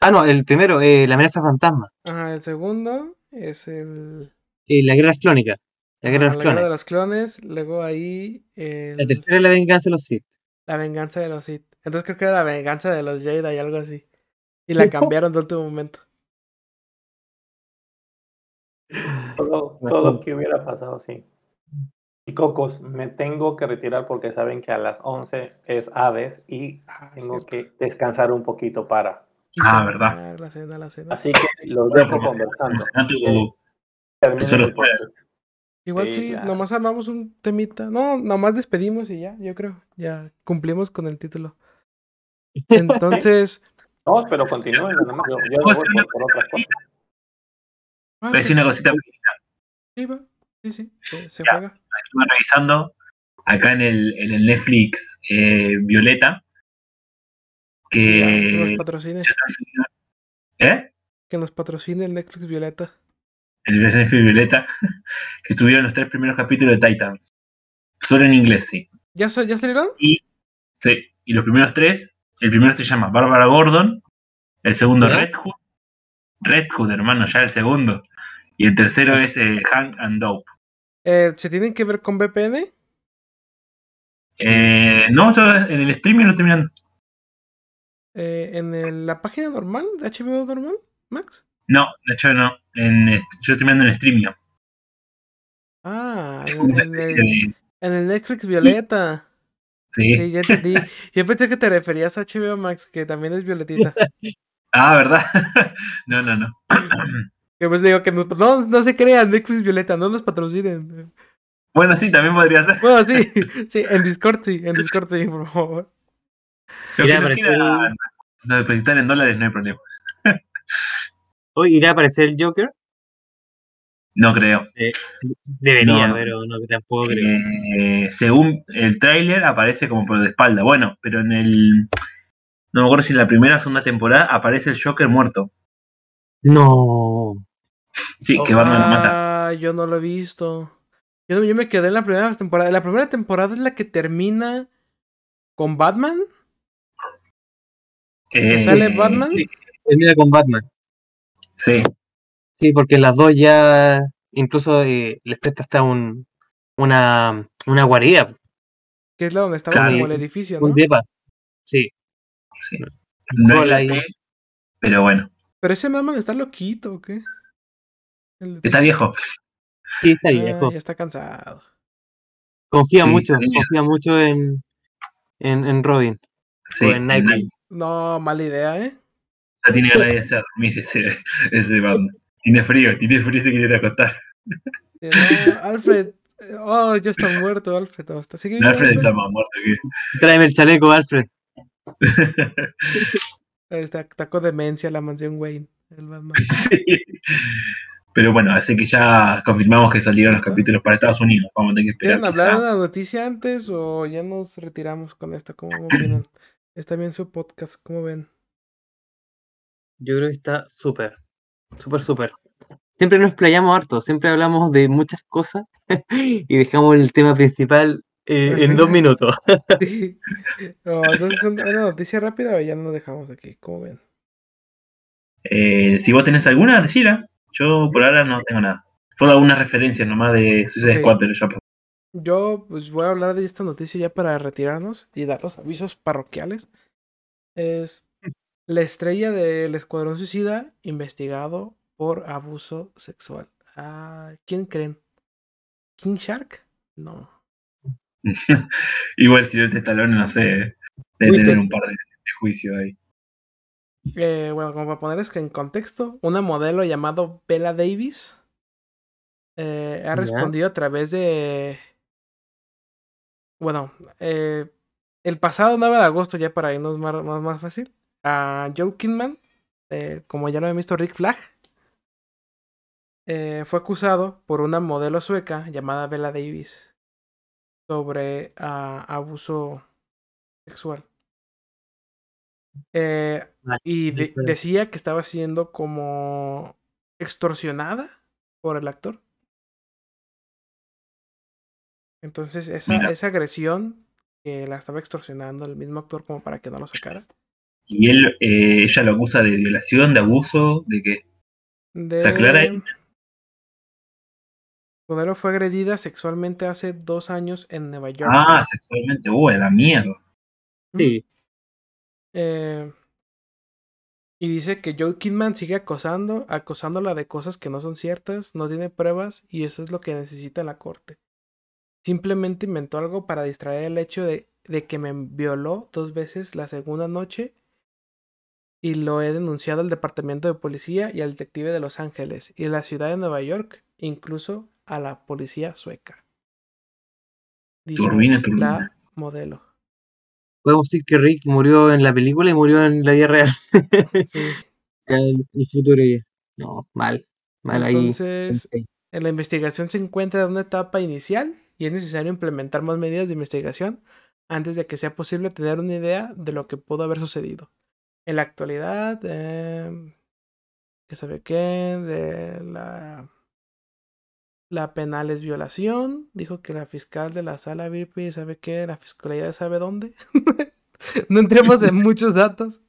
D: Ah, no, el primero, eh, la amenaza fantasma.
A: Ajá, el segundo es el...
D: Eh, la guerra clónica. La guerra de los
A: la guerra
D: clones.
A: de los clones. Luego ahí el-
D: La tercera es la venganza de los Sith.
A: la venganza de los Sith. Entonces creo que era la venganza de los Jedi, algo así. Y la cambiaron de último momento.
C: Todo, [laughs] todo que hubiera pasado, sí. Y Cocos, me tengo que retirar porque saben que a las 11 es Hades y
A: Ah,
C: tengo
A: cierto.
C: que descansar un poquito para.
B: Ah, verdad.
A: La cena, la cena.
C: Así que los
B: Bueno,
C: dejo
B: como-
C: conversando. El podcast.
A: Igual
C: Sí,
A: nomás armamos un temita. No, nomás despedimos y ya, yo creo. Ya cumplimos con el título. [laughs] Entonces,
C: No, pero continúen, nada más. Yo, yo voy por, por otras cosas.
A: ah, pues,
B: una cosita.
A: sí, va. Sí, sí, se, se
B: Ya.
A: juega.
B: Estuve revisando acá en el, en el Netflix eh, Violeta.
A: Ya, que nos
B: Que.
A: patrocine.
B: ¿Eh?
A: Que nos patrocine el Netflix Violeta.
B: El Netflix Violeta. [laughs] Que estuvieron los tres primeros capítulos de Titans. Solo en inglés, sí.
A: ¿Ya, ya salieron?
B: Sí. Y los primeros tres. El primero se llama Bárbara Gordon. El segundo. Red Hood. Red Hood, hermano, ya el segundo. Y el tercero es eh, Hank and Dope.
A: Eh, ¿Se tienen que ver con VPN?
B: Eh, no, en el streaming lo estoy mirando.
A: Eh, ¿En el- la página normal? ¿De HBO normal? ¿Max?
B: No, de hecho no. En, eh, yo estoy mirando en streaming.
A: Ah, en, [laughs] en el, en el Netflix Violeta.
B: Sí.
A: Sí, ya entendí. Yo pensé que te referías a HBO Max, que también es violetita. [laughs]
B: Ah, ¿verdad? [laughs] no, no, no. [coughs]
A: Que pues digo que no, no, no se crean Netflix Violeta, no nos patrocinen.
B: Bueno, sí, también podría ser.
A: Bueno, sí, [laughs] sí, en Discord sí, en Discord sí, por favor.
D: Irá a aparecer el-
B: nos depositar en dólares no hay problema. [laughs]
D: Hoy irá a aparecer el Joker.
B: No creo.
D: Debería,
B: No, no.
D: pero no, tampoco creo.
B: Eh, según el tráiler aparece como por de espalda. Bueno, pero en el. No me acuerdo si en la primera o segunda temporada aparece el Joker muerto.
D: No.
B: Sí, que Batman lo mata.
A: Ah, yo no lo he visto. Yo, yo me quedé en la primera temporada. La primera temporada es la que termina con Batman.
B: Eh,
A: sale Batman?
B: Sí,
D: Termina con Batman.
B: sí.
D: Sí, porque las dos ya incluso eh, les presta hasta un una, una guarida,
A: Que es la donde estaba
B: Claro.
A: como el edificio, ¿no?
D: un depa. Sí.
B: sí. No es
D: Hola,
B: la pero bueno.
A: Pero ese Batman está loquito, ¿o qué?
B: Está viejo.
D: Sí, está
A: Ah,
D: viejo.
A: ya está cansado.
D: Confía
B: Sí,
D: mucho,
B: sí. [laughs]
D: confía mucho en, en, en Robin.
B: Sí,
D: o en Nightwing.
A: No, mala idea, ¿eh?
B: Ya tiene ganas de irse a dormir ese, ese Batman. Tiene frío, tiene frío y se quiere ir a acostar.
A: No, Alfred. eh, Oh, ya está muerto, Alfred. oh, está- ¿Sigue vivo,
B: Alfred
A: Alfred?
B: está más muerto que.
D: Tráeme el chaleco, Alfred. [laughs]
A: Está, está con demencia la mansión Wayne. El Batman. [laughs]
B: sí. Pero bueno, así que ya confirmamos que salieron los capítulos para Estados Unidos. Vamos a tener que esperar.
A: ¿Quieren hablar de una noticia antes o ya nos retiramos con esta? ¿Cómo [clears throat] opinan? Está bien su podcast, ¿cómo ven?
D: Yo creo que está súper, súper, súper. Siempre nos playamos harto, siempre hablamos de muchas cosas [laughs] y dejamos el tema principal eh, en dos [laughs] minutos.
A: Sí. Oh, entonces, ¿una una noticia rápida o ya nos dejamos aquí? ¿Cómo ven?
B: Eh, si vos tenés alguna, decila. Yo por ahora no tengo nada. Solo algunas referencias nomás de Suicide
A: Ok.
B: Squad, pero ya pasó.
A: Yo pues voy a hablar de esta noticia ya para retirarnos y dar los avisos parroquiales. Es la estrella del Escuadrón Suicida investigado por abuso sexual. Ah, ¿Quién creen? ¿King Shark? No. [laughs]
B: Igual si este talón, no sé, debe tener
D: te-
B: un par de, de juicios ahí.
A: Eh, bueno, como para ponerles que en contexto, una modelo llamado Bella Davis eh, ha respondido a través de. Bueno, eh, el pasado 9 de agosto, ya para irnos más, más, más fácil, a Joe Kidman, eh, como ya lo habían visto Rick Flag, fue acusado por una modelo sueca llamada Bella Davis sobre ah, abuso sexual. Eh,
D: Ah,
A: y de- decía que estaba siendo como extorsionada por el actor. Entonces, esa, esa agresión que la estaba extorsionando el mismo actor como para que no lo sacara.
B: Y él, eh, ella lo acusa de violación, de abuso, de que
A: De...
B: ¿Se aclara?
A: Modelo fue agredida sexualmente hace dos años en Nueva York.
B: Ah, sexualmente, uh, a la mierda.
D: Sí.
A: Eh, y dice que Joe Kidman sigue acosando, acosándola de cosas que no son ciertas, no tiene pruebas y eso es lo que necesita la corte. Simplemente inventó algo para distraer el hecho de, de que me violó dos veces la segunda noche y lo he denunciado al departamento de policía y al detective de Los Ángeles y a la ciudad de Nueva York, incluso a la policía sueca. Dijo
B: Turbina, turbina.
A: la modelo.
D: Podemos decir que Rick murió en la película y murió en la vida real. [laughs]
A: Sí. [laughs]
D: El, el futuro ya. No, mal. Mal ahí.
A: Entonces, En la investigación se encuentra en una etapa inicial y es necesario implementar más medidas de investigación antes de que sea posible tener una idea de lo que pudo haber sucedido. En la actualidad, eh, que sabe qué, de la, la penal es violación. Dijo que la fiscal de la sala VIP sabe qué, la fiscalía sabe dónde. [laughs] no entremos en muchos datos.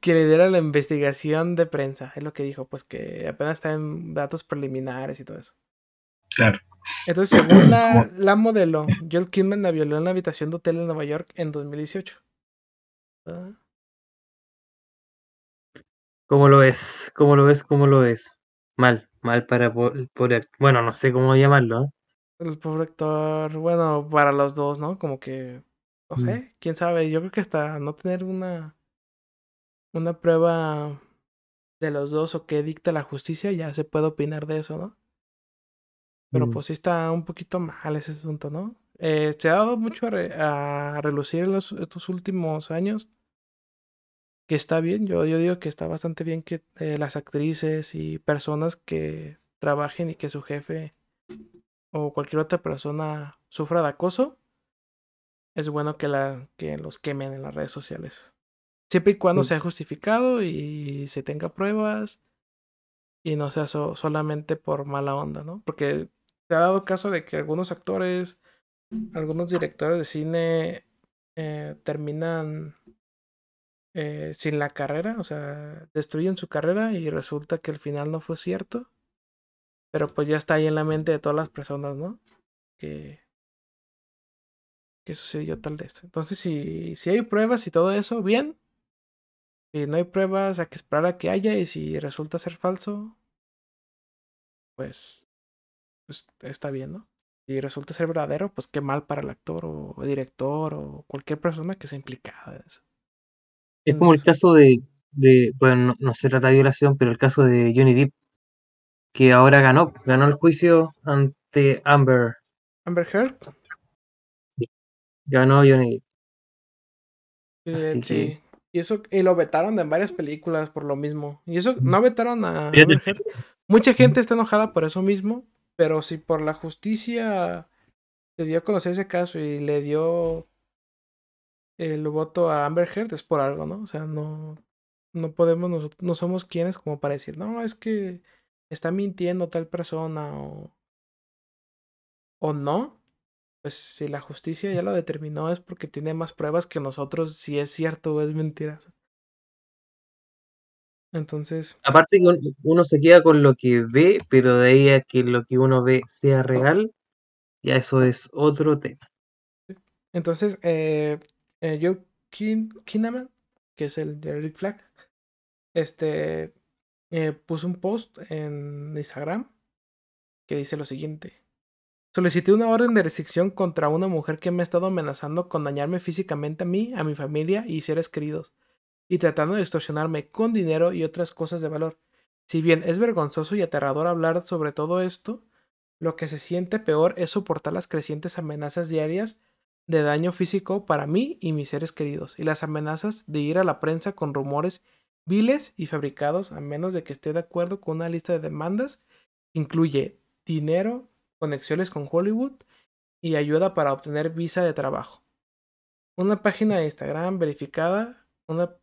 A: Que lidera la investigación de prensa, es lo que dijo, pues que apenas está en datos preliminares y todo eso.
B: Claro.
A: Entonces, según [clears throat] la, la modelo, Joel Kidman la violó en la habitación de hotel en Nueva York en 2018. Ah,
D: ¿Cómo lo ves? ¿Cómo lo ves? ¿Cómo lo ves? Mal. Mal para por act- Bueno, no sé cómo llamarlo. ¿eh?
A: El pobre actor, bueno, para los dos, ¿no? Como que, no
D: Mm.
A: sé, quién sabe. Yo creo que hasta no tener una, una prueba de los dos o que dicta la justicia, ya se puede opinar de eso, ¿no? Pero
D: Mm.
A: pues sí está un poquito mal ese asunto, ¿no? Eh, se ha dado mucho a, re- a relucir en los, estos últimos años. Que está bien, yo, yo digo que está bastante bien que eh, las actrices y personas que trabajen y que su jefe o cualquier otra persona sufra de acoso. Es bueno que, la, que los quemen en las redes sociales. Siempre y cuando
D: Sí.
A: sea justificado y se tenga pruebas y no sea so- solamente por mala onda, ¿no? Porque se ha dado caso de que algunos actores, algunos directores de cine eh, terminan eh, sin la carrera, o sea, destruyen su carrera y resulta que al final no fue cierto. Pero pues ya está ahí en la mente de todas las personas, ¿no? Que, que sucedió tal vez. Entonces, si, si hay pruebas y todo eso, bien. Si no hay pruebas, hay que esperar a que haya. Y si resulta ser falso, pues, pues está bien, ¿no? Si resulta ser verdadero, pues qué mal para el actor o director o cualquier persona que sea implicada en eso.
D: Es como el caso de, de bueno, no, no se trata de violación, pero el caso de Johnny Depp, que ahora ganó, ganó el juicio ante Amber.
A: Amber Heard,
D: Ganó Johnny Depp.
A: Sí,
D: Así
A: sí.
D: que-
A: Y eso, y lo vetaron en varias películas por lo mismo. Y eso,
D: Mm.
A: no vetaron a. Amber Heard. Mucha gente está enojada por eso mismo, pero si por la justicia se dio a conocer ese caso y le dio el voto a Amber Heard, es por algo, ¿no? O sea, no, no podemos, nosotros, no somos quienes como para decir, no, es que está mintiendo tal persona o, o no. Pues si la justicia ya lo determinó es porque tiene más pruebas que nosotros si es cierto o es mentira. Entonces.
D: Aparte que uno se queda con lo que ve, pero de ahí a que lo que uno ve sea real, ya eso es otro tema.
A: Entonces, eh, eh, Joe Kinnaman, que es el de Rick Flag, este eh, puso un post en Instagram que dice lo siguiente. Solicité una orden de restricción contra una mujer que me ha estado amenazando con dañarme físicamente a mí, a mi familia y seres queridos, y tratando de extorsionarme con dinero y otras cosas de valor. Si bien es vergonzoso y aterrador hablar sobre todo esto, lo que se siente peor es soportar las crecientes amenazas diarias de daño físico para mí y mis seres queridos, y las amenazas de ir a la prensa con rumores viles y fabricados a menos de que esté de acuerdo con una lista de demandas incluye dinero, conexiones con Hollywood y ayuda para obtener visa de trabajo. Una página de Instagram verificada, una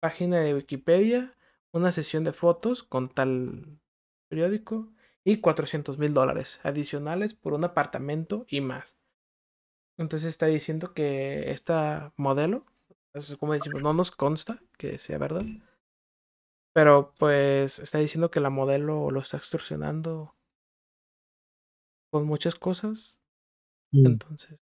A: página de Wikipedia, una sesión de fotos con tal periódico y 400 mil dólares adicionales por un apartamento y más. Entonces está diciendo que esta modelo, como decimos, no nos consta que sea verdad. Pero pues está diciendo que la modelo lo está extorsionando con muchas cosas. Mm. Entonces,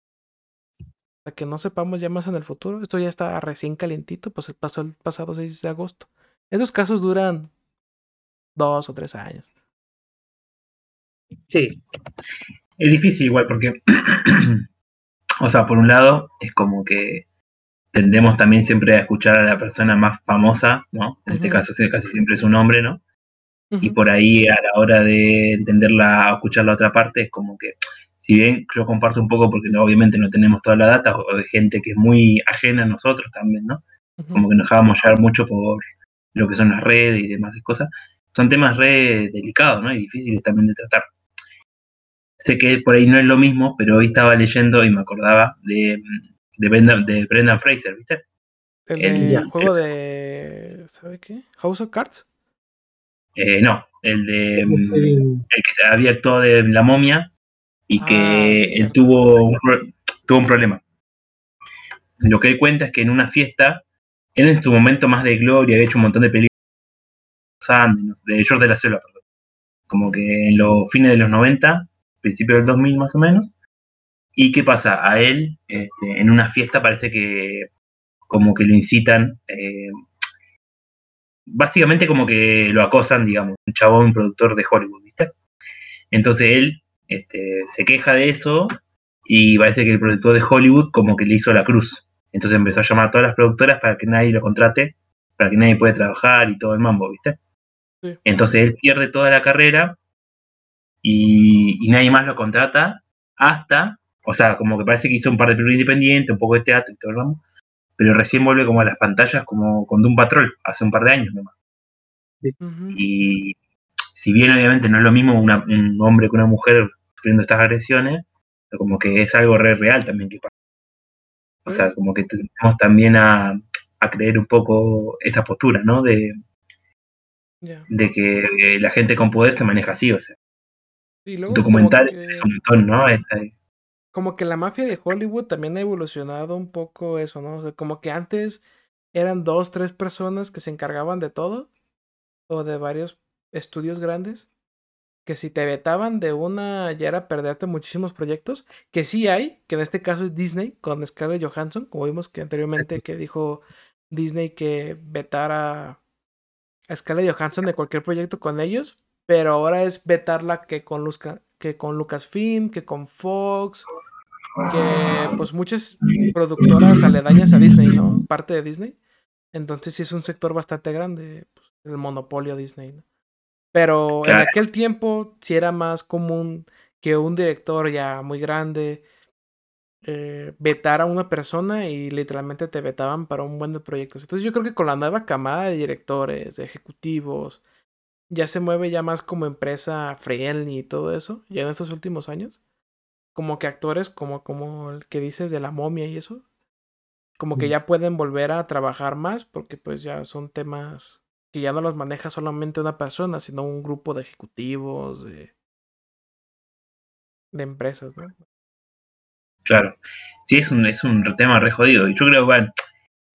A: para que no sepamos ya más en el futuro, esto ya está recién calientito, pues pasó el pasado 6 de agosto. Esos casos duran dos o tres años.
B: Sí. Es difícil igual porque, [clears throat] o sea, por un lado es como que tendemos también siempre a escuchar a la persona más famosa, ¿no? En este caso casi siempre es un hombre, ¿no? Y por ahí a la hora de entenderla o escuchar la otra parte es como que, si bien yo comparto un poco porque obviamente no tenemos toda la data, o de gente que es muy ajena a nosotros también, ¿no? Como que nos dejábamos llevar mucho por lo que son las redes y demás cosas. Son temas re delicados, ¿no? Y difíciles también de tratar. Sé que por ahí no es lo mismo, pero hoy estaba leyendo y me acordaba de, de, Brendan, de Brendan Fraser, ¿viste?
A: El, juego de. ¿Sabe qué? ¿House of Cards?
B: Eh, no, el de. Mm, el que había actuado de La momia y que ah, él tuvo un, tuvo un problema. Lo que él cuenta es que en una fiesta, él en su momento más de gloria había hecho un montón de películas de George de la Selva, perdón. Como que en los fines de los 90, principios del 2000 más o menos, ¿Y qué pasa? A él, este, en una fiesta, parece que como que lo incitan, eh, básicamente como que lo acosan, digamos, un chabón, un productor de Hollywood, ¿viste? Entonces él este, se queja de eso y parece que el productor de Hollywood como que le hizo la cruz. Entonces empezó a llamar a todas las productoras para que nadie lo contrate, para que nadie pueda trabajar y todo el mambo, ¿viste? Entonces él pierde toda la carrera y, y nadie más lo contrata hasta o sea, como que parece que hizo un par de películas independientes, un poco de teatro y todo el pero recién vuelve como a las pantallas como con Doom Patrol, hace un par de años nomás. Y si bien obviamente no es lo mismo un hombre que una mujer sufriendo estas agresiones, como que es algo re real también que pasa. O sea, como que tenemos también a, creer un poco esta postura, ¿no? De, de que la gente con poder se maneja así, o sea. Es un montón, ¿no? Es,
A: como que la mafia de Hollywood también ha evolucionado un poco eso, ¿no? O sea, como que antes eran dos, tres personas que se encargaban de todo, o de varios estudios grandes, que si te vetaban de una ya era perderte muchísimos proyectos, que sí hay, que en este caso es Disney con Scarlett Johansson, como vimos que anteriormente que dijo Disney que vetara a Scarlett Johansson de cualquier proyecto con ellos, pero ahora es vetarla que con, que con Lucasfilm, que con Fox, que pues muchas productoras aledañas a Disney, ¿no? Parte de Disney. Entonces sí es un sector bastante grande, pues, el monopolio Disney, ¿no? Pero en aquel tiempo sí era más común que un director ya muy grande eh, vetara a una persona y literalmente te vetaban para un buen de proyectos. Entonces yo creo que con la nueva camada de directores, de ejecutivos, ya se mueve ya más como empresa friendly y todo eso, ya en estos últimos años como que actores como, como el que dices de la momia y eso, como que ya pueden volver a trabajar más porque pues ya son temas que ya no los maneja solamente una persona, sino un grupo de ejecutivos, de, de empresas, ¿no?
B: Claro. Sí, es un, es un tema re jodido. Y yo creo, bueno,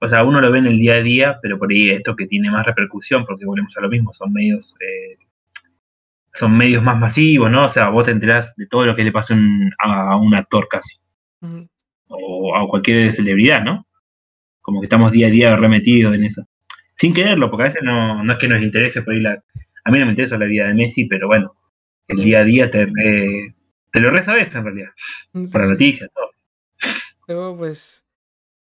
B: o sea, uno lo ve en el día a día, pero por ahí esto que tiene más repercusión, porque volvemos a lo mismo, son medios, eh, son medios más masivos, ¿no? O sea, vos te enterás de todo lo que le pasó a, un actor casi, o a cualquier celebridad, ¿no? Como que estamos día a día remetidos en eso. Sin quererlo, porque a veces no, no es que nos interese por ahí la... A mí no me interesa la vida de Messi, pero bueno, el día a día te, te lo resabes en realidad. Para noticias, todo.
A: Luego, pues,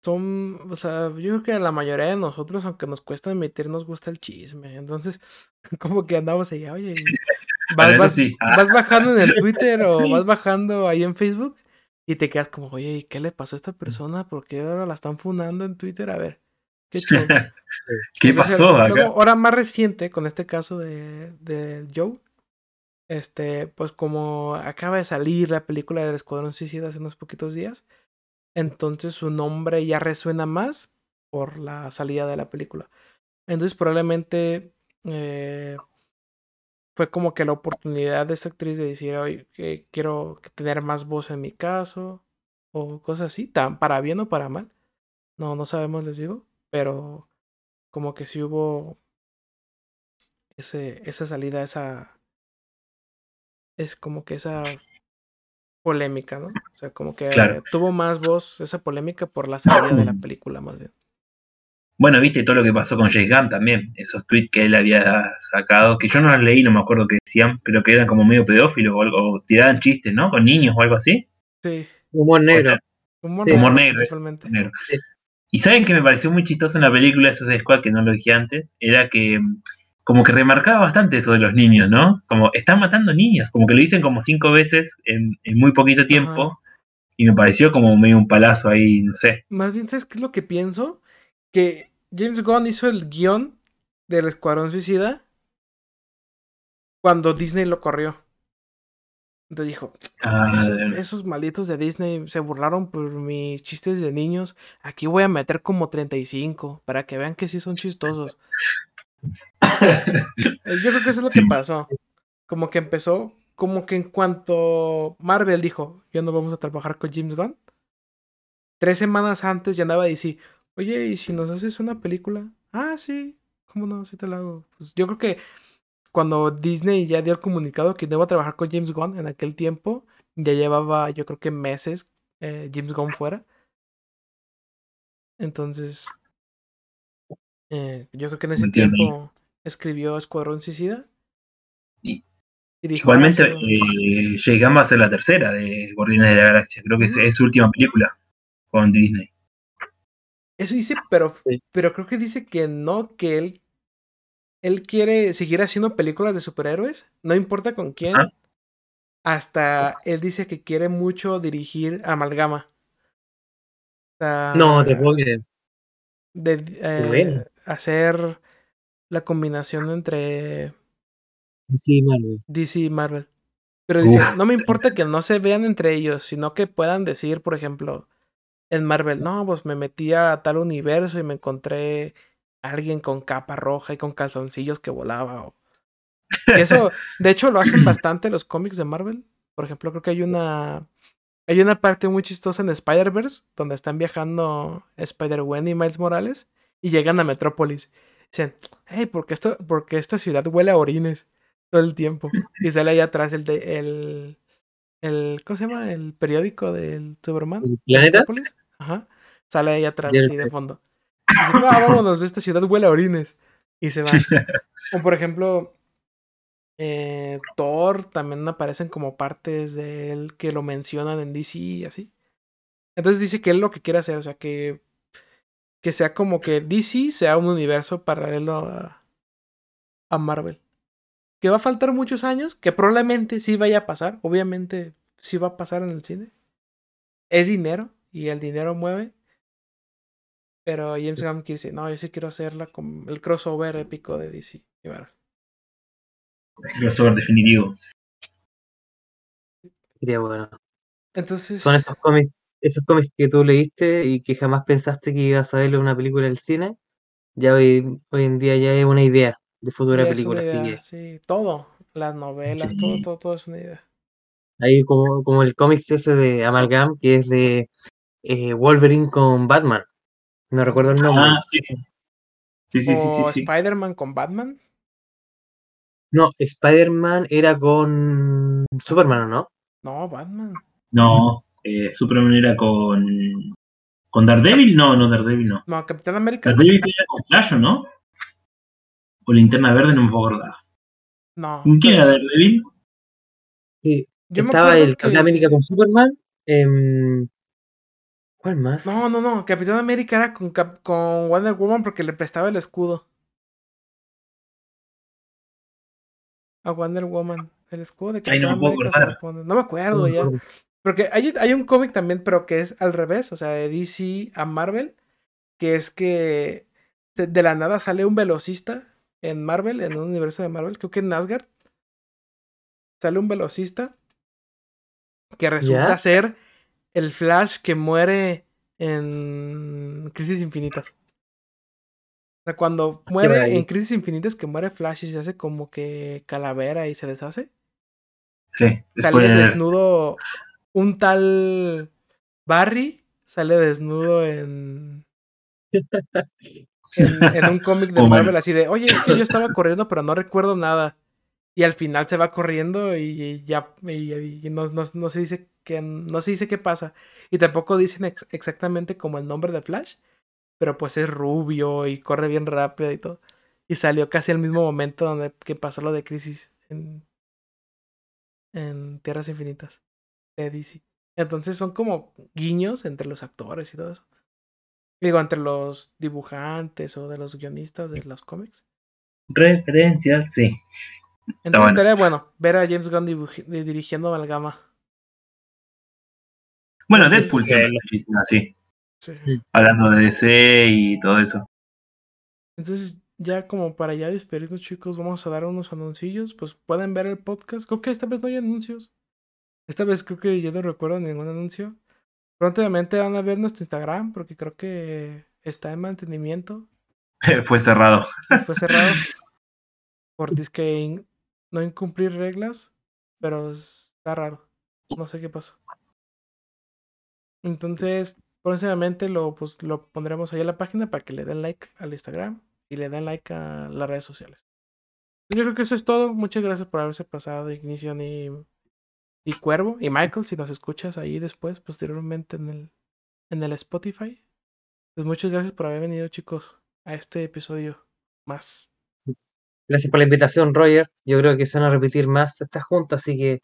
A: son, o sea, yo creo que a la mayoría de nosotros, aunque nos cuesta admitir, nos gusta el chisme. Entonces, [laughs] como que andamos ahí, oye, [laughs] vas, ah. vas, bajando en el Twitter o [laughs] vas bajando ahí en Facebook y te quedas como, oye, ¿qué le pasó a esta persona? ¿Por qué ahora la están fundando en Twitter? A ver, qué.
B: ¿Qué pasó
A: acá? ahora más reciente, con este caso de, de Joe, este, pues como acaba de salir la película del Escuadrón Suicida hace unos poquitos días, entonces su nombre ya resuena más por la salida de la película. Entonces probablemente eh, fue como que la oportunidad de esta actriz de decir, oye, quiero tener más voz en mi caso, o cosas así, tan, para bien o para mal. No, no sabemos, les digo, pero como que sí hubo ese, esa salida, esa... Es como que esa polémica, ¿no? O sea, como que tuvo más voz esa polémica por la salida de la película, más bien.
B: Bueno, viste todo lo que pasó con James Gunn también, esos tweets que él había sacado, que yo no los leí, no me acuerdo qué decían, pero que eran como medio pedófilos o algo, tiraban chistes, ¿no? Con niños o algo así.
A: Sí.
D: Humor negro.
B: humor, negro. negro. Y saben que me pareció muy chistoso en la película de Suicide Squad, que no lo dije antes, era que como que remarcaba bastante eso de los niños, ¿no? Como están matando niños, como que lo dicen como cinco veces en, muy poquito tiempo. Y me pareció como medio un palazo ahí, no sé.
A: Más bien, ¿sabes qué es lo que pienso? Que James Gunn hizo el guion del Escuadrón Suicida cuando Disney lo corrió. Entonces dijo, ah, esos, esos, malditos de Disney se burlaron por mis chistes de niños. Aquí voy a meter como 35 para que vean que sí son chistosos. Yo creo que eso es lo que pasó. Como que empezó, como que en cuanto Marvel dijo, ya no vamos a trabajar con James Gunn, tres semanas antes ya andaba DC, oye, ¿y si nos haces una película? Ah, sí, ¿cómo no? Sí te la hago. Pues yo creo que cuando Disney ya dio el comunicado que no iba a trabajar con James Gunn en aquel tiempo, ya llevaba yo creo que meses eh, James Gunn fuera. Entonces, eh, yo creo que en ese tiempo escribió Escuadrón Suicida.
B: Y, igualmente, eh, llegamos a ser la tercera de Guardianes de la Galaxia. Creo que es, su última película con Disney.
A: Eso dice, pero, pero creo que dice que no, que él, él quiere seguir haciendo películas de superhéroes, no importa con quién. Hasta él dice que quiere mucho dirigir Amalgama.
D: no, te puedo
A: De, eh, hacer la combinación entre
D: DC y Marvel.
A: DC y Marvel. Pero dice, no me importa que no se vean entre ellos, sino que puedan decir, por ejemplo, en Marvel, no, pues me metí a tal universo y me encontré a alguien con capa roja y con calzoncillos que volaba. Eso, de hecho, lo hacen [clears throat] bastante los cómics de Marvel. Por ejemplo, creo que hay una hay una parte muy chistosa en Spider-Verse donde están viajando Spider-Gwen y Miles Morales y llegan a Metrópolis. Dicen, hey, ¿por qué, esto, porque esta ciudad huele a orines todo el tiempo? Y sale ahí atrás el de el, el ¿cómo se llama? El periódico del Superman.
D: Metrópolis.
A: Ajá. Sale ahí atrás, así de fondo. Y dice, ah, vámonos, esta ciudad huele a orines. Y se va. o por ejemplo, eh, Thor también aparecen como partes de él que lo mencionan en DC y así. Entonces dice que él lo que quiere hacer, o sea, que que sea como que DC sea un universo paralelo a, a Marvel. Que va a faltar muchos años, que probablemente sí vaya a pasar, obviamente sí va a pasar en el cine. Es dinero y el dinero mueve. Pero James Gunn quiere decir, no, yo sí quiero hacerla con el crossover épico de DC y Marvel.
B: El crossover definitivo.
D: Sería bueno.
A: Entonces.
D: Son esos cómics esos cómics que tú leíste y que jamás pensaste que ibas a verle una película del cine, ya hoy, hoy en día ya es una idea de futura película.
A: Sí, todo, las novelas, todo, todo, todo es una idea.
D: Ahí como, como el cómic ese de Amalgam, que es de eh, Wolverine con Batman. No recuerdo el nombre.
B: Ah, sí. Sí, sí, sí,
A: o
B: sí, sí.
A: Spider-Man con Batman.
D: No, Spider-Man era con Superman, ¿o no?
A: No, Batman.
B: No, eh, Superman era con. ¿Con Daredevil? No, no, Daredevil no.
A: No, Capitán América.
B: Daredevil era con Flash, ¿o no? O Linterna Verde, no me puedo acordar.
A: No.
B: ¿Con quién era Daredevil?
D: Sí.
A: Yo me
D: Estaba el
A: que-
D: Capitán América con Superman. em, ¿Cuál más?
A: No, no, no. Capitán América era con, Cap- con Wonder Woman porque le prestaba el escudo. A Wonder Woman. El escudo de
B: Ay, no
A: Capitán
B: me puedo
A: América se lo
B: acordar.
A: pone. No me acuerdo
D: No
A: ya. Porque hay, hay un cómic también, pero que es al revés. O sea, de DC a Marvel. Que es que de la nada sale un velocista en Marvel, en un universo de Marvel. Creo que en Asgard. Sale un velocista. Que resulta
D: ¿Ya?
A: ser el Flash que muere en Crisis Infinitas. O sea, cuando
D: por
A: muere en Crisis Infinitas, que muere Flash y se hace como que calavera y se deshace.
B: Sí,
A: Sale desnudo un tal Barry. Sale desnudo en. En, en un cómic de [laughs]
B: Oh.
A: Marvel, así de, oye, es que yo estaba corriendo, pero no recuerdo nada. Y al final se va corriendo y ya y, y no, no- no se dice que no se dice qué pasa. Y tampoco dicen ex- exactamente como el nombre de Flash. Pero pues es rubio y corre bien rápido y todo. Y salió casi al mismo momento donde que pasó lo de crisis en, en Tierras Infinitas de DC. Entonces son como guiños entre los actores y todo eso. Digo, entre los dibujantes o de los guionistas de los cómics.
B: Referencial, sí.
A: Entonces
B: bueno.
A: estaría bueno ver a James Gunn dirigiendo Amalgama.
B: Bueno, Deadpool lo hizo así,
A: Sí.
B: hablando de DC y todo eso.
A: Entonces, ya como para ya despedirnos, chicos, vamos a dar unos anuncios. Pues pueden ver el podcast. Creo que esta vez no hay anuncios. Esta vez creo que yo no recuerdo ningún anuncio. Prontamente van a ver nuestro Instagram porque creo que está en mantenimiento. [laughs]
B: Fue cerrado.
A: Fue cerrado [laughs] por disque in- no incumplir reglas, pero está raro. No sé qué pasó. Entonces, próximamente lo, pues, lo pondremos ahí en la página para que le den like al Instagram y le den like a las redes sociales. Yo creo que eso es todo. Muchas gracias por haberse pasado, Ignition y, y Cuervo. Y Michael, si nos escuchas ahí después, posteriormente en el, en el Spotify. Pues muchas gracias por haber venido, chicos, a este episodio más.
D: Gracias por la invitación, Roger. Yo creo que se van a repetir más estas juntas, así que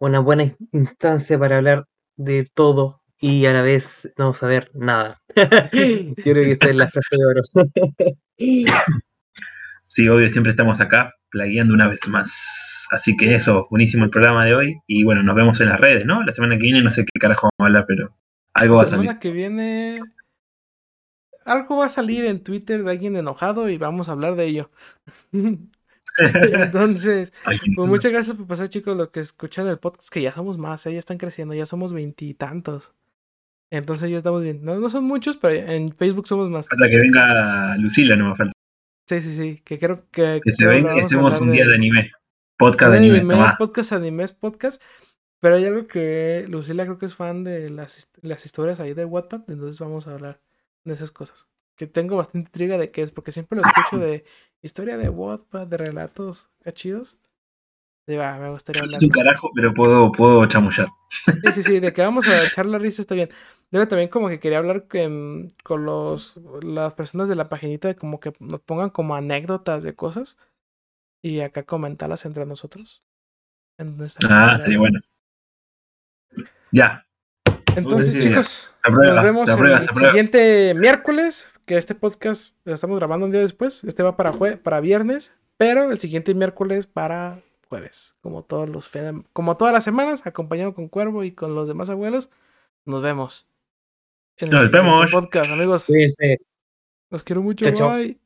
D: una buena in- instancia para hablar de todo y a la vez no saber nada. [laughs] Yo creo que esa es la frase de oro. [laughs]
B: Sí, obvio, siempre estamos acá plagueando una vez más. Así que eso, buenísimo el programa de hoy. Y bueno, nos vemos en las redes, ¿no? La semana que viene no sé qué carajo vamos a hablar, pero algo va
A: La
B: a salir.
A: semana que viene. Algo va a salir en Twitter de alguien enojado y vamos a hablar de ello. [laughs] Entonces, [laughs] pues muchas gracias por pasar, chicos, lo que escuchan el podcast, que ya somos más, ¿eh? ya están creciendo, ya somos veintitantos. Entonces ya estamos bien. No, no son muchos, pero en Facebook somos más.
B: Falta que venga Lucila, no me falta.
A: Sí, sí, sí. Que creo que.
B: Que se
A: vamos a
B: hacemos un día
A: de-
B: de anime. Podcast de anime,
A: anime, podcast, animes, podcast. Pero hay algo que Lucila creo que es fan de las, las historias ahí de Wattpad, entonces vamos a hablar de esas cosas. Que tengo bastante intriga de qué es, porque siempre lo escucho de historia de Wattpad, de relatos cachidos. Digo, ah, me gustaría hablar.
B: Es un carajo, pero puedo, puedo chamullar.
A: Sí, sí, sí, de que vamos a echar la risa está bien. Luego también como que quería hablar que, con los, las personas de la paginita, de como que nos pongan como anécdotas de cosas y acá comentarlas entre nosotros.
B: Ah, estaría bueno. Ya,
A: Entonces, chicos, nos vemos el siguiente miércoles, que este podcast lo estamos grabando un día después. Este va para, jue- para viernes, pero el siguiente miércoles para jueves, como todos los como todas las semanas, acompañado con Cuervo y con los demás abuelos. Nos vemos. En el
B: Nos
A: siguiente
B: vemos.
A: podcast, amigos.
D: Cuídense.
A: Los quiero mucho.
D: Chao, chao.
A: Bye.